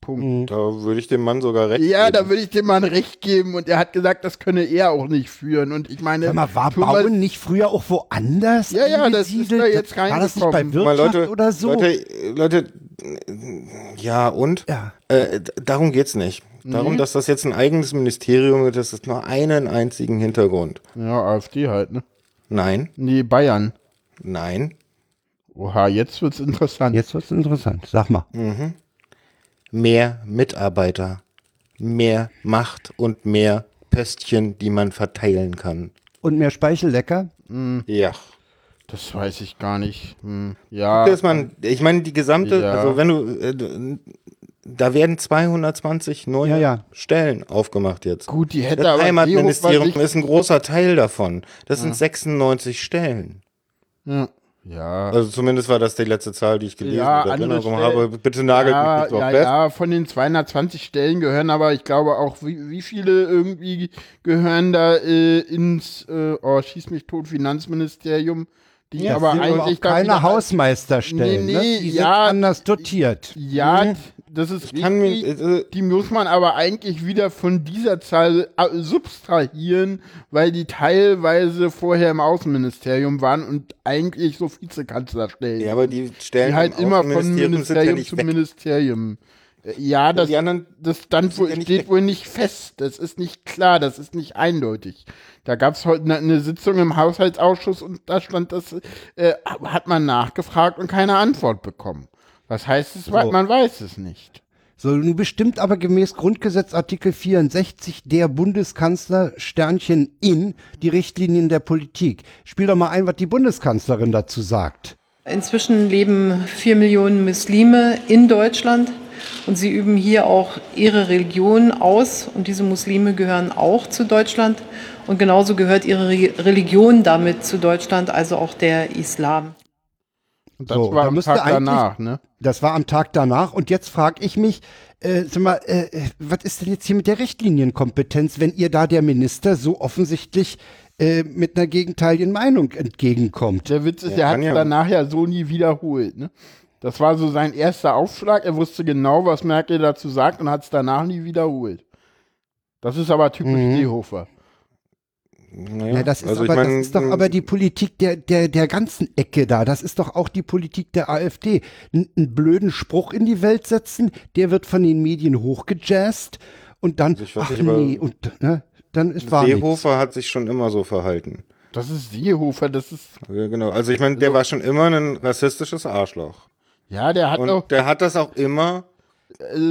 Punkt.
Da würde ich dem Mann sogar recht
Ja, da
geben.
würde ich dem mal ein Recht geben und er hat gesagt, das könne er auch nicht führen. Und ich meine,
Sag mal, war
Thomas-
Bauen nicht früher auch woanders?
Ja, ja, das ist da jetzt
War das nicht bei.
Mal
Wirtschaft
Leute,
oder so?
Leute, Leute, ja und?
Ja.
Äh, darum geht's nicht. Darum, dass das jetzt ein eigenes Ministerium wird, das ist nur einen einzigen Hintergrund.
Ja, AfD halt, ne?
Nein,
Nee, Bayern.
nein.
Oha, jetzt wird's interessant.
Jetzt wird's interessant. Sag mal.
Mehr Mitarbeiter, mehr Macht und mehr Pöstchen, die man verteilen kann.
Und mehr Speichellecker?
Ja.
Das weiß ich gar nicht. Hm. Ja.
Dass man, ich meine, die gesamte,
Ja.
also wenn du, äh, du- da werden 220 neue
Ja, ja.
Stellen aufgemacht jetzt.
Gut, die hätte
Das
aber
Heimatministerium ist ein großer Teil davon. Das sind 96 Stellen.
Ja. ja.
Also zumindest war das die letzte Zahl, die ich gelesen
Ja,
habe. Bitte nagelt mich
ja,
nicht drauf
ja,
fest.
ja, von den 220 Stellen gehören aber, ich glaube auch, wie, wie viele irgendwie gehören da äh, ins, äh, oh, schieß mich tot, Finanzministerium, die
Ja,
aber
sind aber
eigentlich
keine Hausmeisterstellen.
Nee,
ne?
nee,
Die
ja.
sind anders dotiert.
Ja, das ist
Ich kann
richtig.
äh,
Die muss man aber eigentlich wieder von dieser Zahl äh, subtrahieren, weil die teilweise vorher im Außenministerium waren und eigentlich so Vizekanzlerstellen.
ja, aber die Stellen
die halt
im
immer von
Außenministerium sind ja
Ministerium zu
weg.
Ministerium. Äh, Ja, das,
anderen
das stand wohl,
ja
steht wohl nicht fest. Das ist nicht klar, das ist nicht eindeutig. Da gab es heute eine, eine Sitzung im Haushaltsausschuss und da stand das, äh, hat man nachgefragt und keine Antwort bekommen. Was heißt es?
So.
Man weiß es nicht.
So, nun bestimmt aber gemäß Grundgesetz Artikel 64 der Bundeskanzler Sternchen in die Richtlinien der Politik. Spiel doch mal ein, was die Bundeskanzlerin dazu sagt.
Inzwischen leben vier Millionen Muslime in Deutschland und sie üben hier auch ihre Religion aus und diese Muslime gehören auch zu Deutschland und genauso gehört ihre Religion damit zu Deutschland, also auch der Islam.
Das
So,
war am Tag danach, ne?
Das war am Tag danach und jetzt frage ich mich, äh, sag mal, äh, äh, was ist denn jetzt hier mit der Richtlinienkompetenz, wenn ihr da der Minister so offensichtlich äh, mit einer gegenteiligen Meinung entgegenkommt?
Der Witz ist, der hat
ja-
danach ja so nie wiederholt, ne? Das war so sein erster Aufschlag. Er wusste genau, was Merkel dazu sagt und hat es danach nie wiederholt. Das ist aber typisch
Mhm.
Seehofer.
Naja,
Ja, das ist,
also ich
aber,
mein,
das ist doch aber die Politik der, der, der ganzen Ecke da. Das ist doch auch die Politik der AfD. N einen blöden Spruch in die Welt setzen, der wird von den Medien hochgejazzt und dann,
Also
ach nee, und ne, dann ist war nichts.
Seehofer hat sich schon immer so verhalten.
Das ist Seehofer, das ist.
Ja, genau. Also ich meine, der war schon immer ein rassistisches Arschloch.
Ja, der hat
Und
auch.
der hat das auch immer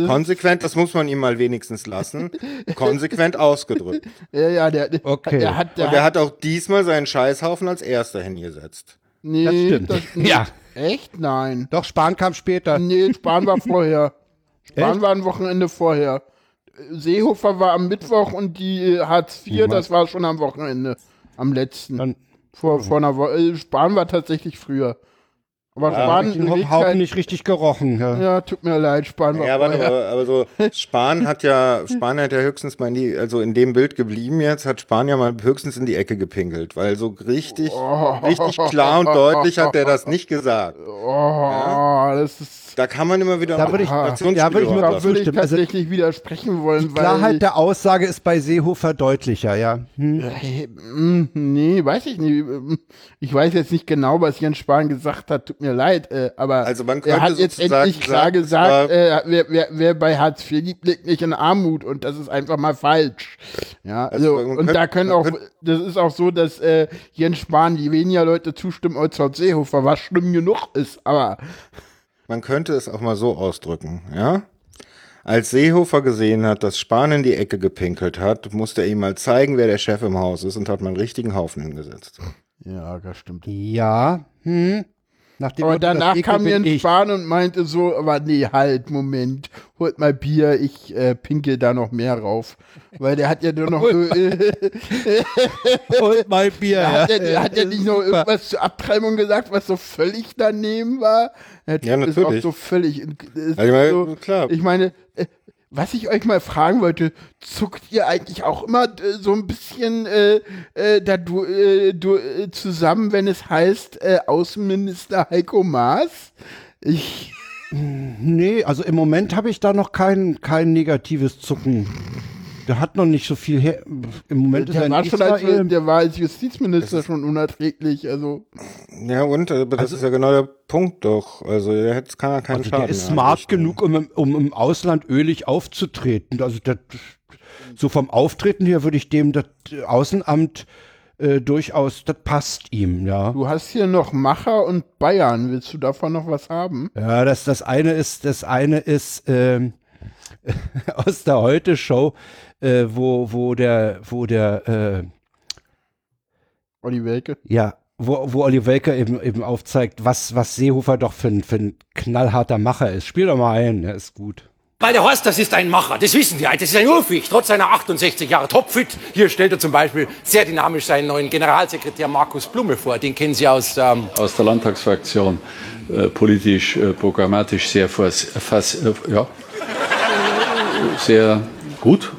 konsequent, das muss man ihm mal wenigstens lassen, konsequent ausgedrückt.
ja, ja, der,
Okay.
der hat. Der
Und er
hat,
hat auch diesmal seinen Scheißhaufen als erster hingesetzt.
nee,
Das stimmt. Ja.
Echt? Nein.
Doch, Spahn kam später.
Nee, Spahn war vorher. Spahn war ein Wochenende vorher. Seehofer war am Mittwoch und die äh, Hartz IV, das war schon am Wochenende. Am letzten.
Dann-
vor, vor einer Woche. Äh, Spahn war tatsächlich früher. Aber
Hab
Spahn
ich den
legt
Haufen
halt-
nicht richtig gerochen. Ja.
Ja, tut mir leid, Spahn war
Ja, aber,
vorher.
aber, aber so, Spahn hat ja, Spahn hat ja höchstens mal in die, also in dem Bild geblieben jetzt, hat Spahn ja mal höchstens in die Ecke gepinkelt, weil so richtig, richtig klar und deutlich hat der das nicht gesagt.
Oh, das ist.
Da kann man immer wieder
Da würde ich- ja, würde ich mir.
Da würde ich.
Also-
tatsächlich widersprechen wollen,
Die
weil.
Klarheit der Aussage ist bei Seehofer deutlicher, ja. Hm.
Mm, nee, weiß ich nicht. Ich weiß jetzt nicht genau, was Jens Spahn gesagt hat, tut mir leid, äh, aber
Also man
er hat jetzt endlich klar
sagen,
gesagt,
äh,
äh, wer, wer, wer bei Hartz IV liegt, liegt nicht in Armut und das ist einfach mal falsch. Ja, also,
Also
und
könnte-
da können auch,
könnte-
das ist auch so, dass äh, Jens Spahn die weniger Leute zustimmen als Horst Seehofer, was schlimm genug ist, aber
Man könnte es auch mal so ausdrücken, ja? Als Seehofer gesehen hat, dass Spahn in die Ecke gepinkelt hat, musste er ihm mal zeigen, wer der Chef im Haus ist und hat mal einen richtigen Haufen hingesetzt.
ja, das stimmt.
Ja, hm. Nachdem
Aber danach kam Jens
ich.
Spahn und meinte so, aber nee, halt, Moment, holt mal Bier, ich äh, pinkel da noch mehr rauf. Weil der hat ja nur noch, äh,
Holt mal Bier.
der hat, ja, der
ja.
hat ja nicht nur irgendwas zur Abtreibung gesagt, was so völlig daneben war. Der Typ
Ja,
Ist auch
natürlich.
so völlig, ist
Also ich meine,
so,
klar.
ich meine, was ich euch mal fragen wollte, zuckt ihr eigentlich auch immer äh, so ein bisschen äh, äh, da du, äh, du, äh, zusammen, wenn es heißt Außenminister Heiko Maas? Ich,
Nee, also im Moment habe ich da noch kein, kein negatives Zucken. Der hat noch nicht so viel her. Im Moment ist er
der war, schon als, der war als Justizminister schon unerträglich. Also
Ja, und, aber das ist ja genau der Punkt doch. Also, er hat, kann keinen
Also
Schaden
der ist smart genug, um, im- um im Ausland ölig aufzutreten. Also das, so vom Auftreten her würde ich dem das Außenamt äh, durchaus, das passt ihm, ja.
du hast hier noch Macher und Bayern. Willst du davon noch was haben?
Ja, das, das eine ist, das eine ist ähm, aus der Heute-Show, äh, wo, wo der, wo der, äh,
Olli Welke.
ja, wo, wo Olli Welker eben, eben aufzeigt, was, was Seehofer doch für ein, für ein knallharter Macher ist. Spiel doch mal ein, der ist gut.
Weil der Horst, das ist ein Macher, das wissen wir. Das ist ein Urficht, trotz seiner 68 Jahre topfit. Hier stellt er zum Beispiel sehr dynamisch seinen neuen Generalsekretär Markus Blume vor. Den kennen Sie aus ähm,
aus der Landtagsfraktion äh, politisch, äh, programmatisch sehr, fas, fas, äh, ja, sehr gut.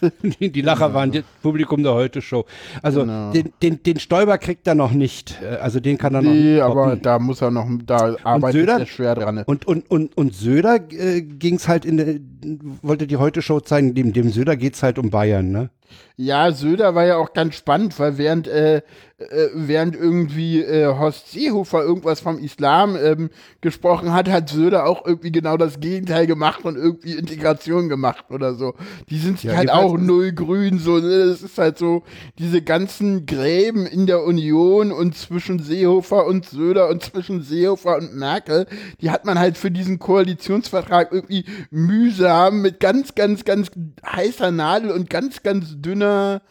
Die, Lacher waren das Publikum der Heute-Show. Also den, den, den Stoiber kriegt er noch nicht. Äh, Also den kann er noch
Nee,
nicht
aber
toppen.
da muss er noch, da arbeitet
Söder?
er schwer dran.
Und, und, und, und Söder äh, ging es halt in der, wollte die Heute-Show zeigen, dem, dem Söder geht es halt um Bayern, ne?
Ja, Söder war ja auch ganz spannend, weil während, äh, äh, während irgendwie äh, Horst Seehofer irgendwas vom Islam ähm, gesprochen hat, hat Söder auch irgendwie genau das Gegenteil gemacht und irgendwie Integration gemacht oder so. Die sind
Ja,
halt auch null grün, so, ne? Das ist halt so, diese ganzen Gräben in der Union und zwischen Seehofer und Söder und zwischen Seehofer und Merkel, die hat man halt für diesen Koalitionsvertrag irgendwie mühsam mit ganz, ganz, ganz heißer Nadel und ganz, ganz dünner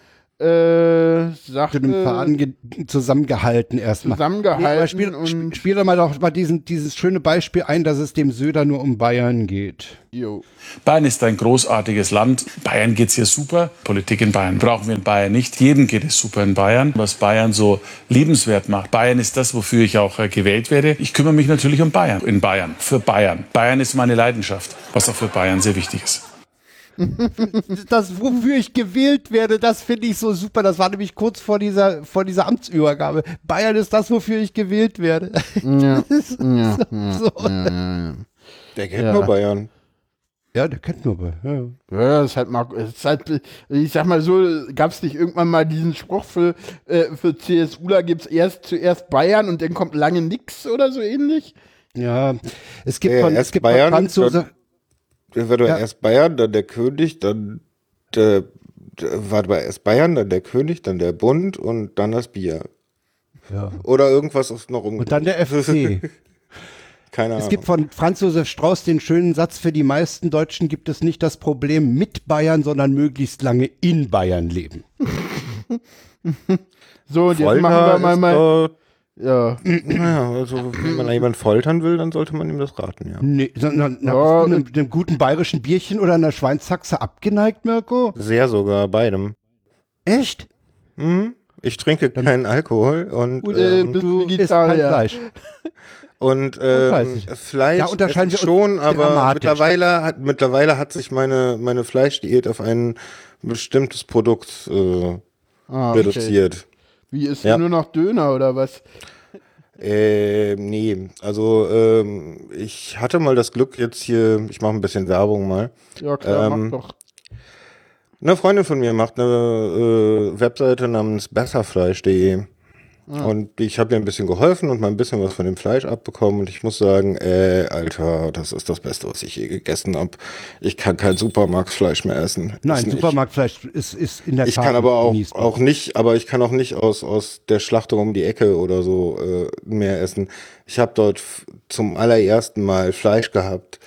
äh, Sache
Zu einem Faden ge- zusammengehalten erstmal.
zusammengehalten
Nee, spiel,
und
sp- spiel doch mal doch mal diesen, dieses schöne Beispiel ein, dass es dem Söder nur um Bayern geht.
jo.
Bayern ist ein großartiges Land. Bayern geht's hier super. Politik in Bayern brauchen wir in Bayern nicht. Jedem geht es super in Bayern. Was Bayern so liebenswert macht. Bayern ist das, wofür ich auch äh, gewählt werde. Ich kümmere mich natürlich um Bayern. In Bayern. Für Bayern. Bayern ist meine Leidenschaft. Was auch für Bayern sehr wichtig ist.
Das, wofür ich gewählt werde, das finde ich so super. Das war nämlich kurz vor dieser, vor dieser Amtsübergabe. Bayern ist das, wofür ich gewählt werde.
Ja. Ja,
so.
Der kennt
Ja.
nur Bayern.
Ja, der kennt nur. Be- Ja.
Ja, das ist halt, Marco, das ist halt, ich sag mal so, gab es nicht irgendwann mal diesen Spruch für, äh, für CSUler gibt's erst zuerst Bayern und dann kommt lange nix oder so ähnlich?
ja, es gibt
Äh,
von, es gibt
Bayern,
von Franzose.
Der war doch
Ja.
erst Bayern, dann der König, dann der, der war aber erst Bayern, dann der König, dann der Bund und dann das Bier.
Ja.
Oder irgendwas ist noch um.
Und dann der FC.
Keine Ahnung.
Es gibt von Franz Josef Strauß den schönen Satz, für die meisten Deutschen gibt es nicht das Problem mit Bayern, sondern möglichst lange in Bayern leben.
So, und jetzt machen wir mal
ist
mal, ja.
naja, also wenn man da jemanden foltern will, dann sollte man ihm das raten, ja.
Nee, sondern na,
Ja,
bist du einem, einem guten bayerischen Bierchen oder einer Schweinshaxe abgeneigt, Mirko?
Sehr sogar beidem.
Echt?
Mhm. Ich trinke keinen Alkohol und,
Gut,
äh,
ähm,
bist
du isst kein? Fleisch.
und ähm,
ich.
Fleisch
Da unterscheiden wir
schon, aber mittlerweile hat, mittlerweile hat sich meine, meine Fleischdiät auf ein bestimmtes Produkt äh,
Ah, okay. Wie ist
Ja.
nur noch Döner oder was?
Äh, nee, also ähm, ich hatte mal das Glück jetzt hier, ich mache ein bisschen Werbung mal.
Ja, klar,
Ähm,
mach doch.
Eine Freundin von mir macht eine äh, Webseite namens besserfleisch.de. Und ich habe ihr ein bisschen geholfen und mal ein bisschen was von dem Fleisch abbekommen. Und ich muss sagen, äh, Alter, das ist das Beste, was ich je gegessen habe. Ich kann kein Supermarktfleisch mehr essen. Ist
Nein,
nicht-
Supermarktfleisch ist, ist in der
Ich
Tat
kann aber auch, auch nicht, aber ich kann auch nicht aus, aus der Schlachtung um die Ecke oder so äh, mehr essen. Ich habe dort zum allerersten Mal Fleisch gehabt.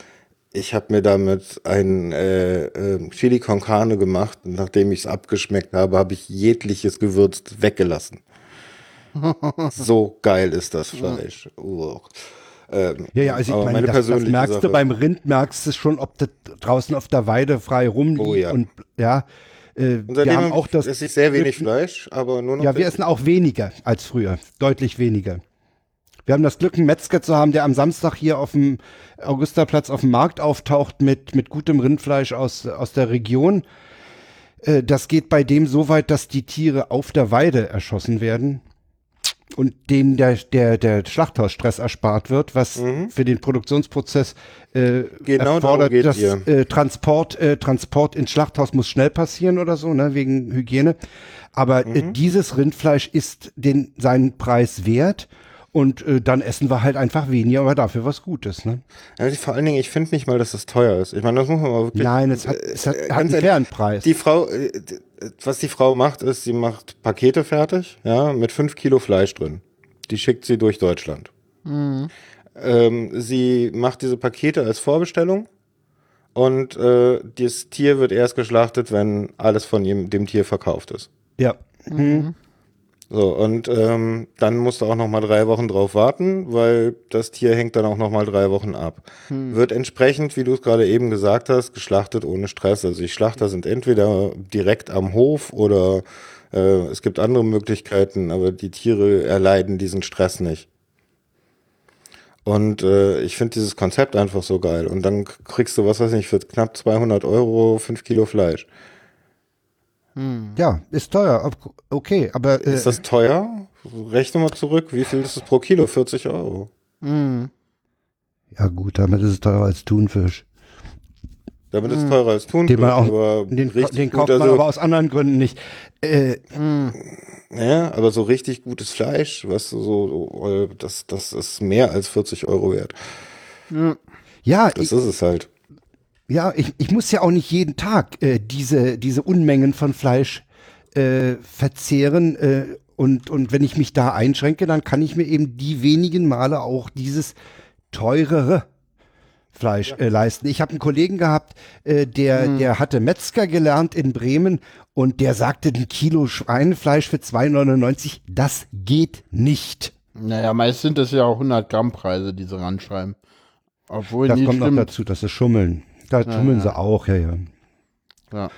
Ich habe mir damit ein äh, äh, Chili con Carne gemacht. Und nachdem ich es abgeschmeckt habe, habe ich jegliches Gewürz weggelassen. so geil ist das Fleisch. Uah. Ähm,
Ja, ja, also ich meine,
meine
das, das merkst
Sache.
du beim Rind, merkst du schon, ob das draußen auf der Weide frei rumliegt
Oh ja.
und ja, äh, wir haben auch das,
esse ich sehr wenig Fleisch, aber nur noch
ja, wir essen auch weniger als früher, deutlich weniger. Wir haben das Glück, einen Metzger zu haben, der am Samstag hier auf dem Augusterplatz auf dem Markt auftaucht mit, mit gutem Rindfleisch aus, aus der Region. Äh, Das geht bei dem so weit, dass die Tiere auf der Weide erschossen werden und dem der, der, der Schlachthausstress erspart wird, was für den Produktionsprozess äh,
Genau
erfordert, dass äh, Transport, äh, Transport ins Schlachthaus muss schnell passieren oder so, ne, wegen Hygiene. Aber äh, dieses Rindfleisch ist den, seinen Preis wert. Und äh, dann essen wir halt einfach weniger, aber dafür was Gutes. Ne?
Ja, vor allen Dingen, ich finde nicht mal, dass das teuer ist. Ich meine, das muss man mal wirklich.
Nein, es hat, es hat,
äh,
hat einen fairen Preis.
Die Frau, äh, was die Frau macht, ist, sie macht Pakete fertig, ja, mit fünf Kilo Fleisch drin. Die schickt sie durch Deutschland. Ähm, sie macht diese Pakete als Vorbestellung und äh, das Tier wird erst geschlachtet, wenn alles von ihm, dem Tier verkauft ist.
ja. Mhm.
So, und ähm, dann musst du auch noch mal drei Wochen drauf warten, weil das Tier hängt dann auch noch mal drei Wochen ab. Wird entsprechend, wie du es gerade eben gesagt hast, geschlachtet ohne Stress. Also die Schlachter sind entweder direkt am Hof oder äh, es gibt andere Möglichkeiten, aber die Tiere erleiden diesen Stress nicht. Und äh, ich finde dieses Konzept einfach so geil. Und dann kriegst du, was weiß ich, für knapp 200 Euro fünf Kilo Fleisch.
Ja, ist teuer. Okay, aber äh,
Ist das teuer? Rechne mal zurück. Wie viel ist es pro Kilo? 40 Euro.
ja gut, damit ist es teurer als Thunfisch.
Damit ist es teurer als Thunfisch.
Den, man auch,
aber
den, den kauft man
also-
aber aus anderen Gründen nicht. Äh,
Ja, aber so richtig gutes Fleisch, was so, äh, das, das ist mehr als 40 Euro wert.
ja,
Das
ich,
ist es halt.
Ja ich, ich muss ja auch nicht jeden Tag äh, diese, diese Unmengen von Fleisch äh, verzehren. Äh, und, und wenn ich mich da einschränke, dann kann ich mir eben die wenigen Male auch dieses teurere Fleisch äh, leisten. Ich habe einen Kollegen gehabt, äh, der, der hatte Metzger gelernt in Bremen und der sagte, ein Kilo Schweinefleisch für 2,99, das geht nicht.
Naja, meist sind das ja auch 100 Gramm Preise, die sie ranschreiben. Obwohl,
Das kommt noch
stimmt.
dazu, das ist Schummeln. Da schummeln sie auch, ja, ja.
Ja.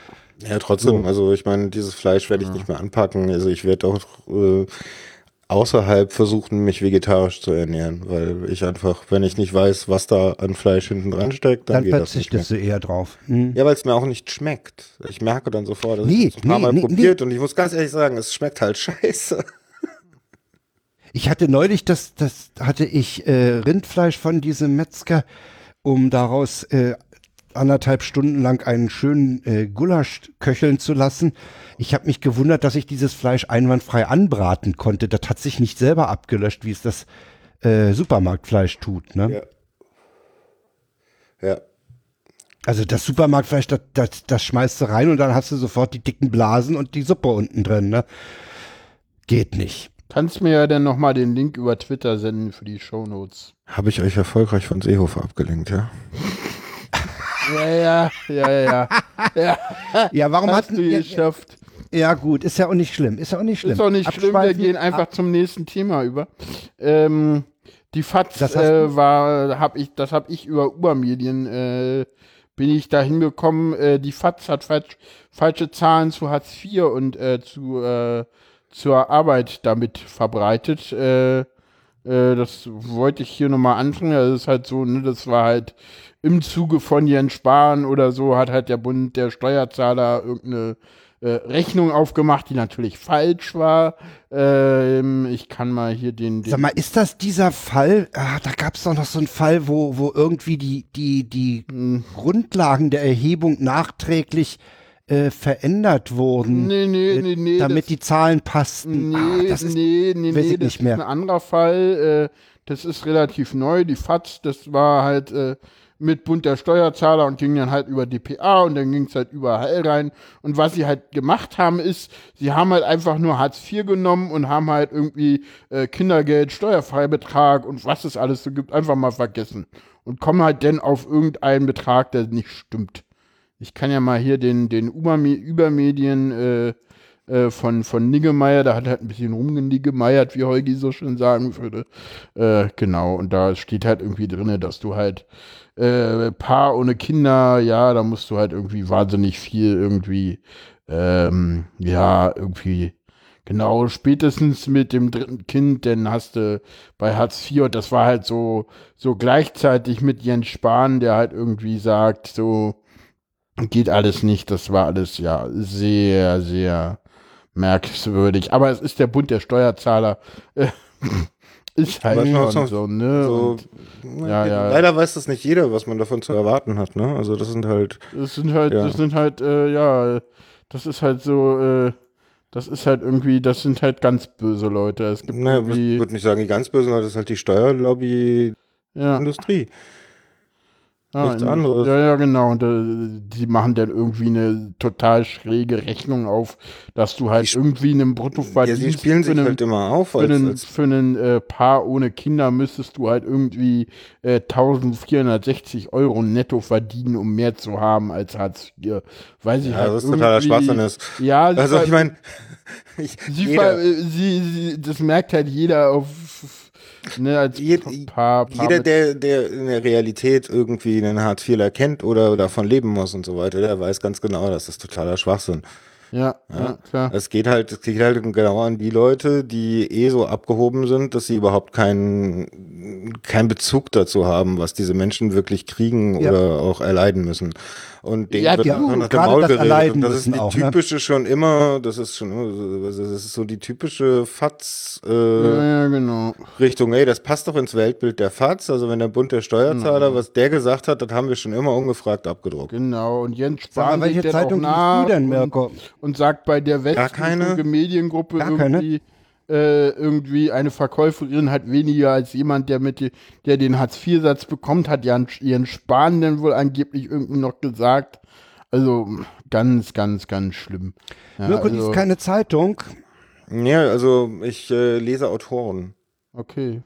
Ja, trotzdem, also ich meine, dieses Fleisch werde ich nicht mehr anpacken. Also ich werde auch äh, außerhalb versuchen, mich vegetarisch zu ernähren, weil ich einfach, wenn ich nicht weiß, was da an Fleisch hinten dran steckt, dann,
Dann
geht das nicht mehr.
verzichtest du eher drauf. Hm.
Ja, weil es mir auch nicht schmeckt. Ich merke dann sofort, dass
Nee,
ich es ein paar
nee,
Mal
nee,
probiert und ich muss ganz ehrlich sagen, es schmeckt halt scheiße.
Ich hatte neulich, das, das hatte ich äh, Rindfleisch von diesem Metzger, um daraus äh, anderthalb Stunden lang einen schönen äh, Gulasch köcheln zu lassen. Ich habe mich gewundert, dass ich dieses Fleisch einwandfrei anbraten konnte. Das hat sich nicht selber abgelöscht, wie es das äh, Supermarktfleisch tut. Ne?
Ja. Ja.
Also das Supermarktfleisch, das, das, das schmeißt du rein und dann hast du sofort die dicken Blasen und die Suppe unten drin. Ne? Geht nicht.
Kannst mir ja dann nochmal den Link über Twitter senden für die Shownotes.
Habe ich euch erfolgreich von Seehofer abgelenkt, ja?
Ja, ja, ja, ja. ja.
Ja, warum
Hast du
ja,
geschafft.
ja gut, ist ja auch nicht schlimm. Ist ja auch nicht schlimm.
Ist auch nicht schlimm, wir gehen einfach zum nächsten Thema über. Ähm, die FATS
Das
äh, war, hab ich, das habe ich über Ubermedien, äh, bin ich da hingekommen. Äh, die FATS hat falsch, falsche Zahlen zu Hartz IV und äh, zu, äh, zur Arbeit damit verbreitet. Äh, das wollte ich hier nochmal anfangen. Das ist halt so, ne, das war halt im Zuge von Jens Spahn oder so, hat halt der Bund der Steuerzahler irgendeine äh, Rechnung aufgemacht, die natürlich falsch war. Ähm, ich kann mal hier den, den
Sag mal, ist das dieser Fall? Ah, da gab es doch noch so einen Fall, wo, wo irgendwie die, die, die. Grundlagen der Erhebung nachträglich äh, verändert wurden,
Nee, nee,
äh,
nee, nee.
damit die Zahlen passten.
nee,
ah, das ist,
nee, nee,
weiß
nee,
ich
das
nicht
ist
mehr.
ein anderer Fall. Äh, das ist relativ neu. Die FATS, das war halt äh, mit Bund der Steuerzahler und ging dann halt über DPA und dann ging es halt überall rein. Und was sie halt gemacht haben, ist, sie haben halt einfach nur Hartz IV genommen und haben halt irgendwie äh, Kindergeld, Steuerfreibetrag und was es alles so gibt, einfach mal vergessen. Und kommen halt dann auf irgendeinen Betrag, der nicht stimmt. Ich kann ja mal hier den, den Überme Übermedien äh, äh, von, von Niggemeier, da hat er halt ein bisschen rumgeniggemeiert, wie Holgi so schön sagen würde. Äh, genau, und da steht halt irgendwie drin, dass du halt äh, Paar ohne Kinder, ja, da musst du halt irgendwie wahnsinnig viel irgendwie, ähm, ja, irgendwie, genau, spätestens mit dem dritten Kind, dann hast du bei Hartz IV, und das war halt so, so gleichzeitig mit Jens Spahn, der halt irgendwie sagt, so, geht alles nicht, das war alles, ja, sehr, sehr merkwürdig. Aber es ist der Bund der Steuerzahler. Ist halt schon so, ne?
So,
Und ja, ja.
Leider weiß das nicht jeder, was man davon zu erwarten hat, ne? Also das sind halt,
Das sind halt,
Ja.
das sind halt, äh, ja, das ist halt so, äh, das ist halt irgendwie, das sind halt ganz böse Leute. Es gibt
ne, ich würde nicht sagen, die ganz bösen Leute, das ist halt die Steuerlobby
ja,
Industrie.
Ja,
nichts
in-
anderes.
Ja, ja, genau. Und äh, die machen dann irgendwie eine total schräge Rechnung auf, dass du halt
Die
irgendwie einen
Ja,
Bruttoverdienst
sie spielen
für
sich
einen-
halt immer auf
Für einen,
als
für einen äh, Paar ohne Kinder müsstest du halt irgendwie äh, 1460 Euro netto verdienen, um mehr zu haben als Hartz IV. Weiß ich
ja,
halt
das ist totaler Schwachsinn ist.
Ja,
Also ich meine,
sie, sie, das merkt halt jeder auf, ne, als
Jed-
Paar, Paar
jeder, der, der in der Realität irgendwie einen Hartz IVler kennt oder davon leben muss und so weiter, der weiß ganz genau, das ist totaler Schwachsinn.
ja, ja, klar.
Es geht halt, es geht halt genau an die Leute, die eh so abgehoben sind, dass sie überhaupt keinen keinen Bezug dazu haben, was diese Menschen wirklich kriegen
Ja.
oder auch erleiden müssen. Und dem
Ja,
wird
ja,
einfach nach dem
gerade
Maul
das
geredet. Und das ist die
auch, ne?
typische schon immer, das ist schon, das ist so die typische FATS, äh,
Ja, genau.
Richtung, ey, das passt doch ins Weltbild der FATS. Also wenn der Bund der Steuerzahler, was der gesagt hat, das haben wir schon immer ungefragt abgedruckt.
Genau, und Jens Spahn
welche Zeitung
auch
liest
nach
du denn,
und-
Mirko?
Und sagt bei der
Gar keine?
Mediengruppe
Gar keine?
Irgendwie, äh, irgendwie eine Verkäuferin hat weniger als jemand, der mit die, der den Hartz-IV-Satz bekommt, hat Jan, Jens Spahn denn wohl angeblich irgendwie noch gesagt. Also ganz, ganz, ganz schlimm. Ja,
Mirko
also,
liest keine Zeitung.
Ja, also ich äh, lese Autoren.
Okay.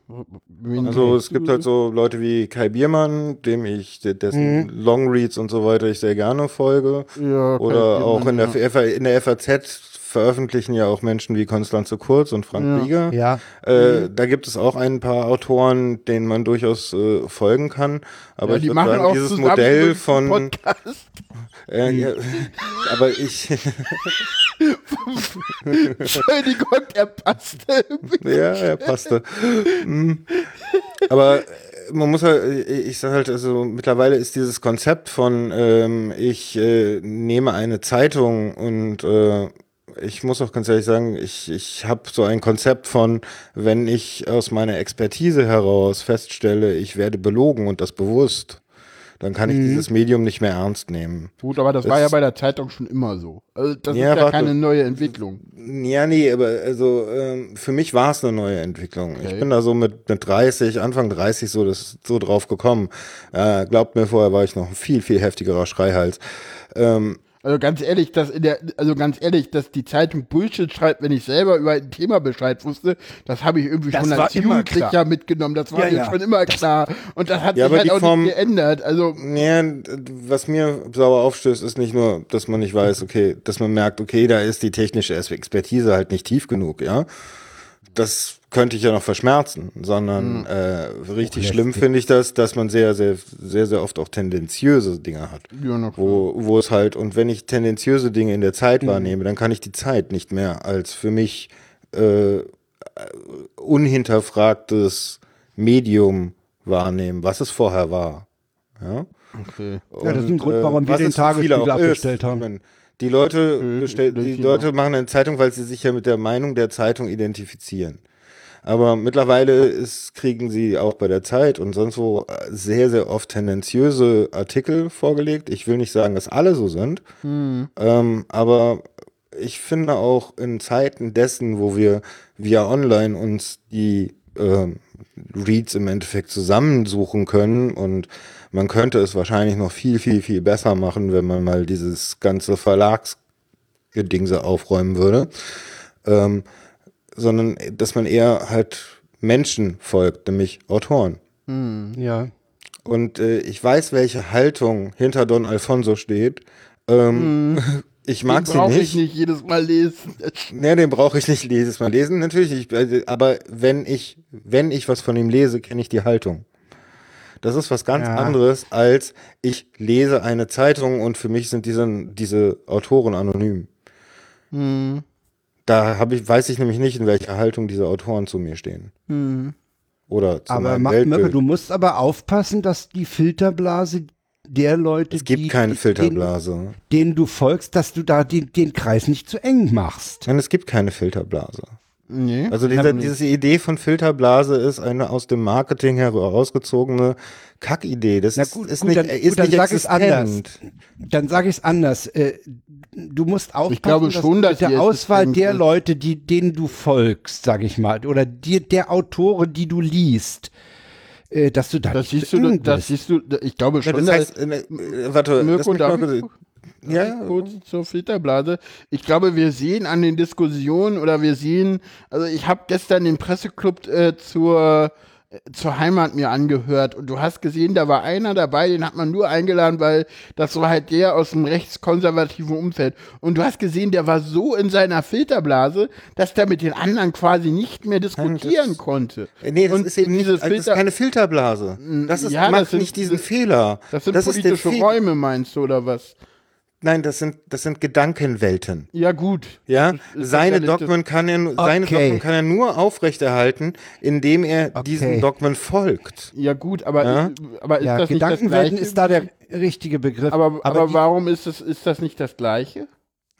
Wen
Also es gibt halt so Leute wie Kai Biermann, dem ich, de- dessen
Mhm.
Longreads und so weiter ich sehr gerne folge.
ja,
Oder
Kai
auch in der,
Biermann,
FA in der FAZ veröffentlichen ja auch Menschen wie Konstanze Kurz und Frank
Ja.
Rieger.
Ja.
Äh, da gibt es auch ein paar Autoren, denen man durchaus äh, folgen kann. Aber
ja,
ich
die
würde
machen
sagen,
auch
dieses Modell von.
Podcast.
Äh, ja, aber ich.
Entschuldigung, der passte.
ja, er passte. Mm. Aber äh, man muss halt, ich ich sag halt, also mittlerweile ist dieses Konzept von, ähm, ich äh, nehme eine Zeitung und äh, ich muss auch ganz ehrlich sagen, ich, ich habe so ein Konzept von, wenn ich aus meiner Expertise heraus feststelle, ich werde belogen und das bewusst, dann kann ich dieses Medium nicht mehr ernst nehmen.
Gut, aber das,
Das-
war ja bei der Zeitung schon immer so. Also das
Ja,
ist ja keine neue Entwicklung.
Ja, nee, aber also ähm, für mich war es eine neue Entwicklung. Ich
Okay.
bin da so mit, mit 30, Anfang 30 so, das, so drauf gekommen. Äh, glaubt mir, vorher war ich noch ein viel, viel heftigerer Schreihals. Ähm,
Also ganz ehrlich, dass in der, also ganz ehrlich, dass die Zeitung Bullshit schreibt, wenn ich selber über ein Thema Bescheid wusste, das habe ich irgendwie
Das
schon als Jugendlicher mitgenommen. Das war
Ja,
mir
ja.
schon immer klar. Und das hat
Ja,
sich
aber
halt
die
auch
Form-
nicht geändert. Also
ja, was mir sauer aufstößt, ist nicht nur, dass man nicht weiß, okay, dass man merkt, okay, da ist die technische Expertise halt nicht tief genug, ja. Das könnte ich ja noch verschmerzen, sondern äh, richtig schlimm finde ich das, dass man sehr, sehr, sehr, sehr oft auch tendenziöse Dinge hat.
ja,
wo, wo es halt, und wenn ich tendenziöse Dinge in der Zeit wahrnehme, dann kann ich die Zeit nicht mehr als für mich äh, unhinterfragtes Medium wahrnehmen, was es vorher war. Ja,
okay.
Ja, das ist ein
Und,
Grund,
äh,
warum wir
was
den Tagesspiegel
auch ist.
abgestellt haben.
Meine, Die Leute,
Äh,
bestell, die Leute machen eine Zeitung, weil sie sich ja mit der Meinung der Zeitung identifizieren. Aber mittlerweile ist, kriegen sie auch bei der Zeit und sonst wo äh, sehr, sehr oft tendenziöse Artikel vorgelegt. Ich will nicht sagen, dass alle so sind, ähm, aber ich finde auch in Zeiten dessen, wo wir via Online uns die ähm, Reads im Endeffekt zusammensuchen können und man könnte es wahrscheinlich noch viel, viel, viel besser machen, wenn man mal dieses ganze Verlagsgedingse aufräumen würde. Ähm, sondern dass man eher halt Menschen folgt, nämlich Autoren.
Ja.
Und äh, ich weiß, welche Haltung hinter Don Alfonso steht. Ähm, Ich mag
Den
sie
brauche
nicht.
ich nicht jedes Mal lesen.
Nee, den brauche ich nicht jedes Mal lesen. Natürlich, ich, also, aber wenn ich, wenn ich was von ihm lese, kenne ich die Haltung. Das ist was ganz
Ja.
anderes, als ich lese eine Zeitung und für mich sind diese, diese Autoren anonym. Da habe ich, weiß ich nämlich nicht, in welcher Haltung diese Autoren zu mir stehen. Oder zu
Aber
meinem
Ma-
Weltbild.
Mirko, du musst aber aufpassen, dass die Filterblase der Leute,
es gibt
die,
keine
die-
Filterblase.
Denen, denen du folgst, dass du da den, den Kreis nicht zu eng machst.
Nein, es gibt keine Filterblase.
Nee.
Also diese, diese Idee von Filterblase ist eine aus dem Marketing herausgezogene Kackidee. Das
Na
ist,
gut,
ist
gut,
nicht,
dann,
ist
gut, dann
nicht
sag es anders.
existent.
Dann sage ich es anders. Äh, du musst aufpassen,
glaube schon,
dass
dass
mit
die
der Auswahl
existent
der. Leute, die, denen du folgst, sag ich mal, oder dir, der Autoren, die du liest, äh, dass du da
Das
nicht
siehst du, das siehst du, ich glaube
Ja,
schon,
das
dass-
heißt, äh, äh, warte,
Mirko,
mich ja,
kurz zur Filterblase. Ich glaube, wir sehen an den Diskussionen oder wir sehen, also ich habe gestern den Presseclub äh, zur äh, zur Heimat mir angehört und du hast gesehen, da war einer dabei, den hat man nur eingeladen, weil das war halt der aus dem rechtskonservativen Umfeld. Und du hast gesehen, der war so in seiner Filterblase, dass der mit den anderen quasi nicht mehr diskutieren
das-
konnte.
Äh, Nee, das
und
ist eben nicht,
dieses
das ist
Filter-
keine Filterblase. Das ist,
Ja, das
macht
sind-
nicht diesen Fehler.
Das sind
der
politische Räume, meinst du, oder was?
Nein, das sind, das sind Gedankenwelten.
Ja, gut.
Ja,
Ist
seine? Dogmen kann er, seine
Okay.
Dogmen kann er nur aufrechterhalten, indem er
Okay.
diesen Dogmen folgt.
Ja, gut, aber,
Ja?
aber ist
Ja,
das nicht das
Gedankenwelten
Gleiche?
ist da der richtige Begriff.
aber, aber,
die-
warum ist das, ist das nicht das Gleiche?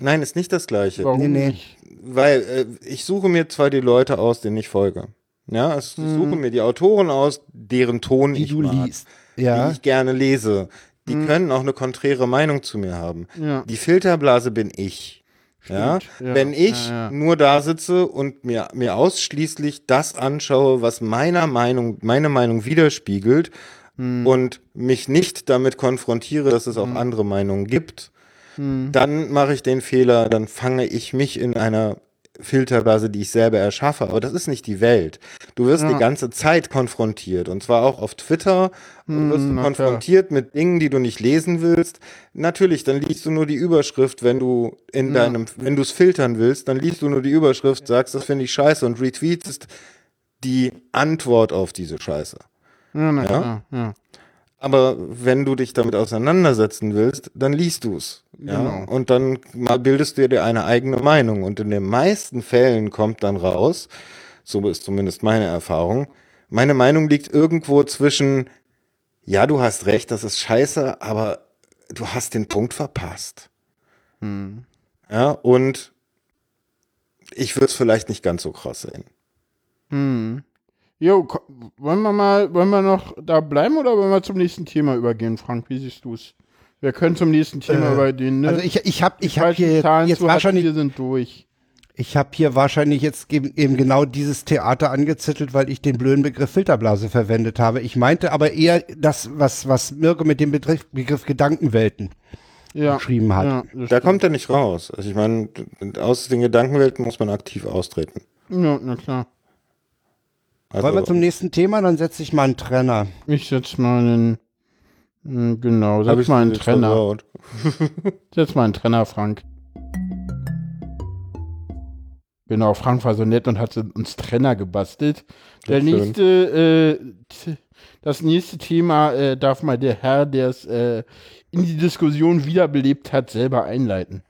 Nein, ist nicht das Gleiche.
Warum
Nee, nee.
nicht?
Weil äh, ich suche mir zwar die Leute aus, denen ich folge. Ja, also ich suche mir die Autoren aus, deren Ton
die
ich
du
mag,
liest. Ja.
die ich gerne lese. Die können auch eine konträre Meinung zu mir haben.
Ja.
Die Filterblase bin ich. Ja?
Ja,
Wenn ich
ja,
nur da sitze und mir, mir ausschließlich das anschaue, was meiner Meinung, meine Meinung widerspiegelt
Hm.
und mich nicht damit konfrontiere, dass es auch
Hm.
andere Meinungen gibt, dann mache ich den Fehler, dann fange ich mich in einer Filterblase, die ich selber erschaffe. Aber das ist nicht die Welt. Du wirst die ganze Zeit konfrontiert. Und zwar auch auf Twitter wirst du
Hm,
konfrontiert mit Dingen, die du nicht lesen willst. Natürlich, dann liest du nur die Überschrift, wenn du in deinem, wenn du es filtern willst, dann liest du nur die Überschrift, sagst, das finde ich scheiße und retweetest die Antwort auf diese Scheiße.
Ja, na
Ja?
klar, ja.
Aber wenn du dich damit auseinandersetzen willst, dann liest du's. Ja?
Genau.
Und dann mal bildest du dir eine eigene Meinung. Und in den meisten Fällen kommt dann raus, so ist zumindest meine Erfahrung, meine Meinung liegt irgendwo zwischen, ja, du hast recht, das ist scheiße, aber du hast den Punkt verpasst.
Hm.
Ja, und ich würde es vielleicht nicht ganz so krass sehen.
Hm. Jo, wollen wir mal, wollen wir noch da bleiben oder wollen wir zum nächsten Thema übergehen, Frank? Wie siehst du es? Wir können zum nächsten Thema
Äh,
übergehen, ne?
Also ich, ich habe ich hab hier
Zahlen
jetzt wahrscheinlich
wir sind durch.
Ich habe hier wahrscheinlich jetzt eben eben genau dieses Theater angezettelt, weil ich den blöden Begriff Filterblase verwendet habe. Ich meinte aber eher das, was, was Mirko mit dem Begriff, Begriff Gedankenwelten
Ja.
beschrieben hat.
Ja,
Da kommt er nicht raus. Also ich meine, aus den Gedankenwelten muss man aktiv austreten.
Ja, na klar.
Also,
Wollen wir zum nächsten Thema? Dann setze ich mal einen Trenner.
Ich setz mal einen, hm, genau, setz
ich
mal einen
jetzt
Trenner.
versaut.
Setz mal einen Trenner, Frank. Genau, Frank war so nett und hat uns Trenner gebastelt. Der nächste, äh, das nächste Thema äh, darf mal der Herr, der es äh, in die Diskussion wiederbelebt hat, selber einleiten.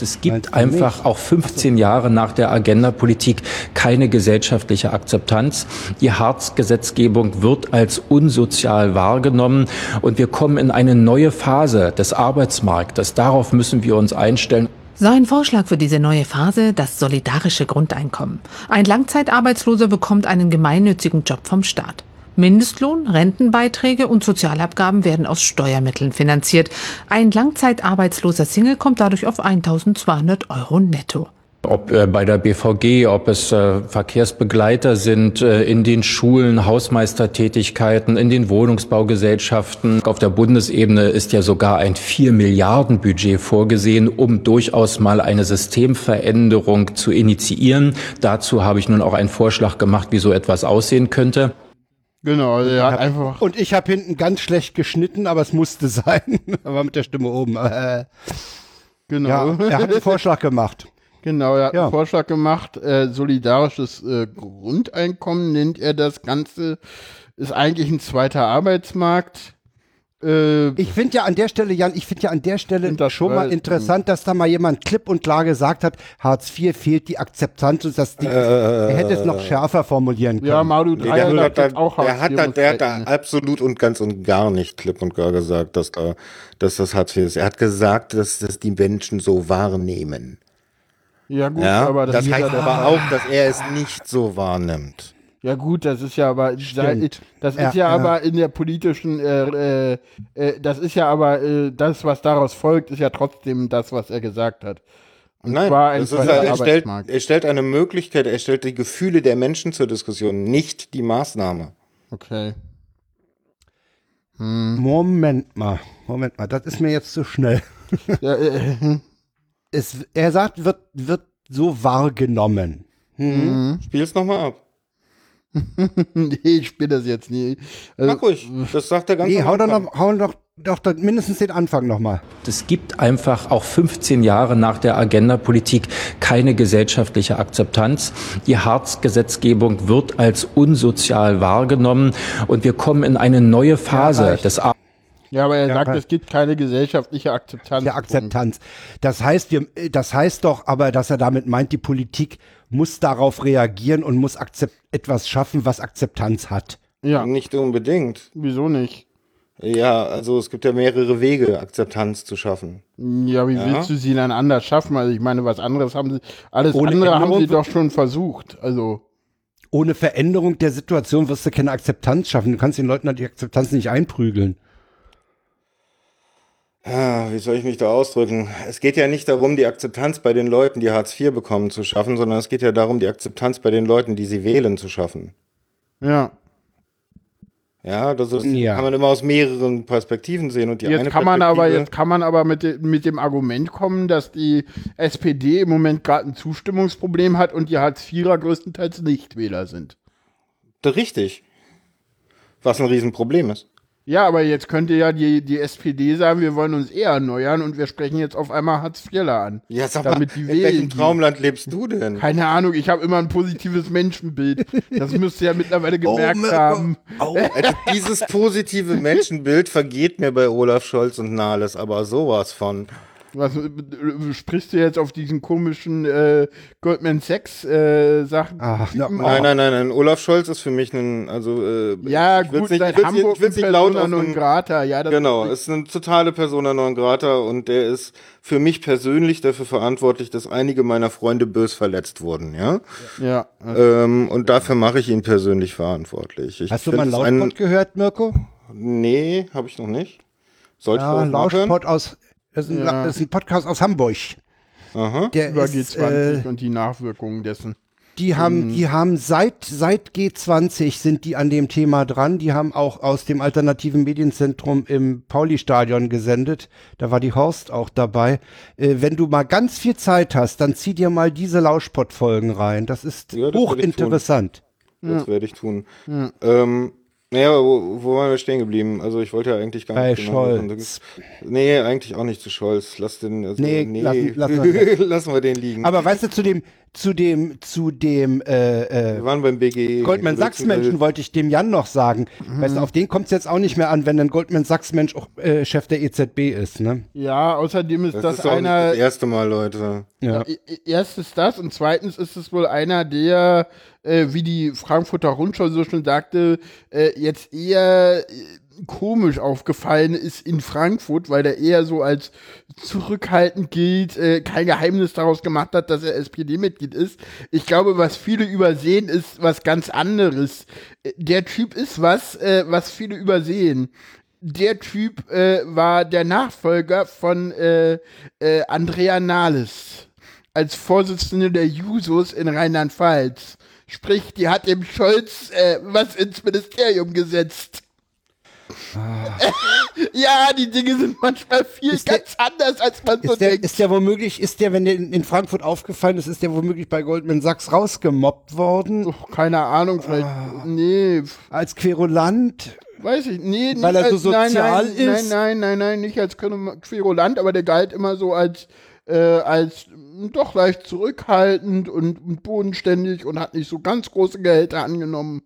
Es gibt einfach auch 15 Jahre nach der Agenda-Politik keine gesellschaftliche Akzeptanz. Die Hartz-Gesetzgebung wird als unsozial wahrgenommen und wir kommen in eine neue Phase des Arbeitsmarktes. Darauf müssen wir uns einstellen.
Sein Vorschlag für diese neue Phase, das solidarische Grundeinkommen. Ein Langzeitarbeitsloser bekommt einen gemeinnützigen Job vom Staat. Mindestlohn, Rentenbeiträge und Sozialabgaben werden aus Steuermitteln finanziert. Ein langzeitarbeitsloser Single kommt dadurch auf 1200 Euro netto.
Ob äh, bei der BVG, ob es äh, Verkehrsbegleiter sind äh, in den Schulen, Hausmeistertätigkeiten, in den Wohnungsbaugesellschaften. Auf der Bundesebene ist ja sogar ein 4 Milliarden Budget vorgesehen, um durchaus mal eine Systemveränderung zu initiieren. Dazu habe ich nun auch einen Vorschlag gemacht, wie so etwas aussehen könnte.
Genau, also er hat einfach.
Und ich habe hinten ganz schlecht geschnitten, aber es musste sein. aber mit der Stimme oben. Äh,
Genau.
ja, er hat einen Vorschlag gemacht.
Genau, er hat
Ja.
einen Vorschlag gemacht, äh, solidarisches äh, Grundeinkommen nennt er das Ganze, ist eigentlich ein zweiter Arbeitsmarkt. Äh,
Ich finde ja an der Stelle, Jan, ich finde ja an der Stelle
das
schon mal interessant, dass da mal jemand klipp und klar gesagt hat, Hartz IV fehlt die Akzeptanz und dass die, er hätte es noch schärfer formulieren können.
ja, Maru
Nee,
Dreier
der, hat da,
auch
der,
Hartz
hat
IV
da,
muss
der hat da absolut und ganz und gar nicht klipp und klar gesagt, dass, da, dass das Hartz IV ist. Er hat gesagt, dass das die Menschen so wahrnehmen.
Ja gut,
Ja?
aber das,
das
ist ja
heißt
der-
aber auch, dass er es nicht so wahrnimmt.
Ja gut, das ist ja aber
Stimmt.
das
Ja,
ist ja,
ja.
aber in der politischen äh, äh, äh, das ist ja aber äh, das, was daraus folgt, ist ja trotzdem das, was er gesagt hat. Und
Nein,
zwar ein
das ist,
zweiter
er, stellt, er stellt eine Möglichkeit, er stellt die Gefühle der Menschen zur Diskussion, nicht die Maßnahme.
Okay.
Moment mal, Moment mal, das ist mir jetzt zu schnell.
Ja, äh,
Es, er sagt, wird, wird so wahrgenommen.
Spiel's nochmal ab.
nee, ich spiele das jetzt nie. Also,
Mach ruhig, das sagt er ganz
Nee, hau doch,
Anfang.
noch, hau doch, doch, doch mindestens den Anfang nochmal.
Es gibt einfach auch 15 Jahre nach der Agenda-Politik keine gesellschaftliche Akzeptanz. Die Hartz-Gesetzgebung wird als unsozial wahrgenommen und wir kommen in eine neue Phase
reicht.
des Ar
Ja, aber er
Ja,
sagt, es gibt keine gesellschaftliche Akzeptanz.
der Akzeptanz. Das heißt, wir, das heißt doch aber, dass er damit meint, die Politik muss darauf reagieren und muss akzept etwas schaffen, was Akzeptanz hat.
Ja,
Nicht unbedingt.
wieso nicht?
Ja, also es gibt ja mehrere Wege, Akzeptanz zu schaffen.
Ja, wie
Ja.
willst du sie dann anders schaffen? Also ich meine, was anderes haben sie, alles
Ohne
andere haben
Änderung
sie
wird-
doch schon versucht. Also,
Ohne Veränderung der Situation wirst du keine Akzeptanz schaffen. Du kannst den Leuten halt die Akzeptanz nicht einprügeln.
Ah, Wie soll ich mich da ausdrücken? Es geht ja nicht darum, die Akzeptanz bei den Leuten, die Hartz IV bekommen, zu schaffen, sondern es geht ja darum, die Akzeptanz bei den Leuten, die sie wählen, zu schaffen.
ja.
Ja, das ist,
Ja.
kann man immer aus mehreren Perspektiven sehen. Und die eine
Jetzt kann man aber, jetzt kann man aber mit, mit dem Argument kommen, dass die SPD im Moment gerade ein Zustimmungsproblem hat und die Hartz-IVer größtenteils Nichtwähler sind.
Richtig. Was ein Riesenproblem ist.
Ja, aber jetzt könnte ja die, die SPD sagen, wir wollen uns eher erneuern und wir sprechen jetzt auf einmal Hartz-IVler an.
Ja, sag
Damit
mal,
die
in
wählen
welchem. Traumland lebst du denn?
Keine Ahnung, ich habe immer ein positives Menschenbild. Das müsst ihr ja mittlerweile gemerkt
Mirko.
haben.
Also dieses positive Menschenbild vergeht mir bei Olaf Scholz und Nahles, aber sowas von.
Was sprichst du jetzt auf diesen komischen äh, Goldman Sachs äh, Sachen?
Ach, ja,
Nein, nein, nein, nein. Olaf Scholz ist für mich ein, also äh,
Ja,
ich
gut,
nicht,
seit
ich
Hamburg
ich
ein
laut
Persona non grata. Ja, das
Genau, ist eine totale Persona non grata und der ist für mich persönlich dafür verantwortlich, dass einige meiner Freunde bös verletzt wurden, ja.
ja.
Ähm, und dafür mache ich ihn persönlich verantwortlich. Ich
Hast du mal
es
Lauschpot gehört, Mirko?
Nee, habe ich noch nicht. Sollte
Ja,
ich?
Lauschpot aus, das ist, ein,
Ja.
das ist ein Podcast aus Hamburg.
Aha.
Der
Über
ist,
G20
äh,
und die Nachwirkungen dessen.
Die haben, die haben seit, seit G20 sind die an dem Thema dran. Die haben auch aus dem alternativen Medienzentrum im Pauli-Stadion gesendet. Da war die Horst auch dabei. Äh, wenn du mal ganz viel Zeit hast, dann zieh dir mal diese Lauschpott-Folgen rein. Das ist
Ja, das
hochinteressant.
Das werde ich tun. Ähm, naja, aber wo, wo waren wir stehen geblieben? Also ich wollte ja eigentlich gar
Bei
nicht genau
Scholz.
Nee, eigentlich auch nicht zu Scholz. Lass den. Also,
Nee,
nee,
lassen- lassen wir
lassen wir den liegen.
Aber weißt du, zu dem, zu dem, zu dem, äh, äh,
wir waren beim BG.
Goldman Sachs Menschen wollte ich dem Jan noch sagen. Weißt du, auf den kommt es jetzt auch nicht mehr an, wenn ein Goldman Sachs Mensch auch äh, Chef der EZB ist, ne?
Ja, außerdem ist
Das,
das,
ist doch nicht
einer.
das erste Mal, Leute.
Ja.
E- e- Erstens das und zweitens ist es wohl einer, der, äh, wie die Frankfurter Rundschau so schon sagte, äh, jetzt eher äh, komisch aufgefallen ist in Frankfurt, weil der eher so als zurückhaltend gilt, äh, kein Geheimnis daraus gemacht hat, dass er SPD-Mitglied ist. Ich glaube, was viele übersehen, ist was ganz anderes. Äh, Der Typ ist was, äh, was viele übersehen der Typ äh, war der Nachfolger von äh, äh, Andrea Nahles als Vorsitzende der Jusos in Rheinland-Pfalz. Sprich, die hat dem Scholz was ins Ministerium gesetzt. Ja, die Dinge sind manchmal viel
Ist der-
ganz anders, als man so
Ist der,
denkt.
ist der womöglich, ist der, wenn der in, in Frankfurt aufgefallen ist, ist der womöglich bei Goldman Sachs rausgemobbt worden?
Oh, keine Ahnung, vielleicht. Nee,
Als Querulant?
weiß ich. Nee, nicht
Weil er so
als, nein,
sozial
nein,
ist?
Nein, nein, nein, nein, nicht als Queru- Querulant, aber der galt immer so als, äh, als mh, doch leicht zurückhaltend und, und bodenständig und hat nicht so ganz große Gehälter angenommen.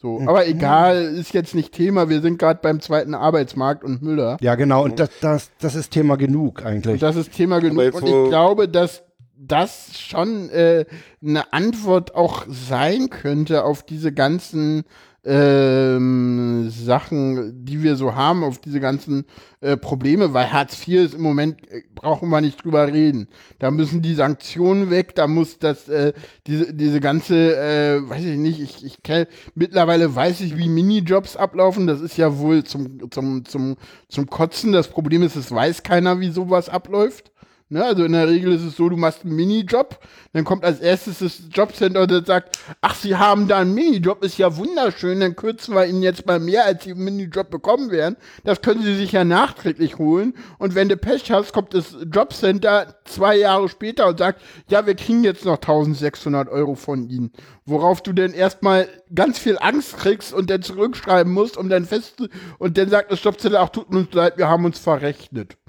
So, aber egal, ist jetzt nicht Thema. Wir sind gerade beim zweiten Arbeitsmarkt und Müller.
Ja, genau. Und das, das, das ist Thema genug eigentlich.
Und das ist Thema genug. Und ich glaube, dass das schon äh, eine Antwort auch sein könnte auf diese ganzen ähm, Sachen, die wir so haben, auf diese ganzen äh, Probleme, weil Hartz IV ist im Moment, äh, brauchen wir nicht drüber reden. Da müssen die Sanktionen weg, da muss das, äh, diese, diese ganze, äh, weiß ich nicht, ich, ich kenn, mittlerweile weiß ich, wie Minijobs ablaufen, das ist ja wohl zum, zum, zum, zum Kotzen. Das Problem ist, es weiß keiner, wie sowas abläuft. Ne, also in der Regel ist es so, du machst einen Minijob, dann kommt als erstes das Jobcenter und sagt, ach, Sie haben da einen Minijob, ist ja wunderschön, dann kürzen wir Ihnen jetzt mal mehr, als Sie im Minijob bekommen werden. Das können Sie sich ja nachträglich holen. Und wenn du Pech hast, kommt das Jobcenter zwei Jahre später und sagt, ja, wir kriegen jetzt noch 1600 Euro von Ihnen. Worauf du dann erstmal ganz viel Angst kriegst und dann zurückschreiben musst, um dann fest, und dann sagt das Jobcenter, ach, tut uns leid, wir haben uns verrechnet.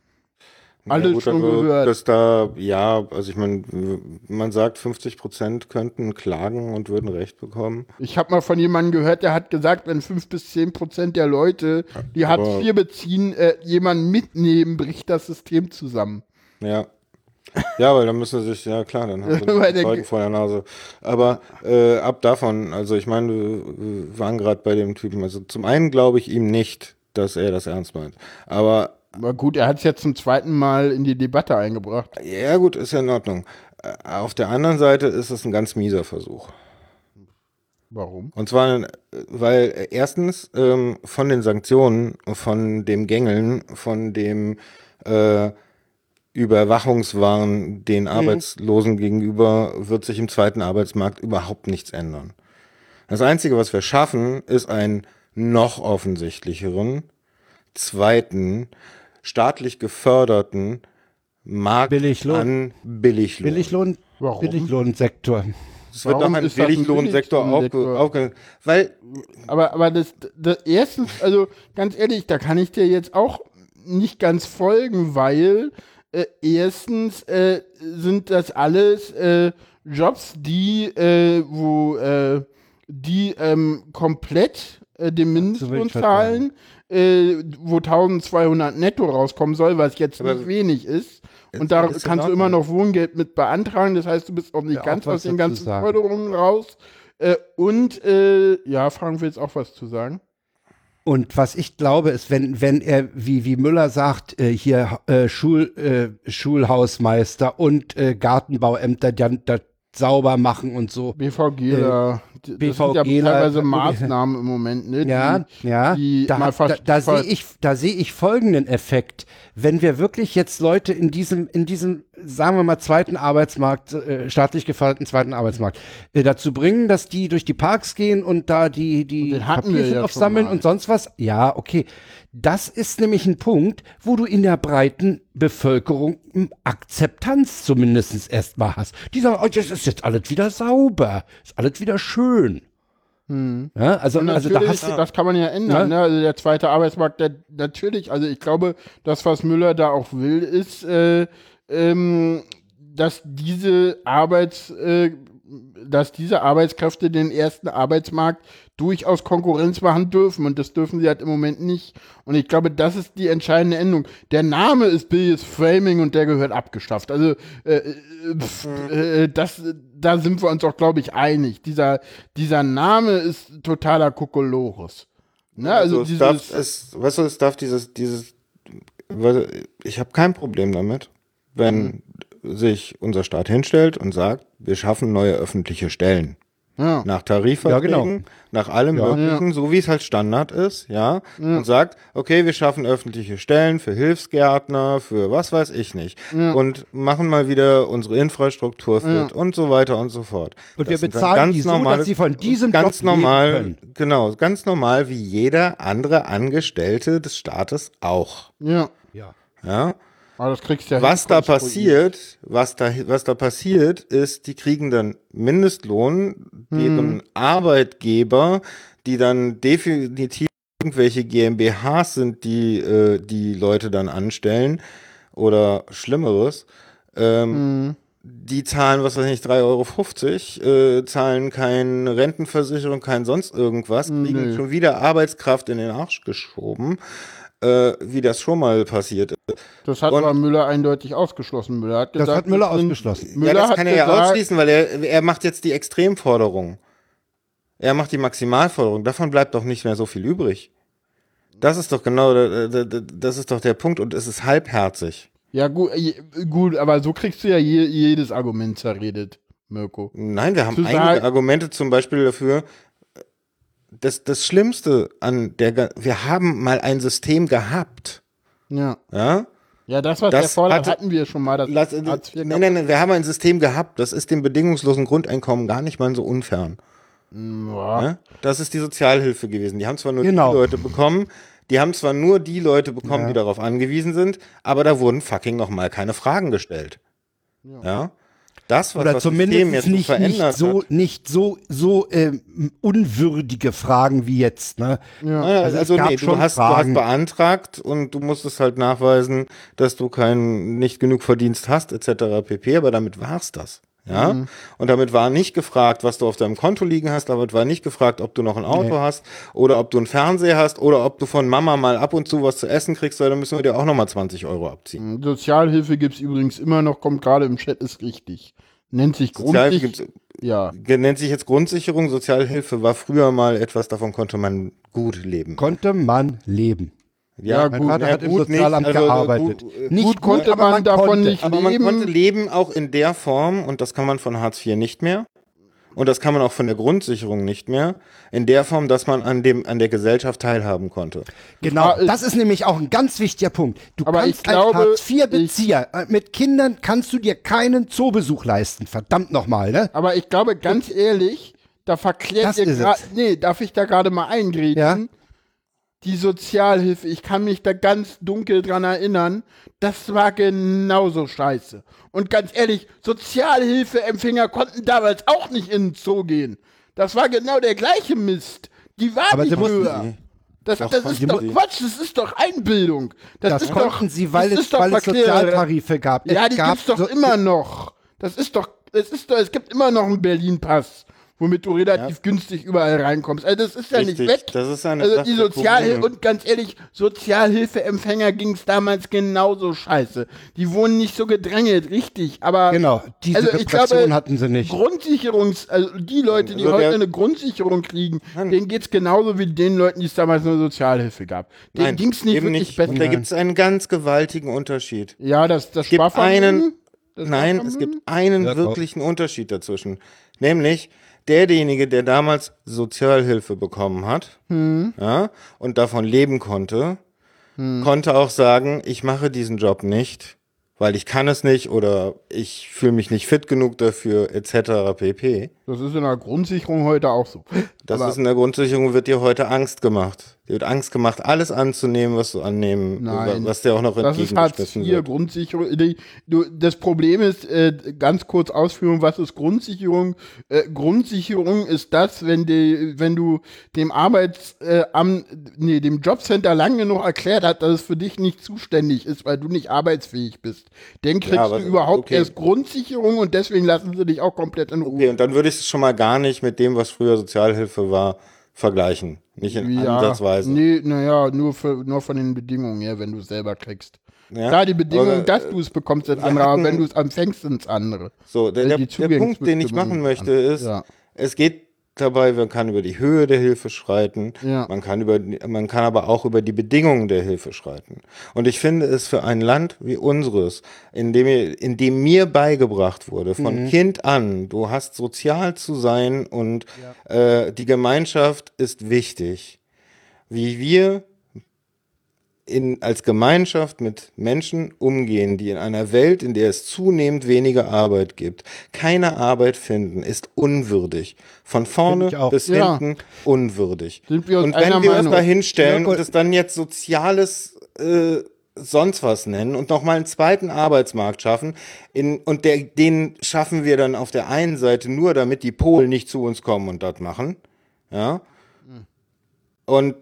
Alles
gut,
schon
also,
gehört.
Dass da, ja, also ich meine, man sagt, 50 Prozent könnten klagen und würden Recht bekommen.
Ich habe mal von jemandem gehört, der hat gesagt, wenn 5 bis 10 Prozent der Leute, die Hartz IV beziehen, äh, jemanden mitnehmen, bricht das System zusammen.
Ja. Ja, weil dann müssen sie sich, ja klar, dann haben sie Zeugen vor der Nase. Aber äh, ab davon, also ich meine, wir waren gerade bei dem Typen, also zum einen glaube ich ihm nicht, dass er das ernst meint. Aber
Aber gut, er hat es jetzt zum zweiten Mal in die Debatte eingebracht.
ja gut, ist ja in Ordnung. Äh, Auf der anderen Seite ist es ein ganz mieser Versuch.
Warum?
Und zwar, weil erstens ähm, von den Sanktionen, von dem Gängeln, von dem äh, Überwachungswahn den Arbeitslosen gegenüber wird sich im zweiten Arbeitsmarkt überhaupt nichts ändern. Das Einzige, was wir schaffen, ist einen noch offensichtlicheren, zweiten, staatlich geförderten Markt
Billiglohn.
an Billiglohn.
Billiglohn,
Warum?
Billiglohnsektor.
Es wird
Warum
doch ein Billiglohnsektor
Billiglohnsektor?
aufge, aufge weil
Aber, aber das, das erstens, also ganz ehrlich, da kann ich dir jetzt auch nicht ganz folgen, weil äh, erstens äh, sind das alles äh, Jobs, die, äh, wo äh, die ähm, komplett äh, den Mindestlohn
Mindestlohn
zahlen, äh, wo 1200 netto rauskommen soll, was jetzt
Aber
nicht wenig ist. Und da
ist
kannst du immer noch Wohngeld mit beantragen. Das heißt, du bist auch nicht
Ja,
ganz
was
aus den ganzen
sagen.
Förderungen raus. Äh, und äh, ja, Frank will jetzt auch was zu sagen.
Und was ich glaube, ist, wenn, wenn er, wie, wie Müller sagt, äh, hier äh, Schul, äh, Schulhausmeister und äh, Gartenbauämter dann das sauber machen und so.
BVGler. das sind ja teilweise Maßnahmen im Moment, ne?
Ja,
die,
ja.
die
da da, da sehe ich, da sehe ich folgenden Effekt. Wenn wir wirklich jetzt Leute in diesem, in diesem, sagen wir mal, zweiten Arbeitsmarkt, äh, staatlich geförderten zweiten Arbeitsmarkt, äh, dazu bringen, dass die durch die Parks gehen und da die, die Papierchen
ja
aufsammeln und sonst was. Ja, okay. Das ist nämlich ein Punkt, wo du in der breiten Bevölkerung hm, Akzeptanz zumindest erstmal hast. Die sagen, oh, das ist jetzt alles wieder sauber, ist alles wieder schön. Ja, also, also da hast du,
das kann man ja ändern.
Ja.
Ne? Also der zweite Arbeitsmarkt, der, natürlich, also ich glaube, das, was Müller da auch will, ist, äh, ähm, dass diese Arbeits, äh, dass diese Arbeitskräfte den ersten Arbeitsmarkt durchaus Konkurrenz machen dürfen und das dürfen sie halt im Moment nicht. Und ich glaube, das ist die entscheidende Änderung. Der Name ist Billies Framing und der gehört abgeschafft. Also äh, äh, pf, äh, das, da sind wir uns auch, glaube ich, einig. Dieser, dieser Name ist totaler Kokolores. Ne? Also,
es
dieses,
darf, es, weißt du, es darf dieses, dieses, ich habe kein Problem damit, wenn sich unser Staat hinstellt und sagt, wir schaffen neue öffentliche Stellen.
ja.
Nach Tarifverträgen,
Ja, genau.
nach allem Möglichen, so wie es halt Standard ist, ja, und sagt, okay, wir schaffen öffentliche Stellen für Hilfsgärtner, für was weiß ich nicht, und machen mal wieder unsere Infrastruktur fit und so weiter und so fort.
Und wir
sind dann
bezahlen die so, dass sie von diesem
ganz
Job leben
normal,
können.
genau, ganz normal wie jeder andere Angestellte des Staates auch,
ja.
ja.
ja.
Du ja
Was da passiert, was da, was da passiert, ist, die kriegen dann Mindestlohn, deren Arbeitgeber, die dann definitiv irgendwelche GmbHs sind, die äh, die Leute dann anstellen oder Schlimmeres, ähm, die zahlen, was weiß ich, 3,50 Euro, äh, zahlen keine Rentenversicherung, kein sonst irgendwas, kriegen
Nö.
schon wieder Arbeitskraft in den Arsch geschoben, äh, wie das schon mal passiert ist.
Das hat
Und-
aber Müller eindeutig ausgeschlossen. Müller hat
Das
gesagt,
hat Müller
das
ausgeschlossen.
Müller
ja, das
hat
kann er ja
gesagt,
ausschließen, weil er, er macht jetzt die Extremforderung. Er macht die Maximalforderung. Davon bleibt doch nicht mehr so viel übrig. Das ist doch genau, der- der- der- das ist doch der Punkt und es ist halbherzig.
Ja, gut, äh, gut, aber so kriegst du ja je, jedes Argument zerredet, Mirko.
Nein, wir haben
Zu
einige Argumente zum Beispiel dafür. Das, das Schlimmste an der, wir haben mal ein System gehabt.
Ja.
Ja?
Ja, das, was
Das
der Vorteil
hatte-
hatten wir schon mal. Das
Lass, nein, nein, nein, wir haben ein System gehabt. Das ist dem bedingungslosen Grundeinkommen gar nicht mal so unfern.
Ja.
Das ist die Sozialhilfe gewesen. Die haben zwar nur
Genau.
die Leute bekommen, die haben zwar nur die Leute bekommen, die darauf angewiesen sind, aber da wurden fucking nochmal keine Fragen gestellt. Ja. Das, was
Oder
das System
zumindest nicht, nicht
verändert
so,
hat.
nicht so, so ähm, unwürdige Fragen wie jetzt. Ne?
Naja,
Also
also
es gab
nee, du
schon
hast, du hast beantragt und du musstest halt nachweisen, dass du kein, nicht genug Verdienst hast, etc. pp. Aber damit war's das. Ja,
Mhm.
und damit war nicht gefragt, was du auf deinem Konto liegen hast, damit war nicht gefragt, ob du noch ein Auto
Nee.
hast oder ob du einen Fernseher hast oder ob du von Mama mal ab und zu was zu essen kriegst, weil dann müssen wir dir auch nochmal 20 Euro abziehen.
Sozialhilfe gibt's übrigens immer noch, kommt gerade im Chat, ist richtig. Nennt sich
Sozialhilfe
Grundsich
gibt's,
Ja.
nennt sich jetzt Grundsicherung, Sozialhilfe war früher mal etwas, davon konnte man gut leben.
Konnte man leben.
Ja,
Mein
gut,
Vater
ja,
hat im
gut nicht,
Sozialamt
also, äh,
gearbeitet.
gut, äh,
nicht
gut konnte
aber
man davon
konnte.
nicht
Aber man
leben.
konnte leben auch in der Form, und das kann man von Hartz IV nicht mehr. Und das kann man auch von der Grundsicherung nicht mehr. In der Form, dass man an dem, an der Gesellschaft teilhaben konnte.
Genau, das ist nämlich auch ein ganz wichtiger Punkt. Du
Aber
kannst als Hartz-IV-Bezieher, äh, mit Kindern kannst du dir keinen Zoobesuch leisten. Verdammt nochmal, ne?
Aber ich glaube, ganz ehrlich, da verklärt
Das
ihr gerade. Nee, darf ich da gerade mal eingreifen?
Ja.
Die Sozialhilfe, ich kann mich da ganz dunkel dran erinnern, das war genauso scheiße. Und ganz ehrlich, Sozialhilfeempfänger konnten damals auch nicht in den Zoo gehen. Das war genau der gleiche Mist. Die waren
Aber
nicht höher. Das,
Doch,
das ist doch. Quatsch, das ist doch Einbildung. Das,
Das
ist
konnten
doch,
sie, weil es,
ist doch
weil es. Sozialtarife gab.
Ja,
es
die
gab
gibt's doch
so-
immer noch. Das ist doch, es ist doch, es gibt immer noch einen Berlin-Pass, womit du relativ günstig überall reinkommst. Also das ist ja
Richtig,
nicht weg.
das ist eine
also die Sozialhilfe und ganz ehrlich, Sozialhilfeempfänger ging's damals genauso scheiße. Die wurden nicht so gedrängelt, richtig. Aber
Genau, diese
also ich
Repression
glaube,
hatten sie nicht.
Grundsicherungs, also die Leute, die
Also
heute eine Grundsicherung kriegen, denen geht's genauso wie den Leuten, die es damals eine Sozialhilfe gab. Denen
Nein,
ging's nicht
eben
wirklich
nicht.
besser.
Und da gibt es einen ganz gewaltigen Unterschied.
ja, das, das
gibt
Sparvermögen,
einen-
das
Nein, es gibt einen
Ja,
wirklichen Unterschied dazwischen. Nämlich, derjenige, der damals Sozialhilfe bekommen hat
Hm.
ja, und davon leben konnte, konnte auch sagen, ich mache diesen Job nicht, weil ich kann es nicht oder ich fühle mich nicht fit genug dafür, etc. pp.
Das ist in der Grundsicherung heute auch so.
Das
Aber-
ist in der Grundsicherung, wird dir heute Angst gemacht. Dir wird Angst gemacht, alles anzunehmen, was du annehmen,
Nein.
was dir auch noch entgegengeschmissen wird.
Grundsicherung. Das Problem ist, äh, ganz kurz Ausführung, was ist Grundsicherung? Äh, Grundsicherung ist das, wenn, die, wenn du dem Arbeitsamt, am- nee, dem Jobcenter lang genug erklärt hat, dass es für dich nicht zuständig ist, weil du nicht arbeitsfähig bist. Dann kriegst
aber-
du überhaupt
okay.
erst Grundsicherung und deswegen lassen sie dich auch komplett in Ruhe.
Okay, und dann würde ich es schon mal gar nicht mit dem, was früher Sozialhilfe war, vergleichen. Nicht in Ansatzweise.
Nee, naja, nur, für, nur von den Bedingungen her, wenn du es selber kriegst.
Ja?
Klar, die Bedingung,
Aber,
dass du es bekommst, sind
wir
andere, aber wenn du es empfängst, sind es andere.
So, der,
Äh,
der, der Punkt, den ich machen möchte, ist,
ja.
es geht dabei, man kann über die Höhe der Hilfe schreiten,
Ja.
man, kann über, man kann aber auch über die Bedingungen der Hilfe schreiten. Und ich finde es für ein Land wie unseres, in dem, mir- in dem mir beigebracht wurde, von
Mhm.
Kind an, du hast sozial zu sein und äh, die Gemeinschaft ist wichtig, wie wir in, als Gemeinschaft mit Menschen umgehen, die in einer Welt, in der es zunehmend weniger Arbeit gibt, keine Arbeit finden, ist unwürdig. Von vorne bis
Ja.
hinten unwürdig. Und wenn wir
Meinung?
uns da hinstellen und es dann jetzt soziales äh, sonst was nennen und nochmal einen zweiten Arbeitsmarkt schaffen, in, und der, den schaffen wir dann auf der einen Seite nur, damit die Polen nicht zu uns kommen und das machen. Ja. Und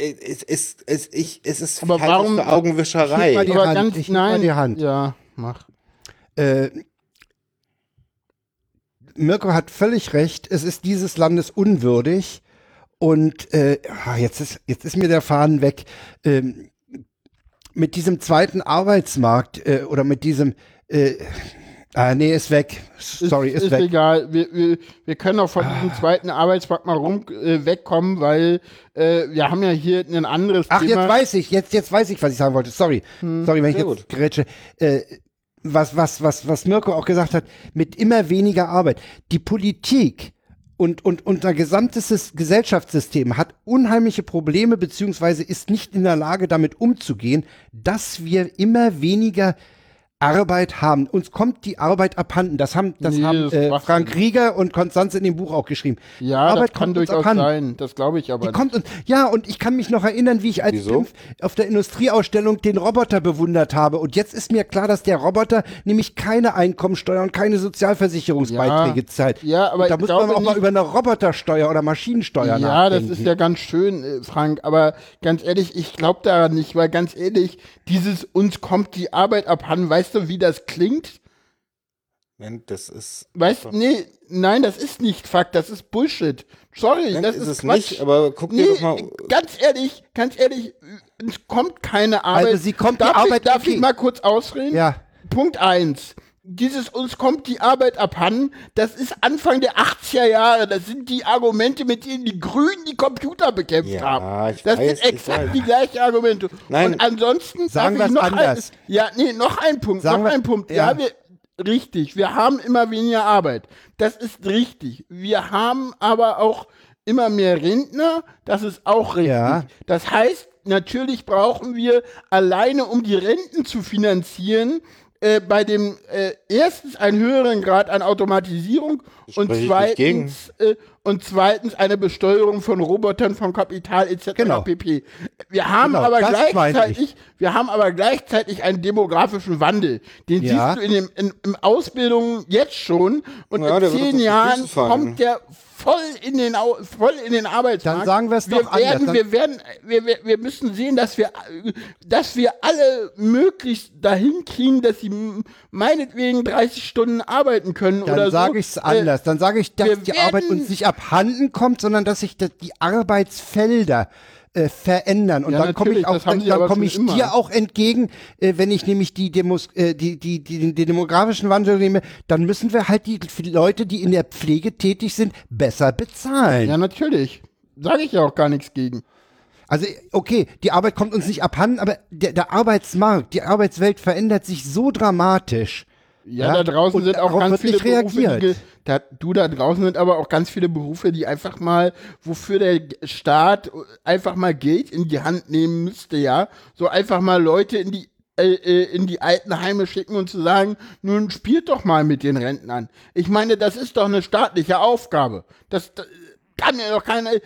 es, es, es, ich, es ist
Aber
halt
warum-
für Augenwischerei.
Mal die
Aber
Hand,
ganz,
ich heb mal
nein,
die Hand.
ja, mach.
Äh, Mirko hat völlig recht. Es ist dieses Landes unwürdig. Und äh, ah, jetzt, ist, jetzt ist mir der Faden weg. Ähm, mit diesem zweiten Arbeitsmarkt äh, oder mit diesem. Äh, ah, nee, ist weg. Sorry, ist,
ist
weg.
egal. Wir, wir, wir können auch von diesem zweiten Arbeitsmarkt mal rum äh, wegkommen, weil äh, wir haben ja hier ein anderes
Ach,
Thema.
jetzt weiß ich, jetzt, jetzt weiß ich, was ich sagen wollte. Sorry. Sorry, wenn ich jetzt
gut.
grätsche. Äh, was, was, was, was Mirko auch gesagt hat, mit immer weniger Arbeit. Die Politik und, und unser gesamtes Sys- Gesellschaftssystem hat unheimliche Probleme, beziehungsweise ist nicht in der Lage, damit umzugehen, dass wir immer weniger Arbeit haben. Uns kommt die Arbeit abhanden. Das haben, das
Nee,
haben
das
äh, Frank Rieger und Konstanze in dem Buch auch geschrieben.
Ja,
Arbeit
das kann durchaus
abhanden.
sein. Das glaube ich aber
Die kommt und ja, und ich kann mich noch erinnern, wie ich als
Wieso?
Pimpf auf der Industrieausstellung den Roboter bewundert habe. Und jetzt ist mir klar, dass der Roboter nämlich keine Einkommensteuer und keine Sozialversicherungsbeiträge
Ja.
zahlt.
Ja, aber
und da muss man auch mal
nicht-
über eine Robotersteuer oder Maschinensteuer
Ja, das
nachdenken.
ist ja ganz schön, äh, Frank, aber ganz ehrlich, ich glaube daran nicht, weil ganz ehrlich, dieses uns kommt die Arbeit abhanden, weißt du, wie das klingt?
Nein, Das ist.
Weißt nee, nein, das ist nicht Fakt, das ist Bullshit. Sorry,
Nein,
das
ist
ist,
es
Quatsch.
nicht, aber guck dir
nee,
doch mal.
ganz ehrlich, ganz ehrlich, es kommt keine Arbeit.
Also sie kommt die
darf
Arbeit-
ich, darf
okay.
ich mal kurz ausreden?
Ja.
Punkt eins. Dieses uns kommt die Arbeit abhanden, das ist Anfang der 80er Jahre. Das sind die Argumente, mit denen die Grünen die Computer bekämpft
Ja,
haben. Das
weiß,
sind exakt die gleichen Argumente.
Nein.
Und ansonsten
Sagen
darf ich
wir's
noch
anders.
Ein, ja, nee, noch ein Punkt,
Sagen
noch
wir-
ein Punkt. Ja,
ja.
wir richtig, wir haben immer weniger Arbeit. Das ist richtig. Wir haben aber auch immer mehr Rentner, das ist auch richtig.
Ja.
Das heißt, natürlich brauchen wir alleine, um die Renten zu finanzieren, äh, bei dem äh, erstens einen höheren Grad an Automatisierung und zweitens äh, und zweitens eine Besteuerung von Robotern, von Kapital etc.
Genau.
pp. Wir haben
Genau,
aber gleichzeitig, wir haben aber gleichzeitig einen demografischen Wandel. Den
Ja.
siehst du in dem in, in Ausbildung jetzt schon und
Ja,
in zehn Jahren kommt der voll in den voll in den Arbeitsmarkt.
Dann sagen
wir
doch anders.
werden,
Dann-
wir werden wir, wir, wir müssen sehen, dass wir dass wir alle möglichst dahin kriegen, dass sie meinetwegen 30 Stunden arbeiten können oder
Dann
so.
sage ich es
Äh,
anders. Dann sage ich, dass die Arbeit uns nicht abhanden kommt, sondern dass sich die Arbeitsfelder äh, verändern. Und
Ja,
dann komme ich auch, dann, komme
schon
ich
immer.
dir auch entgegen, äh, wenn ich nämlich die, Demos, äh, die, die, die, den demografischen Wandel nehme, dann müssen wir halt die Leute, die in der Pflege tätig sind, besser bezahlen.
Ja, natürlich. Sage ich ja auch gar nichts gegen.
Also, okay, die Arbeit kommt uns nicht abhanden, aber der, der Arbeitsmarkt, die Arbeitswelt verändert sich so dramatisch.
Ja,
Ja,
da draußen
und
sind auch ganz viele Berufe, die, da, du da draußen sind aber auch ganz viele Berufe, die einfach mal, wofür der Staat einfach mal Geld in die Hand nehmen müsste, ja, so einfach mal Leute in die äh, äh, in die Altenheime schicken und zu sagen, nun spielt doch mal mit den Rentnern. Ich meine, das ist doch eine staatliche Aufgabe. Das, das kann ja doch keine.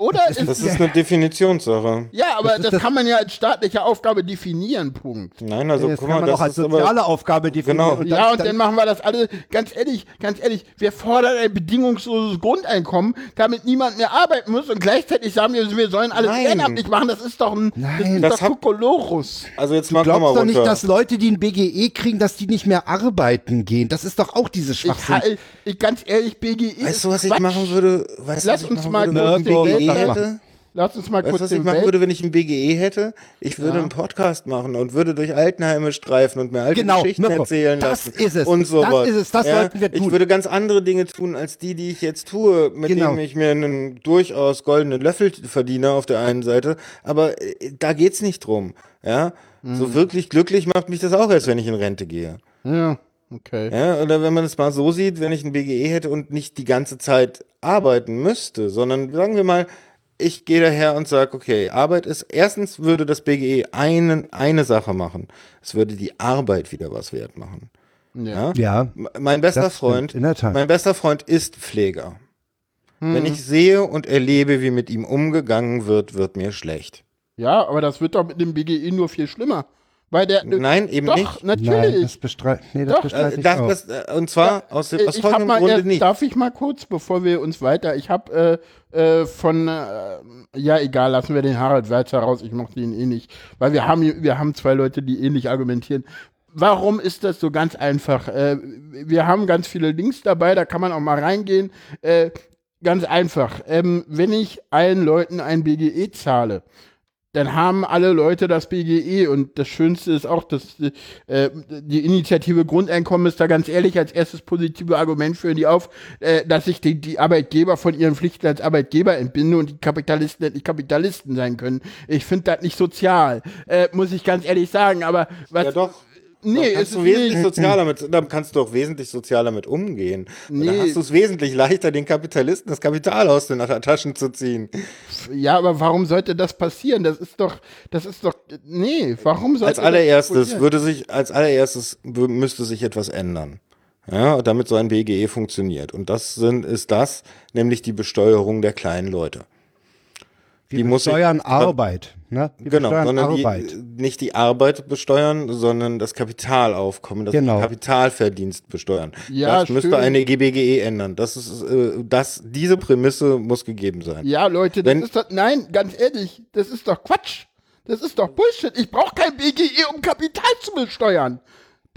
Oder?
Das ist eine Definitionssache.
ja, aber
das ist
das,
das-
kann man ja als staatliche Aufgabe definieren, Punkt.
Nein, also
das
guck
kann
mal,
man
das
auch als
ist aber,
soziale Aufgabe definieren.
Genau.
Und
Ja, und
dann-
dann machen wir das alle, ganz ehrlich, ganz ehrlich, wir fordern ein bedingungsloses Grundeinkommen, damit niemand mehr arbeiten muss und gleichzeitig sagen wir, wir sollen alles
Nein.
ehrenamtlich machen, das ist doch ein, das
Nein.
ist
Das
doch
hab-
Kokolorus.
also jetzt
Du
mal komm mal
glaubst doch nicht, dass Leute, die ein BGE kriegen, dass die nicht mehr arbeiten gehen. Das ist doch auch diese
Ich,
Schwachsinn.
halt- ich, ganz ehrlich, BGE
Weißt
ist
du, was ich machen würde? Weißt du,
Lass
was ich
uns
machen
mal
würde, ich BGE hätte?
Lass uns mal
Weißt
kurz
was ich machen
Welt
würde, wenn ich ein BGE hätte? Ich würde
Ja.
einen Podcast machen und würde durch Altenheime streifen und mir alte
Genau,
Geschichten
Mirko,
erzählen
das
lassen.
ist es.
Und
Das
sowas.
ist es, das sollten wir
Ich
tun.
würde ganz andere Dinge tun, als die, die ich jetzt tue, mit
Genau.
denen ich mir einen durchaus goldenen Löffel verdiene auf der einen Seite. Aber äh, da geht's nicht drum. Ja,
Mhm.
so wirklich glücklich macht mich das auch erst, wenn ich in Rente gehe.
Ja, okay.
Ja, oder wenn man es mal so sieht, wenn ich ein BGE hätte und nicht die ganze Zeit arbeiten müsste, sondern sagen wir mal, ich gehe daher und sage, okay, Arbeit ist, erstens würde das BGE einen, eine Sache machen. Es würde die Arbeit wieder was wert machen. Ja?
ja.
Mein bester Freund,
in der Tat.
mein bester Freund ist Pfleger.
Hm.
Wenn ich sehe und erlebe, wie mit ihm umgegangen wird, wird mir schlecht.
Ja, aber das wird doch mit dem BGE nur viel schlimmer. Weil der,
Nein, eben
doch,
nicht.
Nein, das
natürlich.
bestreite nee, das
Doch,
bestreite
Äh,
ich
das,
auch.
das, äh, und zwar aus, dem- aus
ich hab
folgendem
mal,
Grunde
äh,
nicht.
Darf ich mal kurz, bevor wir uns weiter, ich habe äh, äh, von, äh, ja egal, lassen wir den Harald Walzer raus, ich mochte ihn eh nicht, weil wir haben, wir haben zwei Leute, die ähnlich argumentieren. Warum ist das so ganz einfach? Äh, wir haben ganz viele Links dabei, da kann man auch mal reingehen. Äh, ganz einfach, ähm, wenn ich allen Leuten ein BGE zahle, dann haben alle Leute das BGE und das Schönste ist auch, dass äh, die Initiative Grundeinkommen ist da ganz ehrlich als erstes positive Argument für die auf, äh, dass sich die, die Arbeitgeber von ihren Pflichten als Arbeitgeber entbinde und die Kapitalisten nicht Kapitalisten sein können. Ich finde das nicht sozial, äh, muss ich ganz ehrlich sagen, aber was
ja doch.
Nee, es
kannst du
ist
wesentlich
nicht.
sozialer mit, dann kannst du auch wesentlich sozialer mit umgehen. Nee. Dann hast du es wesentlich leichter, den Kapitalisten das Kapital aus den Taschen zu ziehen.
Ja, aber warum sollte das passieren? Das ist doch, das ist doch, nee, warum sollte
Als
das
allererstes
passieren?
würde sich, als allererstes müsste sich etwas ändern. Ja, damit so ein BGE funktioniert. Und das sind, ist das, nämlich die Besteuerung der kleinen Leute.
Wir
Die muss ich-
besteuern Arbeit. Ne? Wir
genau,
besteuern
sondern
Arbeit.
Die, nicht die Arbeit besteuern, sondern das Kapitalaufkommen, das
Genau.
Kapitalverdienst besteuern.
Ja,
das müsste
schön.
eine GBGE ändern. Das ist, äh, das, diese Prämisse muss gegeben sein.
Ja, Leute, das
Wenn-
ist doch, nein, ganz ehrlich, das ist doch Quatsch. Das ist doch Bullshit. Ich brauche kein BGE, um Kapital zu besteuern.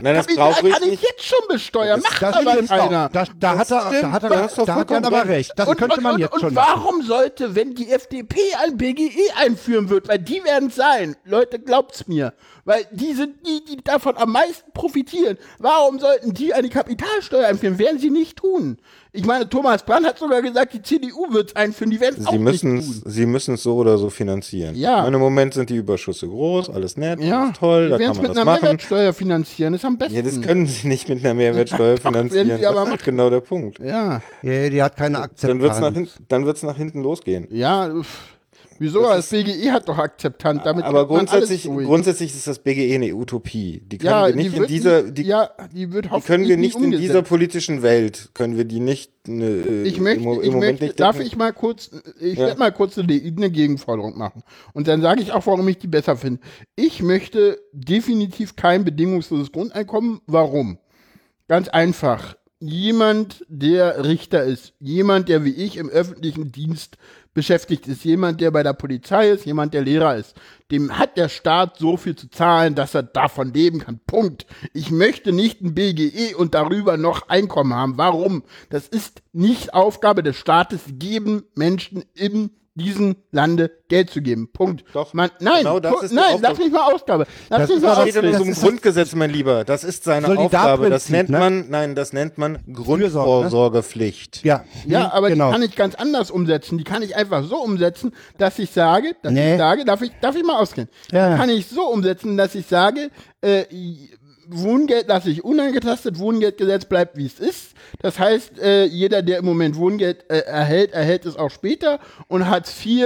Nein, das
Kapital
brauche ich
kann ich jetzt schon besteuern. Macht
Das
aber
stimmt
keiner.
auch. Da, da hat er, da hat er,
da hast du
da hat er aber
recht.
Das könnte man
und,
jetzt
und,
schon
Und
machen.
warum sollte, wenn die FDP ein BGE einführen wird, weil die werden es sein, Leute, glaubt's mir, weil die sind die, die davon am meisten profitieren. Warum sollten die eine Kapitalsteuer einführen? Werden sie nicht tun. Ich meine, Thomas Brand hat sogar gesagt, die CDU wird es einführen, die werden es auch
Sie
nicht
müssen
tun.
es, sie müssen es so oder so finanzieren.
Ja.
Und Im Moment sind die Überschüsse groß, alles nett,
Ja,
alles toll, da
die werden
kann
es
man
mit
das
einer
machen.
Mehrwertsteuer finanzieren, ist am besten.
Ja, das können sie nicht mit einer Mehrwertsteuer
Doch, werden
finanzieren.
sie aber
Das ist genau der Punkt.
ja,
Ja, die hat keine
Dann wird's nach,
Akzeptanz.
hin, dann wird's nach hinten losgehen.
ja, pff. Wieso? Das, BGE hat doch Akzeptanz, damit
Aber grundsätzlich, grundsätzlich ist das BGE eine Utopie. Die können
ja,
wir nicht
die
in dieser, die,
ja, die wird
die können wir
nie
nicht in dieser politischen Welt, können wir die nicht, ne, äh,
Ich möchte,
im, im
ich
Moment
möchte
nicht
darf ich mal kurz, ich
Ja.
werde mal kurz eine, eine Gegenforderung machen. Und dann sage ich auch, warum ich die besser finde. Ich möchte definitiv kein bedingungsloses Grundeinkommen. Warum? Ganz einfach. Jemand, der Richter ist, jemand, der wie ich im öffentlichen Dienst beschäftigt ist, jemand, der bei der Polizei ist, jemand, der Lehrer ist, dem hat der Staat so viel zu zahlen, dass er davon leben kann. Punkt. Ich möchte nicht ein BGE und darüber noch Einkommen haben. Warum? Das ist nicht Aufgabe des Staates, geben Menschen in diesem Lande Geld zu geben. Punkt.
Doch,
Man, nein,
genau das ist
nein, lass mich mal Ausgabe. Lass
Das
mich
ist
mal
aber-
Das steht in unserem Grundgesetz, mein Lieber. Das ist seine Aufgabe. Das nennt
ne?
man, nein, das nennt man
ne?
Grundvorsorgepflicht.
Ja,
Ja, aber
genau.
die kann ich ganz anders umsetzen. Die kann ich einfach so umsetzen, dass ich sage, dass
Nee.
ich sage, darf ich, darf ich mal ausgehen?
Ja.
Die kann ich so umsetzen, dass ich sage, äh, Wohngeld lasse ich unangetastet, Wohngeldgesetz bleibt wie es ist. Das heißt, äh, jeder, der im Moment Wohngeld äh, erhält, erhält es auch später und Hartz IV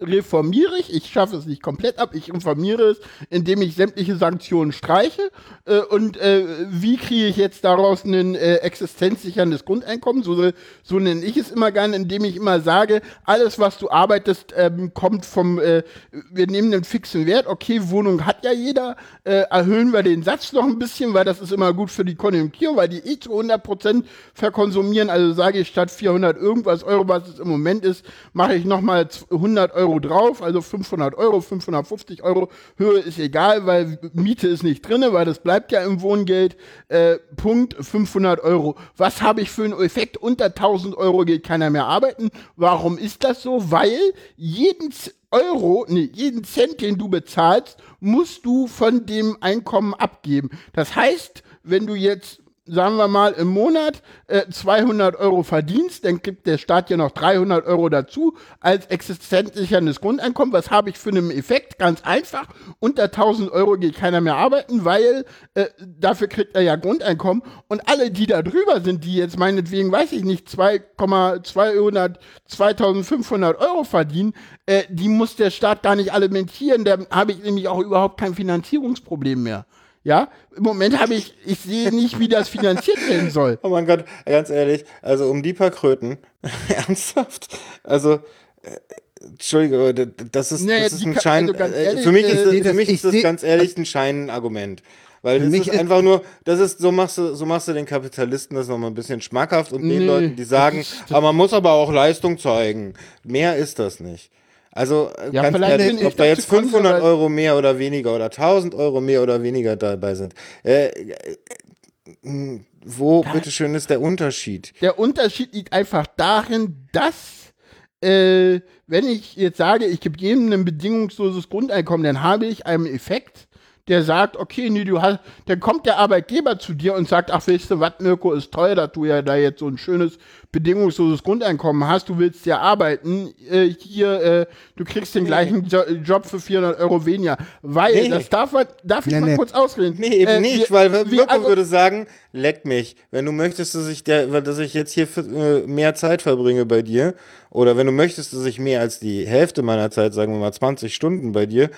reformiere ich. Ich schaffe es nicht komplett ab, ich reformiere es, indem ich sämtliche Sanktionen streiche. Äh, und äh, wie kriege ich jetzt daraus ein äh, existenzsicherndes Grundeinkommen? So, so nenne ich es immer gerne, indem ich immer sage, alles, was du arbeitest, ähm, kommt vom, äh, wir nehmen den fixen Wert, okay, Wohnung hat ja jeder, äh, erhöhen wir den Satz noch ein bisschen, weil das ist immer gut für die Konjunktur, weil die eh zu 100% verkonsumieren. Also sage ich, statt 400 irgendwas Euro, was es im Moment ist, mache ich nochmal 100 Euro drauf, also 500 Euro, 550 Euro. Höhe ist egal, weil Miete ist nicht drinne, weil das bleibt ja im Wohngeld. Äh, Punkt 500 Euro. Was habe ich für einen Effekt? Unter 1000 Euro geht keiner mehr arbeiten. Warum ist das so? Weil jeden Euro, nee, jeden Cent, den du bezahlst, musst du von dem Einkommen abgeben. Das heißt, wenn du jetzt sagen wir mal, im Monat äh, 200 Euro verdienst, dann gibt der Staat ja noch 300 Euro dazu als existenzsicherndes Grundeinkommen. Was habe ich für einen Effekt? Ganz einfach. Unter 1000 Euro geht keiner mehr arbeiten, weil äh, dafür kriegt er ja Grundeinkommen. Und alle, die da drüber sind, die jetzt meinetwegen, weiß ich nicht, 2,200, 2500 Euro verdienen, äh, die muss der Staat gar nicht alimentieren. Da habe ich nämlich auch überhaupt kein Finanzierungsproblem mehr. Ja, im Moment habe ich, ich sehe nicht, wie das finanziert werden soll.
Oh mein Gott, ganz ehrlich, also um die paar Kröten, ernsthaft, also, äh, Entschuldige, das ist,
Nee,
das ist ein
kann-
Schein,
also
äh,
ehrlich,
für mich
äh,
ist das,
nee,
für
das-
mich
ich
ist das ganz ehrlich ein Scheinargument. Weil das ist
ist-
einfach nur, das ist, so machst du, so machst du den Kapitalisten das nochmal ein bisschen schmackhaft und den
Nee,
Leuten, die sagen, aber man muss aber auch Leistung zeigen. Mehr ist das nicht. Also, äh,
Ja,
ganz
vielleicht ich
ob da jetzt
dazu
500
konservativ-
Euro mehr oder weniger oder 1000 Euro mehr oder weniger dabei sind, äh, äh, wo, bitteschön, ist der Unterschied?
Der Unterschied liegt einfach darin, dass, äh, wenn ich jetzt sage, ich gebe jedem ein bedingungsloses Grundeinkommen, dann habe ich einen Effekt, der sagt, okay, nee, du hast, dann kommt der Arbeitgeber zu dir und sagt, ach, weißt du was, Mirko, ist toll, dass du ja da jetzt so ein schönes, bedingungsloses Grundeinkommen hast, du willst ja arbeiten, äh, hier, äh, du kriegst den gleichen jo Job für 400 Euro weniger, weil,
Nee.
das darf man, darf ich
Nee,
mal kurz ausreden?
Nee, eben
Äh,
nicht,
wir-
weil Mirko
also-
würde sagen, leck mich. Wenn du möchtest, dass ich, der, dass ich jetzt hier für, äh, mehr Zeit verbringe bei dir, oder wenn du möchtest, dass ich mehr als die Hälfte meiner Zeit, sagen wir mal 20 Stunden bei dir,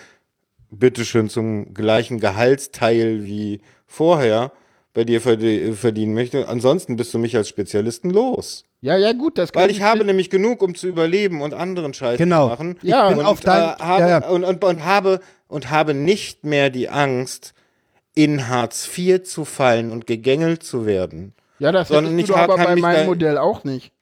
bitteschön zum gleichen Gehaltsteil wie vorher bei dir verdienen möchte. Ansonsten bist du mich als Spezialisten los.
Ja, ja, gut, das kann
Weil ich habe nämlich genug, um zu überleben und anderen Scheiß
Genau.
zu machen.
Ja,
und,
auf dein-
äh, habe,
ja, ja.
Und, und, und, habe, und habe nicht mehr die Angst, in Hartz IV zu fallen und gegängelt zu werden.
Ja, das
sondern
hättest
ich
du
hab-
aber bei meinem Modell auch nicht.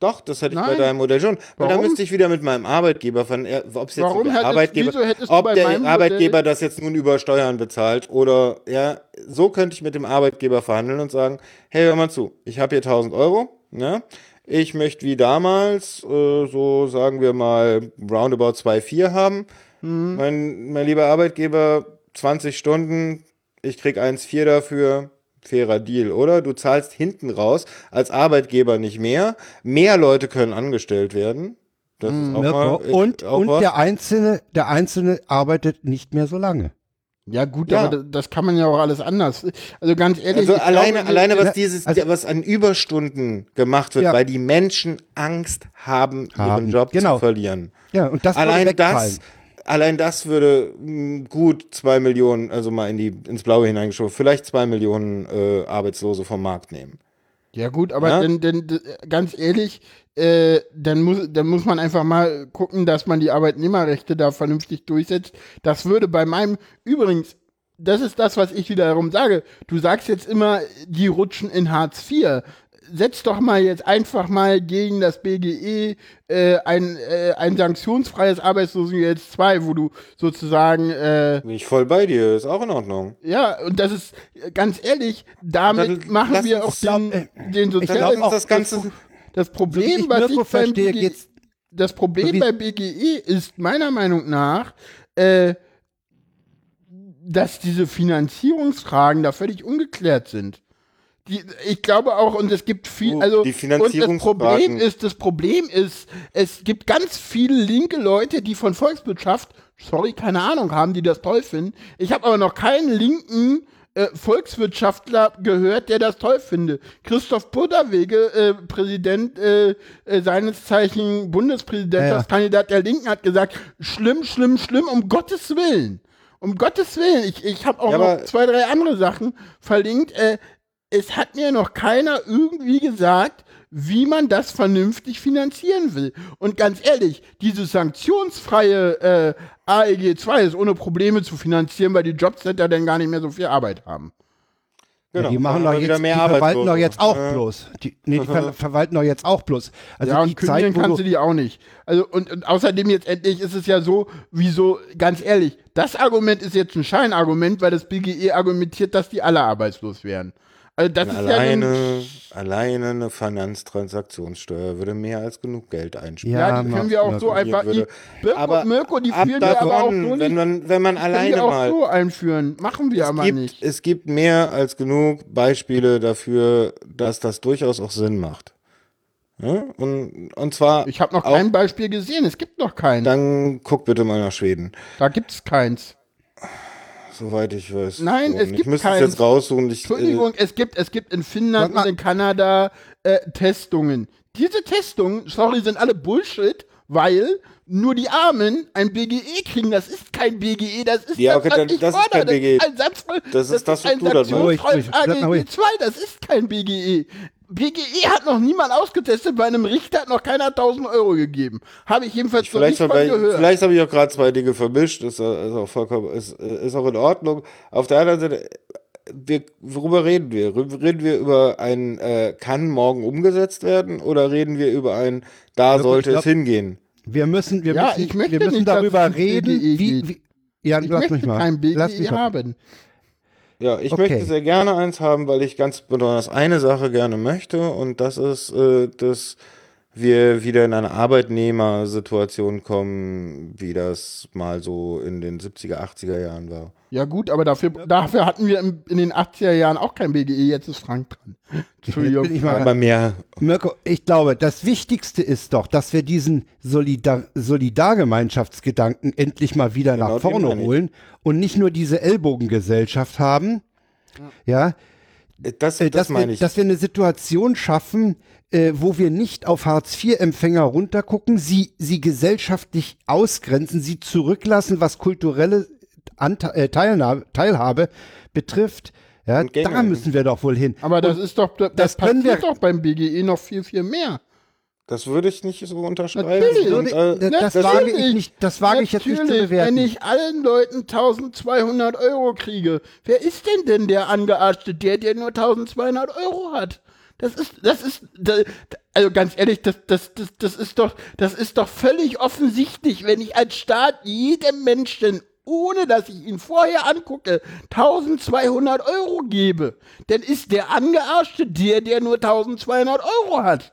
Doch, das hätte ich bei
Nein.
deinem Modell schon. Weil dann
Warum?
müsste ich wieder mit meinem Arbeitgeber von, ob es jetzt
Warum
der Arbeitgeber, ob
bei
der Arbeitgeber das jetzt nun über Steuern bezahlt oder ja, so könnte ich mit dem Arbeitgeber verhandeln und sagen, hey, hör mal zu, ich habe hier 1000 Euro, ne? Ich möchte wie damals, äh, so sagen wir mal, roundabout 2,4 haben.
Mhm.
Mein, mein lieber Arbeitgeber, 20 Stunden, ich krieg 1,4 dafür. Fairer Deal, oder? Du zahlst hinten raus als Arbeitgeber nicht mehr. Mehr Leute können angestellt werden. Das ist auch
Mirko.
mal, äh,
Und,
auch
und
was.
der Einzelne, der Einzelne arbeitet nicht mehr so lange.
Ja, gut,
Ja.
aber das, kann man ja auch alles anders. Also ganz ehrlich,
Also alleine,
glaube,
alleine was
Ja,
dieses,
also-
was an Überstunden gemacht wird,
Ja.
weil die Menschen Angst haben, ihren
Haben,
Job
genau.
zu verlieren.
Ja, und das
allein das, allein das würde mh, gut zwei Millionen, also mal in die, ins Blaue hineingeschoben, vielleicht zwei Millionen äh, Arbeitslose vom Markt nehmen.
Ja gut, aber
Ja?
Denn, denn, ganz ehrlich, äh, dann, muss, dann muss man einfach mal gucken, dass man die Arbeitnehmerrechte da vernünftig durchsetzt. Das würde bei meinem, übrigens, das ist das, was ich wiederum sage. Du sagst jetzt immer, die rutschen in Hartz IV. Setz doch mal jetzt einfach mal gegen das BGE äh, ein, äh, ein sanktionsfreies Arbeitslosengeld 2, wo du sozusagen äh,
Bin ich voll bei dir, ist auch in Ordnung.
ja, und das ist äh, ganz ehrlich, damit
Dann
machen wir auch den, den
Dann
sozialen
lass uns das Ganze,
das Problem,
So
was ich
verstehe,
BGE,
geht's-
das Problem
so
bei BGE ist meiner Meinung nach, äh, dass diese Finanzierungsfragen da völlig ungeklärt sind. Die, ich glaube auch, und es gibt viel,
Oh,
also
die
und das Problem ist, das Problem ist, es gibt ganz viele linke Leute, die von Volkswirtschaft, sorry, keine Ahnung haben, die das toll finden. Ich habe aber noch keinen linken äh, Volkswirtschaftler gehört, der das toll finde. Christoph Butterwege, äh, Präsident äh, äh, seines Zeichen Bundespräsidentschaftskandidat der Linken, hat gesagt, schlimm, schlimm, schlimm, um Gottes Willen. Um Gottes Willen. Ich, ich habe auch
Ja,
noch zwei, drei andere Sachen verlinkt. Äh, es hat mir noch keiner irgendwie gesagt, wie man das vernünftig finanzieren will. Und ganz ehrlich, diese sanktionsfreie äh, AEG 2 ist ohne Probleme zu finanzieren, weil die Jobcenter dann gar nicht mehr so viel Arbeit haben.
genau,
die machen
dann
doch jetzt, die
mehr
verwalten
Arbeitslose.
doch jetzt auch
Äh,
bloß. Die, nee, die ver verwalten doch jetzt auch bloß. Also
ja,
die
und kündigen
Zeit,
kannst du
du,
die auch nicht. Also und, und außerdem jetzt endlich ist es ja so, wieso, ganz ehrlich, das Argument ist jetzt ein Scheinargument, weil das BGE argumentiert, dass die alle arbeitslos wären. Also das ist ja
Alleine, alleine eine Finanztransaktionssteuer würde mehr als genug Geld einspielen.
ja, die können wir auch so einfach. Die, Mirko,
Aber
Mirko, die führen wir aber auch
davon,
so
wenn
nicht.
man, wenn man
können
alleine
wir auch
mal
so einführen. Machen wir aber
gibt,
nicht.
es gibt mehr als genug Beispiele dafür, dass das durchaus auch Sinn macht. Ja? Und, und zwar,
Ich habe noch
auch-
kein Beispiel gesehen. Es gibt noch keins.
dann guck bitte mal nach Schweden,
Da gibt es keins.
Soweit ich weiß.
Nein, es
ich
gibt
müsste es jetzt raussuchen. Ich,
Entschuldigung, es gibt, es gibt in Finnland und in Kanada äh, Testungen. Diese Testungen, sorry, sind alle Bullshit, weil nur die Armen ein BGE kriegen. Das ist kein BGE, das ist
Ja,
das,
okay,
was
dann-
ich
das ist kein BGE.
Das ist ein Satz voll,
Das ist das, was du da machst.
sanktionsfreies
Ruhig, ruhig, bleib mal ruhig.
AGG 2, das ist kein BGE. BGE hat noch niemand ausgetestet, bei einem Richter hat noch keiner 1000 Euro gegeben. Habe ich jedenfalls noch
Vielleicht,
nicht von
habe
gehört.
vielleicht habe ich auch gerade zwei Dinge vermischt. Ist, äh, ist auch vollkommen, ist, ist auch in Ordnung. Auf der anderen Seite, wir, worüber reden wir? Reden wir über ein, äh, kann morgen umgesetzt werden oder reden wir über ein, da
Ja,
sollte
ich
es
glaub-
hingehen?
wir müssen, wir
Ja,
müssen,
ich möchte
wir müssen darüber reden,
BGE
wie, wie ja,
ich
lass
möchte
mich mal.
kein
lass
BGE
mich mal.
Ja, ich
Okay.
möchte sehr gerne eins haben, weil ich ganz besonders eine Sache gerne möchte und das ist, äh, dass wir wieder in eine Arbeitnehmersituation kommen, wie das mal so in den 70er, 80er Jahren war.
Ja gut, aber dafür, dafür hatten wir in, in den 80er Jahren auch kein BGE, jetzt ist Frank dran. Entschuldigung.
Jetzt bin ich mal-
Aber mehr.
Mirko, ich glaube, das Wichtigste ist doch, dass wir diesen Solidar Solidargemeinschaftsgedanken endlich mal wieder
Genau
nach vorne holen und nicht nur diese Ellbogengesellschaft haben. Ja,
Das,
äh,
das
dass, wir,
meine ich.
dass wir eine Situation schaffen, äh, wo wir nicht auf Hartz-IV-Empfänger runtergucken, sie, sie gesellschaftlich ausgrenzen, sie zurücklassen, was kulturelle Ante äh, Teilnahme, Teilhabe betrifft. Ja,
Und
da müssen wir doch wohl hin.
Aber das ist doch, das,
das können
passiert
wir-
doch beim BGE noch viel, viel mehr.
Das würde ich nicht so unterschreiben.
Natürlich.
Und, äh,
das,
Natürlich.
wage ich nicht, das wage ich jetzt nicht zu
Natürlich,
bewerten.
Wenn ich allen Leuten 1200 Euro kriege, wer ist denn denn der Angearschte, der, der nur 1200 Euro hat? Das ist, das ist, da- also ganz ehrlich, das, das, das, das ist doch, das ist doch völlig offensichtlich, wenn ich als Staat jedem Menschen ohne dass ich ihn vorher angucke, 1200 Euro gebe, dann ist der Angearschte der, der nur 1200 Euro hat.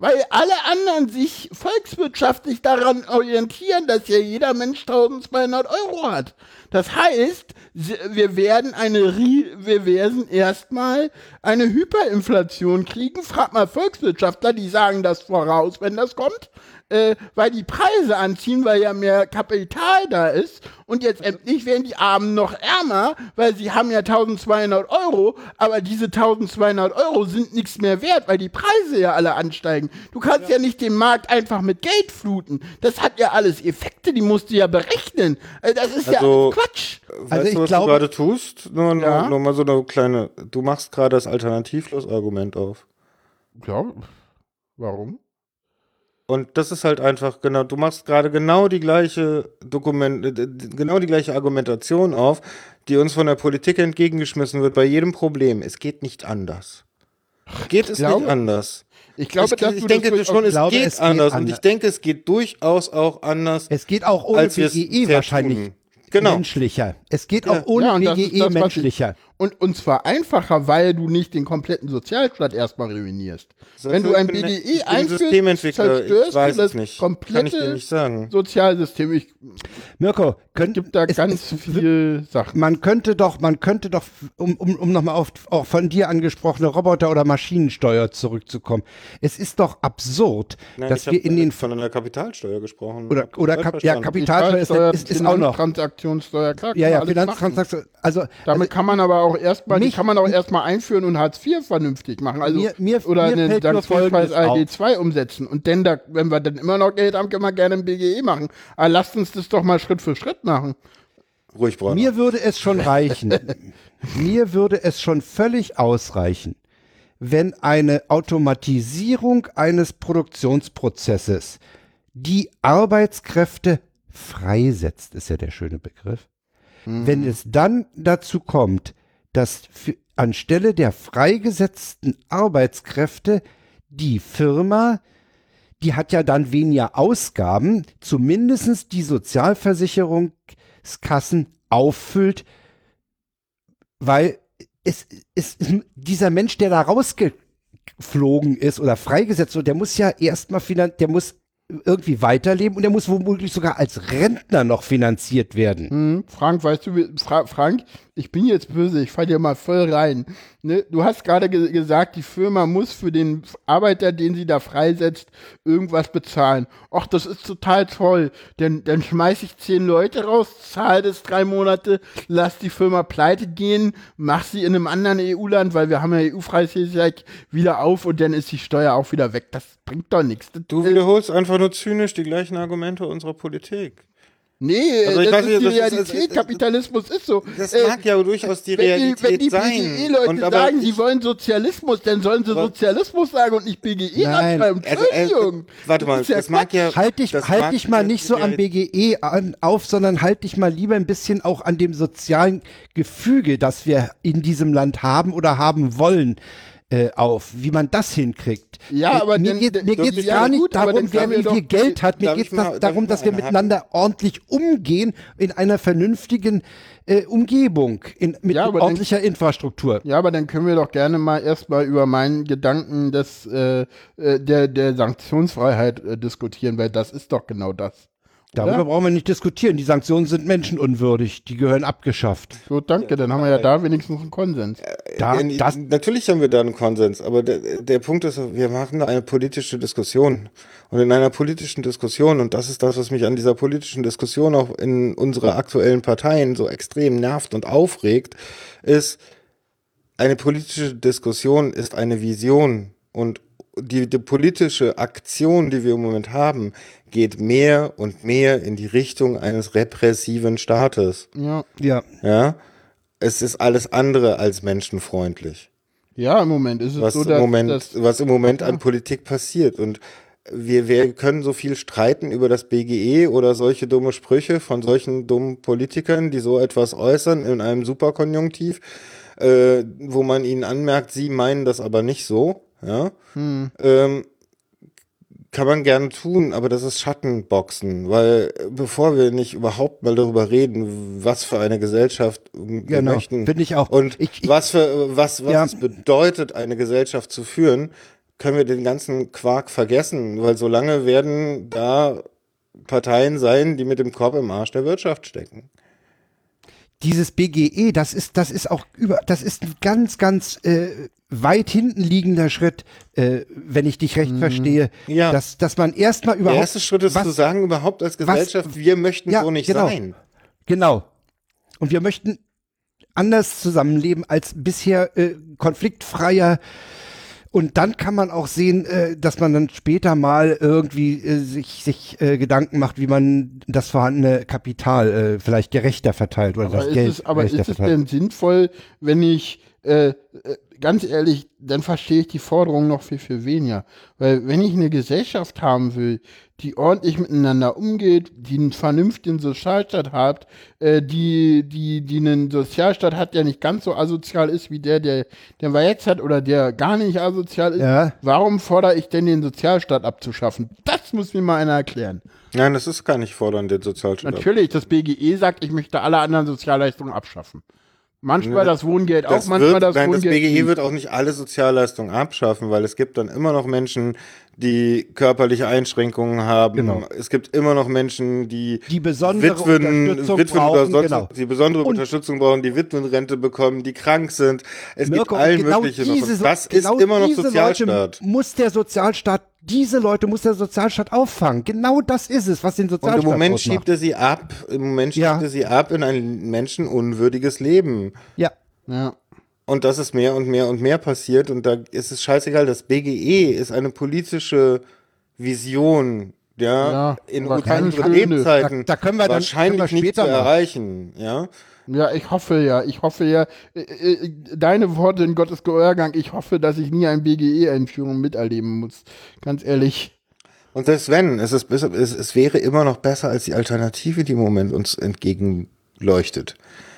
Weil alle anderen sich volkswirtschaftlich daran orientieren, dass ja jeder Mensch 1200 Euro hat. Das heißt, wir werden eine, wir werden erstmal eine Hyperinflation kriegen. Frag mal Volkswirtschaftler, die sagen das voraus, wenn das kommt. Äh, weil die Preise anziehen, weil ja mehr Kapital da ist. Und jetzt endlich werden die Armen noch ärmer, weil sie haben ja 1200 Euro, aber diese 1200 Euro sind nichts mehr wert, weil die Preise ja alle ansteigen. Du kannst ja, nicht den Markt einfach mit Geld fluten. Das hat ja alles Effekte, die musst du ja berechnen. Äh, Das ist ja
Also-
alles Quatsch.
Weißt
Also ich
du, was
glaube-
du gerade tust? Nur, nur,
Ja.
nur mal so eine kleine. Du machst gerade das Alternativlos-Argument auf.
Ja, warum?
Und das ist halt einfach genau, du machst gerade genau die gleiche Dokument, äh, genau die gleiche Argumentation auf, die uns von der Politik entgegengeschmissen wird bei jedem Problem. Es geht nicht anders. Geht es
glaube-
nicht anders?
Ich glaube,
ich, ich denke schon, es
glaube,
geht
es geht
anders. Und ich denke, es geht durchaus auch anders.
Es geht auch ohne BGE
fair
wahrscheinlich
tun. Genau.
menschlicher. Es geht
Ja.
auch ohne
Ja, das
BGE
das, ich-
menschlicher.
Und, und zwar einfacher, weil du nicht den kompletten Sozialstaat erstmal ruinierst. Wenn du ein BGE einführst, zerstörst du das
es nicht.
komplette
Kann ich dir nicht sagen.
Sozialsystem. Ich,
Mirko,
es
könnt,
gibt da
es-
ganz
es-
viele Sachen.
man könnte doch, man könnte doch, um, um, um nochmal auf auch von dir angesprochene Roboter- oder Maschinensteuer zurückzukommen. Es ist doch absurd,
Nein,
dass wir in den
von einer Kapitalsteuer gesprochen.
oder oder Kap ja,
verstanden.
Kapitalsteuer ist, ist, ist auch noch.
Finanztransaktionssteuer, klar.
Ja,
man
ja,
alles machen.
Finanztransaktion. Also,
Damit
also
kann man aber auch erstmal, die kann man auch erstmal einführen und Hartz IV vernünftig machen. Also,
Mir- mir-
oder
mir
einen ALG
auf.
2 umsetzen. Und denn da, wenn wir dann immer noch Geld haben, können wir gerne ein BGE machen. Aber lasst uns das doch mal Schritt für Schritt machen.
Ruhig, Bruder.
Mir würde es schon reichen. mir würde es schon völlig ausreichen, wenn eine Automatisierung eines Produktionsprozesses die Arbeitskräfte freisetzt, ist ja der schöne Begriff. Wenn es dann dazu kommt, dass für, anstelle der freigesetzten Arbeitskräfte die Firma die hat ja dann weniger Ausgaben, zumindest die Sozialversicherungskassen auffüllt, weil es, es, dieser Mensch, der da rausgeflogen ist oder freigesetzt wird, der muss ja erstmal der muss irgendwie weiterleben und der muss womöglich sogar als Rentner noch finanziert werden.
Hm, Frank, weißt du, Fra Frank, ich bin jetzt böse, ich fall dir mal voll rein. Ne? Du hast gerade ge gesagt, die Firma muss für den Arbeiter, den sie da freisetzt, irgendwas bezahlen. Och, das ist total toll. Denn dann schmeiß ich zehn Leute raus, zahle das drei Monate, lass die Firma pleite gehen, mach sie in einem anderen EU-Land, weil wir haben ja EU-Freizügigkeit wieder auf und dann ist die Steuer auch wieder weg. Das bringt doch nichts.
Du wiederholst einfach nur zynisch die gleichen Argumente unserer Politik.
Nee,
Also ich
das
weiß
ist die
das ist-
Realität.
das-
Kapitalismus ist so.
Das
Äh,
mag ja durchaus die
wenn die,
Realität
wenn die
sein.
BGE-Leute
Und aber
sagen, sie wollen Sozialismus, dann sollen sie Sozialismus sagen und nicht BGE
Nein.
anschreiben.
Also, äh,
Entschuldigung.
warte mal,
ist ja
das mag ja.
Halt dich,
das
halt
mag
dich mal nicht so an
Realität-
BGE an, auf, sondern halt dich mal lieber ein bisschen auch an dem sozialen Gefüge, das wir in diesem Land haben oder haben wollen, äh, auf, wie man das hinkriegt.
Ja,
Äh,
aber
mir
dann-
geht mir geht's gar nicht
gut,
darum, wer wie viel Geld hat. Mir
Darf
geht
ich mal-
darum, dass wir miteinander ordentlich umgehen in einer vernünftigen äh, Umgebung, in, mit
Ja, aber dann-
ordentlicher Infrastruktur.
Ja, aber dann können wir doch gerne mal erstmal über meinen Gedanken des, äh, äh, der, der Sanktionsfreiheit äh, diskutieren, weil das ist doch genau das.
Darüber
Oder?
brauchen wir nicht diskutieren. Die Sanktionen sind menschenunwürdig. Die gehören abgeschafft.
So, danke, dann haben wir ja da wenigstens einen Konsens.
Da,
Ja,
das,
natürlich haben wir da einen Konsens, aber der, der Punkt ist, wir machen da eine politische Diskussion. Und in einer politischen Diskussion, und das ist das, was mich an dieser politischen Diskussion auch in unserer aktuellen Parteien so extrem nervt und aufregt, ist, eine politische Diskussion ist eine Vision und die, die politische Aktion, die wir im Moment haben, geht mehr und mehr in die Richtung eines repressiven Staates.
Ja.
ja.
Ja, es ist alles andere als menschenfreundlich
Ja, im Moment ist es
was
so,
im
dass,
Moment,
dass
was im Moment an Politik passiert. Und wir, wir können so viel streiten über das BGE oder solche dumme Sprüche von solchen dummen Politikern, die so etwas äußern in einem Superkonjunktiv, äh, wo man ihnen anmerkt, sie meinen das aber nicht so. Ja, ähm, kann man gerne tun, aber das ist Schattenboxen, weil äh, bevor wir nicht überhaupt mal darüber reden, was für eine Gesellschaft wir
Genau,
möchten
finde ich auch.
und
Ich- ich-
was für was was
Ja.
es bedeutet, eine Gesellschaft zu führen, können wir den ganzen Quark vergessen, weil solange werden da Parteien sein, die mit dem Korb im Arsch der Wirtschaft stecken.
Dieses BGE, das ist, das ist auch über, das ist ein ganz, ganz äh, weit hinten liegender Schritt, äh, wenn ich dich recht verstehe.
Ja.
Dass, dass man erstmal
Der
überhaupt.
erste Schritt ist
was-
zu sagen, überhaupt als Gesellschaft, wir möchten
Ja,
so nicht
genau.
sein.
Genau. Und wir möchten anders zusammenleben als bisher äh, konfliktfreier. Und dann kann man auch sehen, äh, dass man dann später mal irgendwie äh, sich, sich äh, Gedanken macht, wie man das vorhandene Kapital äh, vielleicht gerechter verteilt oder
aber
das Geld
es, aber ist es
verteilt.
denn sinnvoll, wenn ich, äh, äh, ganz ehrlich, dann verstehe ich die Forderung noch viel, viel weniger. Weil wenn ich eine Gesellschaft haben will, die ordentlich miteinander umgeht, die einen vernünftigen Sozialstaat hat, äh, die, die, die einen Sozialstaat hat, der nicht ganz so asozial ist wie der, der, der wir jetzt hat oder der gar nicht asozial ist,
Ja.
warum fordere ich denn den Sozialstaat abzuschaffen? Das muss mir mal einer erklären.
Nein, das ist gar nicht fordernd, den Sozialstaat.
Natürlich, das BGE sagt, ich möchte alle anderen Sozialleistungen abschaffen. Manchmal das Wohngeld auch,
Das
manchmal
wird,
das
nein, das
Wohngeld
BGE
nicht.
wird auch nicht alle Sozialleistungen abschaffen, weil es gibt dann immer noch Menschen, die körperliche Einschränkungen haben.
Genau.
Es gibt immer noch Menschen, die,
Die besondere
Witwen,
Unterstützung
Witwen
brauchen,
sonst
genau.
die besondere
Und-
Unterstützung brauchen, die Witwenrente bekommen, die krank sind. Es
Mirko,
gibt allen
genau
möglichen noch.
diese
Das
genau
ist immer noch Sozialstaat.
Leute muss der Sozialstaat, diese Leute muss der Sozialstaat auffangen. Genau das ist es, was den
Und
Sozialstaat
im Moment
ausmacht.
schiebt er sie ab, im Moment schiebt
Ja.
er sie ab in ein menschenunwürdiges Leben.
Ja.
Ja.
Und das ist mehr und mehr und mehr passiert. Und da ist es scheißegal. Das BGE ist eine politische Vision, ja,
Ja,
in unseren. Lebzeiten
Da- da können wir dann-
wahrscheinlich
können wir
nicht zu
später
erreichen, ja.
Ja, ich hoffe ja, ich hoffe ja, äh, äh, deine Worte in Gottes Gehörgang, ich hoffe, dass ich nie ein BGE-Einführung miterleben muss. Ganz ehrlich.
Und selbst wenn, es, ist, besser- es, es wäre immer noch besser als die Alternative, die im Moment uns entgegenleuchtet.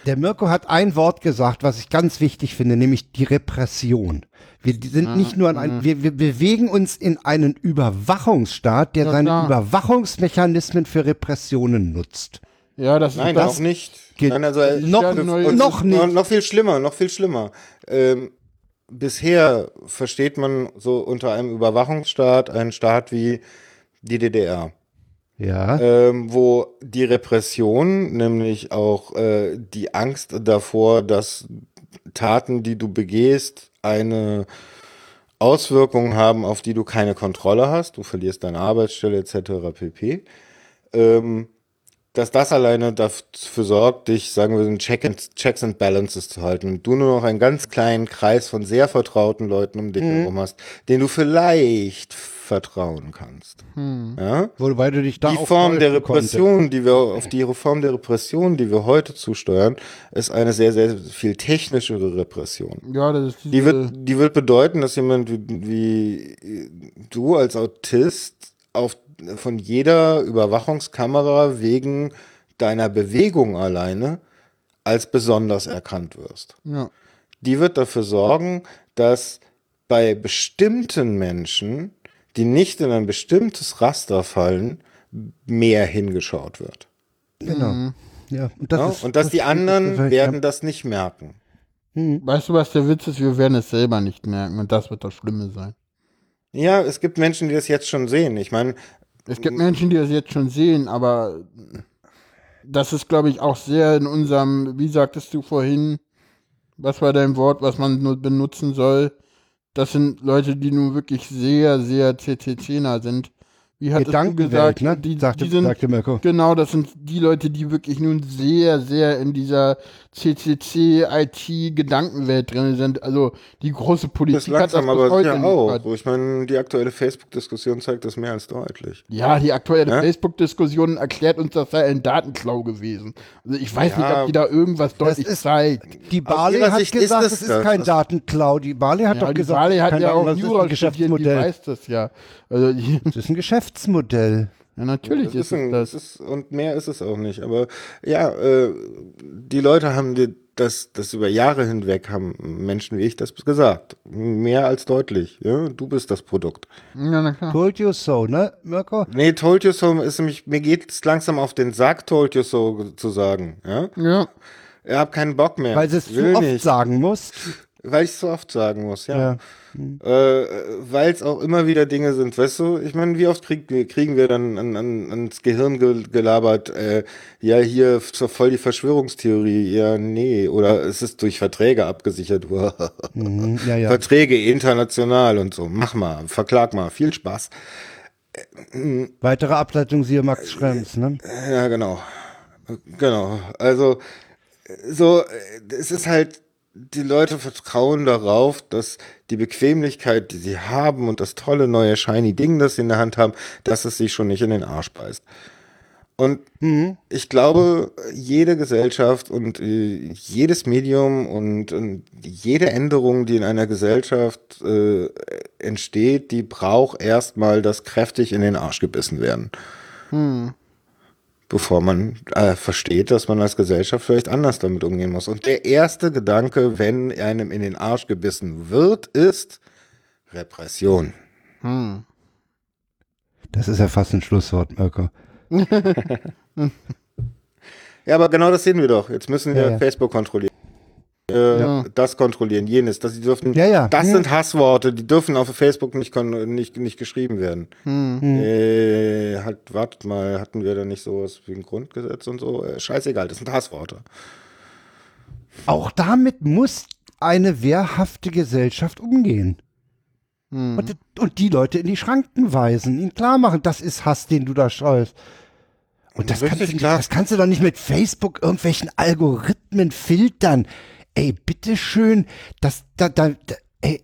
Der Mirko hat ein Wort gesagt, was ich ganz wichtig finde, nämlich die Repression. Wir sind nicht nur an ein, wir, wir bewegen uns in einen Überwachungsstaat, der
Ja,
seine
klar.
Überwachungsmechanismen für Repressionen nutzt.
Ja, das
Nein,
ist das.
auch nicht.
geht-
Nein, also, äh,
noch-
und-
noch
und-
nicht.
Noch, noch viel schlimmer, noch viel schlimmer. Ähm, bisher versteht man so unter einem Überwachungsstaat einen Staat wie die DDR.
Ja.
ähm, wo die Repression, nämlich auch äh, die Angst davor, dass Taten, die du begehst, eine Auswirkung haben, auf die du keine Kontrolle hast, du verlierst deine Arbeitsstelle etc. pp. Ähm, dass das alleine dafür sorgt, dich, sagen wir, in Check and, Checks and Balances zu halten und du nur noch einen ganz kleinen Kreis von sehr vertrauten Leuten um dich herum hast, denen du vielleicht vertrauen kannst. Ja?
Wobei du dich da
Die Form der. Repression, die wir auf die Form der Repression, die wir heute zusteuern, ist eine sehr, sehr viel technischere Repression.
Ja, das ist
Die
diese,
wird, die wird bedeuten, dass jemand wie, wie du als Autist auf, von jeder Überwachungskamera wegen deiner Bewegung alleine als besonders erkannt wirst.
ja.
Die wird dafür sorgen, dass bei bestimmten Menschen, die nicht in ein bestimmtes Raster fallen, mehr hingeschaut wird.
Genau. Ja, und, das
Ja?
ist,
Und dass die anderen
ja.
werden das nicht merken.
Weißt du, was der Witz ist? Wir werden es selber nicht merken und das wird das Schlimme sein.
Ja, es gibt Menschen, die das jetzt schon sehen. Ich meine,
Es gibt Menschen, die das jetzt schon sehen, aber das ist, glaube ich, auch sehr in unserem, wie sagtest du vorhin, was war dein Wort, was man nur benutzen soll? Das sind Leute, die nun wirklich sehr, sehr CCC-nah sind. Wie hattest du gesagt?
ne?
Die,
sagte,
die sind,
sagte Mirko.
Genau, das sind die Leute, die wirklich nun sehr, sehr in dieser CCC-IT-Gedankenwelt drin sind. Also die große
Das
Politik
ist langsam,
hat das bis
aber
heute
ja
nicht.
auch. Wo ich meine, die aktuelle Facebook-Diskussion zeigt das mehr als deutlich.
Ja, die aktuelle
Ja?
Facebook-Diskussion erklärt uns, das sei ein Datenklau gewesen. Also ich weiß nicht,
Ja,
ob die da irgendwas deutlich
ist-
zeigt.
Die Barley hat
Sicht ist
gesagt,
es
ist
das.
kein
Das-
Datenklau. Die Barley hat
Ja,
doch
die
gesagt,
Wale hat ja auch
das ist
Jura
ein
studiert, die
Geschäftsmodell.
weiß das ja. Also die,
Das ist ein Geschäftsmodell.
Ja, natürlich
Das
ist,
ist ein,
es
das
das.
ist, und mehr ist es auch nicht. Aber ja, äh, die Leute haben dir das, das über Jahre hinweg haben Menschen wie ich das gesagt. Mehr als deutlich. Ja? Du bist das Produkt.
Ja, na klar.
Told you so, ne, Mirko?
Nee, told you so ist nämlich, mir geht es langsam auf den Sack, told you so zu sagen. Ja?
Ja.
Ich hab keinen Bock mehr.
Weil sie es zu oft
nicht.
sagen muss.
Weil ich es so oft sagen muss, ja.
Ja.
Äh, Weil es auch immer wieder Dinge sind, weißt du, ich meine, wie oft krieg, kriegen wir dann an, an, ans Gehirn ge, gelabert, äh, ja, hier so voll die Verschwörungstheorie, ja, nee, oder es ist durch Verträge abgesichert,
Mhm, ja, ja.
Verträge international und so, mach mal, verklag mal, viel Spaß.
Weitere Ableitung siehe Max Schrems, ne?
Ja, genau. Genau. Also, so, äh, es ist halt, die Leute vertrauen darauf, dass die Bequemlichkeit, die sie haben und das tolle neue shiny Ding, das sie in der Hand haben, dass es sich schon nicht in den Arsch beißt. Und ich glaube, jede Gesellschaft und äh, jedes Medium und, und jede Änderung, die in einer Gesellschaft äh, entsteht, die braucht erstmal das kräftig in den Arsch gebissen werden bevor man äh, versteht, dass man als Gesellschaft vielleicht anders damit umgehen muss. Und der erste Gedanke, wenn einem in den Arsch gebissen wird, ist Repression.
Das ist ja fast ein Schlusswort, Mirko.
Ja, aber genau das sehen wir doch. Jetzt müssen wir
Ja, ja.
Facebook kontrollieren. Äh, Das kontrollieren, jenes. Das, die dürfen,
Ja, ja.
das
Hm.
sind Hassworte, die dürfen auf Facebook nicht, nicht, nicht geschrieben werden. Äh, halt, wartet mal, hatten wir da nicht sowas wie ein Grundgesetz und so? Äh, scheißegal, das sind Hassworte.
Auch damit muss eine wehrhafte Gesellschaft umgehen. Und, und die Leute in die Schranken weisen, ihnen klar machen, das ist Hass, den du da streust. Und das kannst, du,
klar.
das kannst du doch nicht mit Facebook irgendwelchen Algorithmen filtern. Ey, bitteschön, das, da, da, da, ey,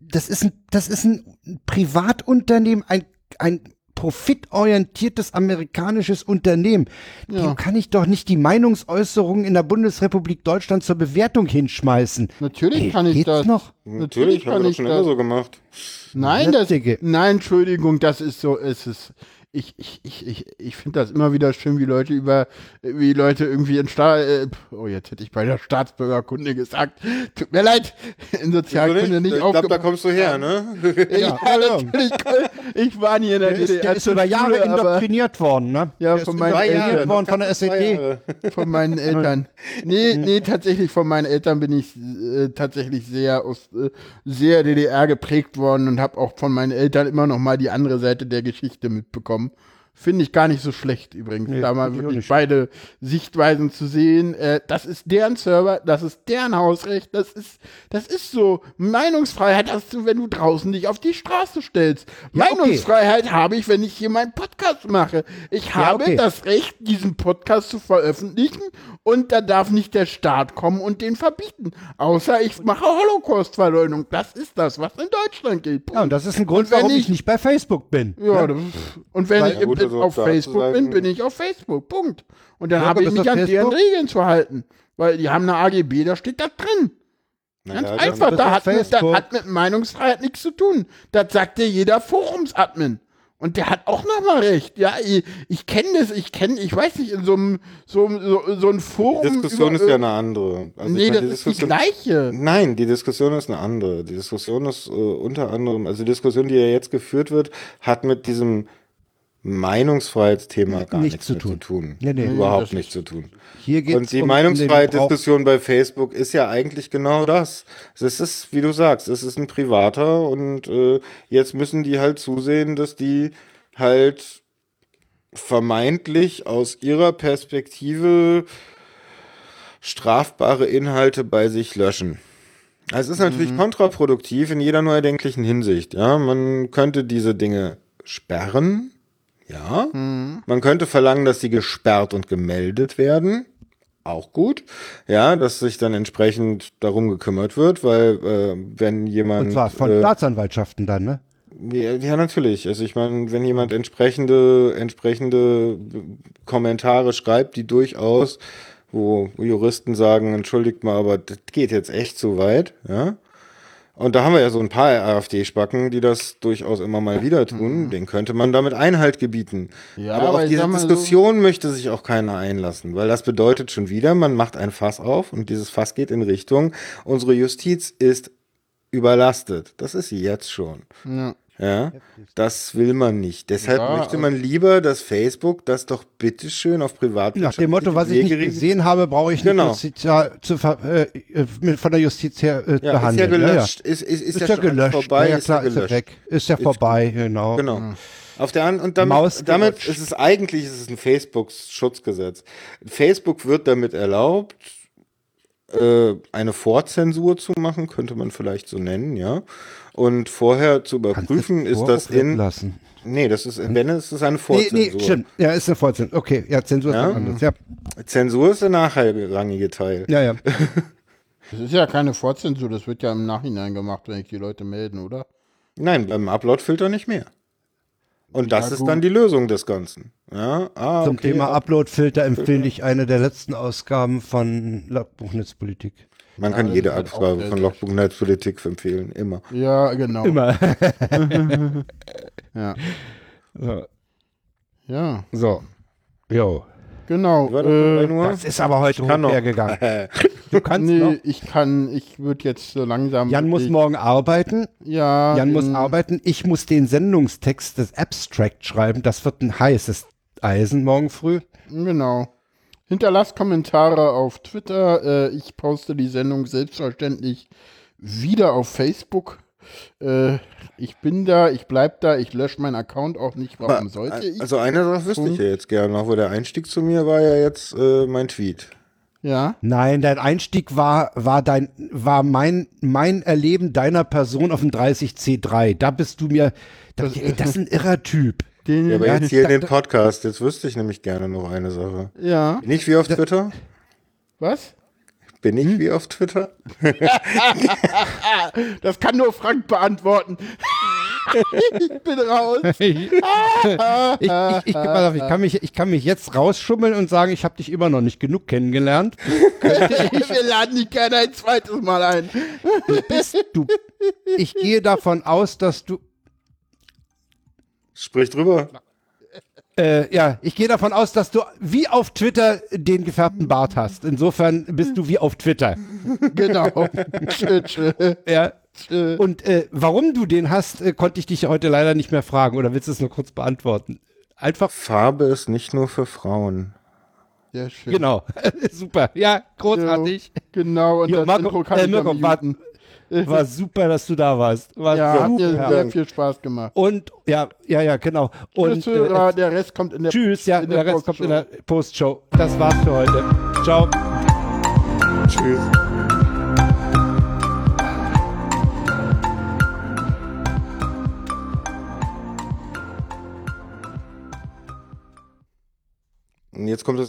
das ist ein, das ist ein Privatunternehmen, ein, ein profitorientiertes amerikanisches Unternehmen. Dem kann ich doch nicht die Meinungsäußerungen in der Bundesrepublik Deutschland zur Bewertung hinschmeißen.
Natürlich
Ey,
kann ich
geht's
das.
noch?
Natürlich
haben
kann ich
schon
das.
immer so gemacht.
Nein, das, nein, Entschuldigung, das ist so, es ist, ich, ich, ich, ich, ich finde das immer wieder schön, wie Leute über, wie Leute irgendwie in Staat, äh, oh, jetzt hätte ich bei der Staatsbürgerkunde gesagt, tut mir leid, in Sozialkunde nicht
ich glaube, da kommst du her, ne?
Ja, natürlich, ich war nie in der,
Der ist,
DDR
der ist über Jahre
Schule,
indoktriniert worden, ne?
Ja,
der
von
ist
meinen Eltern.
worden von der SED.
Von meinen Eltern. Nee, nee, tatsächlich von meinen Eltern bin ich äh, tatsächlich sehr aus äh, sehr DDR geprägt worden und habe auch von meinen Eltern immer noch mal die andere Seite der Geschichte mitbekommen. from Finde ich gar nicht so schlecht übrigens,
Nee,
da mal wirklich beide Sichtweisen zu sehen. Äh, das ist deren Server, das ist deren Hausrecht, das ist, das ist so. Meinungsfreiheit hast du, wenn du draußen dich auf die Straße stellst.
Ja, okay.
Meinungsfreiheit habe ich, wenn ich hier meinen Podcast mache. Ich habe
okay.
das Recht, diesen Podcast zu veröffentlichen und da darf nicht der Staat kommen und den verbieten. Außer ich mache Holocaust-Verleugnung. Das ist das, was in Deutschland gilt.
Ja, und das ist ein Grund, warum ich
ich-
nicht bei Facebook bin.
Ja, und wenn
Weil-
ich
Ja,
im-
also
auf
da
Facebook bin, bin ich auf Facebook. Punkt. Und dann
Ja,
habe ich mich an deren? Regeln zu halten. Weil die haben eine AGB, da steht das drin. Ganz
Naja,
einfach, da hat, mit, das
Facebook.
hat mit Meinungsfreiheit nichts zu tun. Das sagt dir jeder Forumsadmin. Und der hat auch nochmal recht. Ja, ich, ich kenne das, ich kenne, ich weiß nicht, in so einem so, so, so ein Forum.
Die Diskussion
über-
ist ja eine andere. Also
nee,
meine,
das ist die gleiche.
Nein, die Diskussion ist eine andere. Die Diskussion ist äh, unter anderem, also die Diskussion, die ja jetzt geführt wird, hat mit diesem Meinungsfreiheitsthema gar
Nichts
nichts,
zu tun.
zu tun.
Nee, nee.
Überhaupt nichts zu tun.
Hier geht's
Und die
um-
Meinungsfreiheitsdiskussion bei Facebook ist ja eigentlich genau das. Es ist, wie du sagst, es ist ein privater und äh, jetzt müssen die halt zusehen, dass die halt vermeintlich aus ihrer Perspektive strafbare Inhalte bei sich löschen. Es ist natürlich kontraproduktiv in jeder nur erdenklichen Hinsicht. Ja, man könnte diese Dinge sperren. Ja. Man könnte verlangen, dass sie gesperrt und gemeldet werden. Auch gut. Ja, dass sich dann entsprechend darum gekümmert wird, weil äh, wenn jemand
Und zwar von
äh,
Staatsanwaltschaften dann, ne?
ja, ja, natürlich. Also ich meine, wenn jemand entsprechende, entsprechende Kommentare schreibt, die durchaus, wo Juristen sagen, entschuldigt mal, aber das geht jetzt echt zu weit, ja. Und da haben wir ja so ein paar AfD-Spacken, die das durchaus immer mal wieder tun. Den könnte man damit Einhalt gebieten.
Ja,
aber,
aber
auf diese
mal so-
Diskussion möchte sich auch keiner einlassen, weil das bedeutet schon wieder, man macht ein Fass auf und dieses Fass geht in Richtung, unsere Justiz ist überlastet. Das ist sie jetzt schon.
Ja.
Ja, das will man nicht. Deshalb
Ja,
möchte man lieber, dass Facebook das doch bitteschön auf privat
Nach dem Motto, was ich nicht gesehen habe, brauche ich nicht
Genau.
justizial zu, ver- äh, äh, von der Justiz her äh,
ja, ist ja
behandeln.
gelöscht. Ist, ist, ist,
Ist,
ja,
ja gelöscht.
vorbei,
ja,
ist
klar,
ja
ist ja weg. Ist ja vorbei, genau.
Genau. Auf der anderen, und damit,
Maus
damit ist es eigentlich ist es ein Facebook-Schutzgesetz. Facebook wird damit erlaubt, äh, eine Vorzensur zu machen, könnte man vielleicht so nennen, ja. Und vorher zu überprüfen, ist das in.
Lassen.
Nee, das ist, wenn es ist eine
Nee,
Vorzensur.
nee, stimmt. Ja, ist eine Vorzensur. Okay, ja, Zensur
Ja?
ist was anderes. Ja,
Zensur ist der nachrangige Teil.
ja, ja.
Das ist ja keine Vorzensur, das wird ja im Nachhinein gemacht, wenn ich die Leute melden, oder?
Nein, beim Upload-Filter nicht mehr. Und das
Ja,
ist dann die Lösung des Ganzen. Ja, ah,
Zum
okay,
Thema Uploadfilter empfehle ich eine der letzten Ausgaben von Logbuchnetzpolitik.
Man kann
Ja,
jede Abfrage von Logbuch Netzpolitik empfehlen, immer.
Ja, genau.
Immer.
Ja.
so.
ja,
so. Jo.
genau. Äh?
Das ist aber heute hochhergegangen. Du kannst
nee,
noch.
ich kann, ich würde jetzt so langsam.
Jan muss morgen arbeiten.
Ja.
Jan muss arbeiten. Ich muss den Sendungstext des Abstract schreiben. Das wird ein heißes Eisen morgen früh.
Genau. Hinterlasst Kommentare auf Twitter. Äh, ich poste die Sendung selbstverständlich wieder auf Facebook. Äh, ich bin da, ich bleib da, ich lösche meinen Account auch nicht. Warum sollte ich?
Also eine Sache wüsste ich ja jetzt gerne noch, wo der Einstieg zu mir war ja jetzt äh, mein Tweet.
Ja.
Nein, dein Einstieg war, war dein, war mein, mein Erleben deiner Person auf dem 30C3. Da bist du mir, das, ey, das ist ein irrer Typ.
Den,
Ja, aber jetzt hier in dem Podcast, jetzt wüsste ich nämlich gerne noch eine Sache.
ja.
Bin ich wie auf Twitter?
Was?
Bin ich
Hm?
wie auf Twitter?
Das kann nur Frank beantworten. ich bin raus.
ich, ich, ich, auf, ich, kann mich, ich kann mich jetzt rausschummeln und sagen, ich habe dich immer noch nicht genug kennengelernt.
Ich will laden dich gerne ein zweites Mal ein.
Bist du, ich gehe davon aus, dass du,
Sprich drüber.
äh, ja, ich gehe davon aus, dass du wie auf Twitter den gefärbten Bart hast. Insofern bist du wie auf Twitter.
Genau. Tschö, tschö.
Ja.
Tschö.
Und äh, warum du den hast, äh, konnte ich dich heute leider nicht mehr fragen. Oder willst du es nur kurz beantworten? Einfach,
Farbe ist nicht nur für Frauen.
Sehr schön.
genau. Super. Ja, großartig.
Genau, und
Jo,
das
Marco,
Intro kann
äh,
ich
Mirko,
am
war,
muten.
war super, dass du da warst. War
Ja, hat mir
super.
sehr viel Spaß gemacht.
Und ja, ja, ja, genau. Und
Tschüss, Hörer,
äh,
der Rest kommt in der
tschüss, ja,
in
der,
der
Rest kommt in
Postshow.
der Postshow. Das war's für heute. Ciao.
Tschüss. Und jetzt kommt das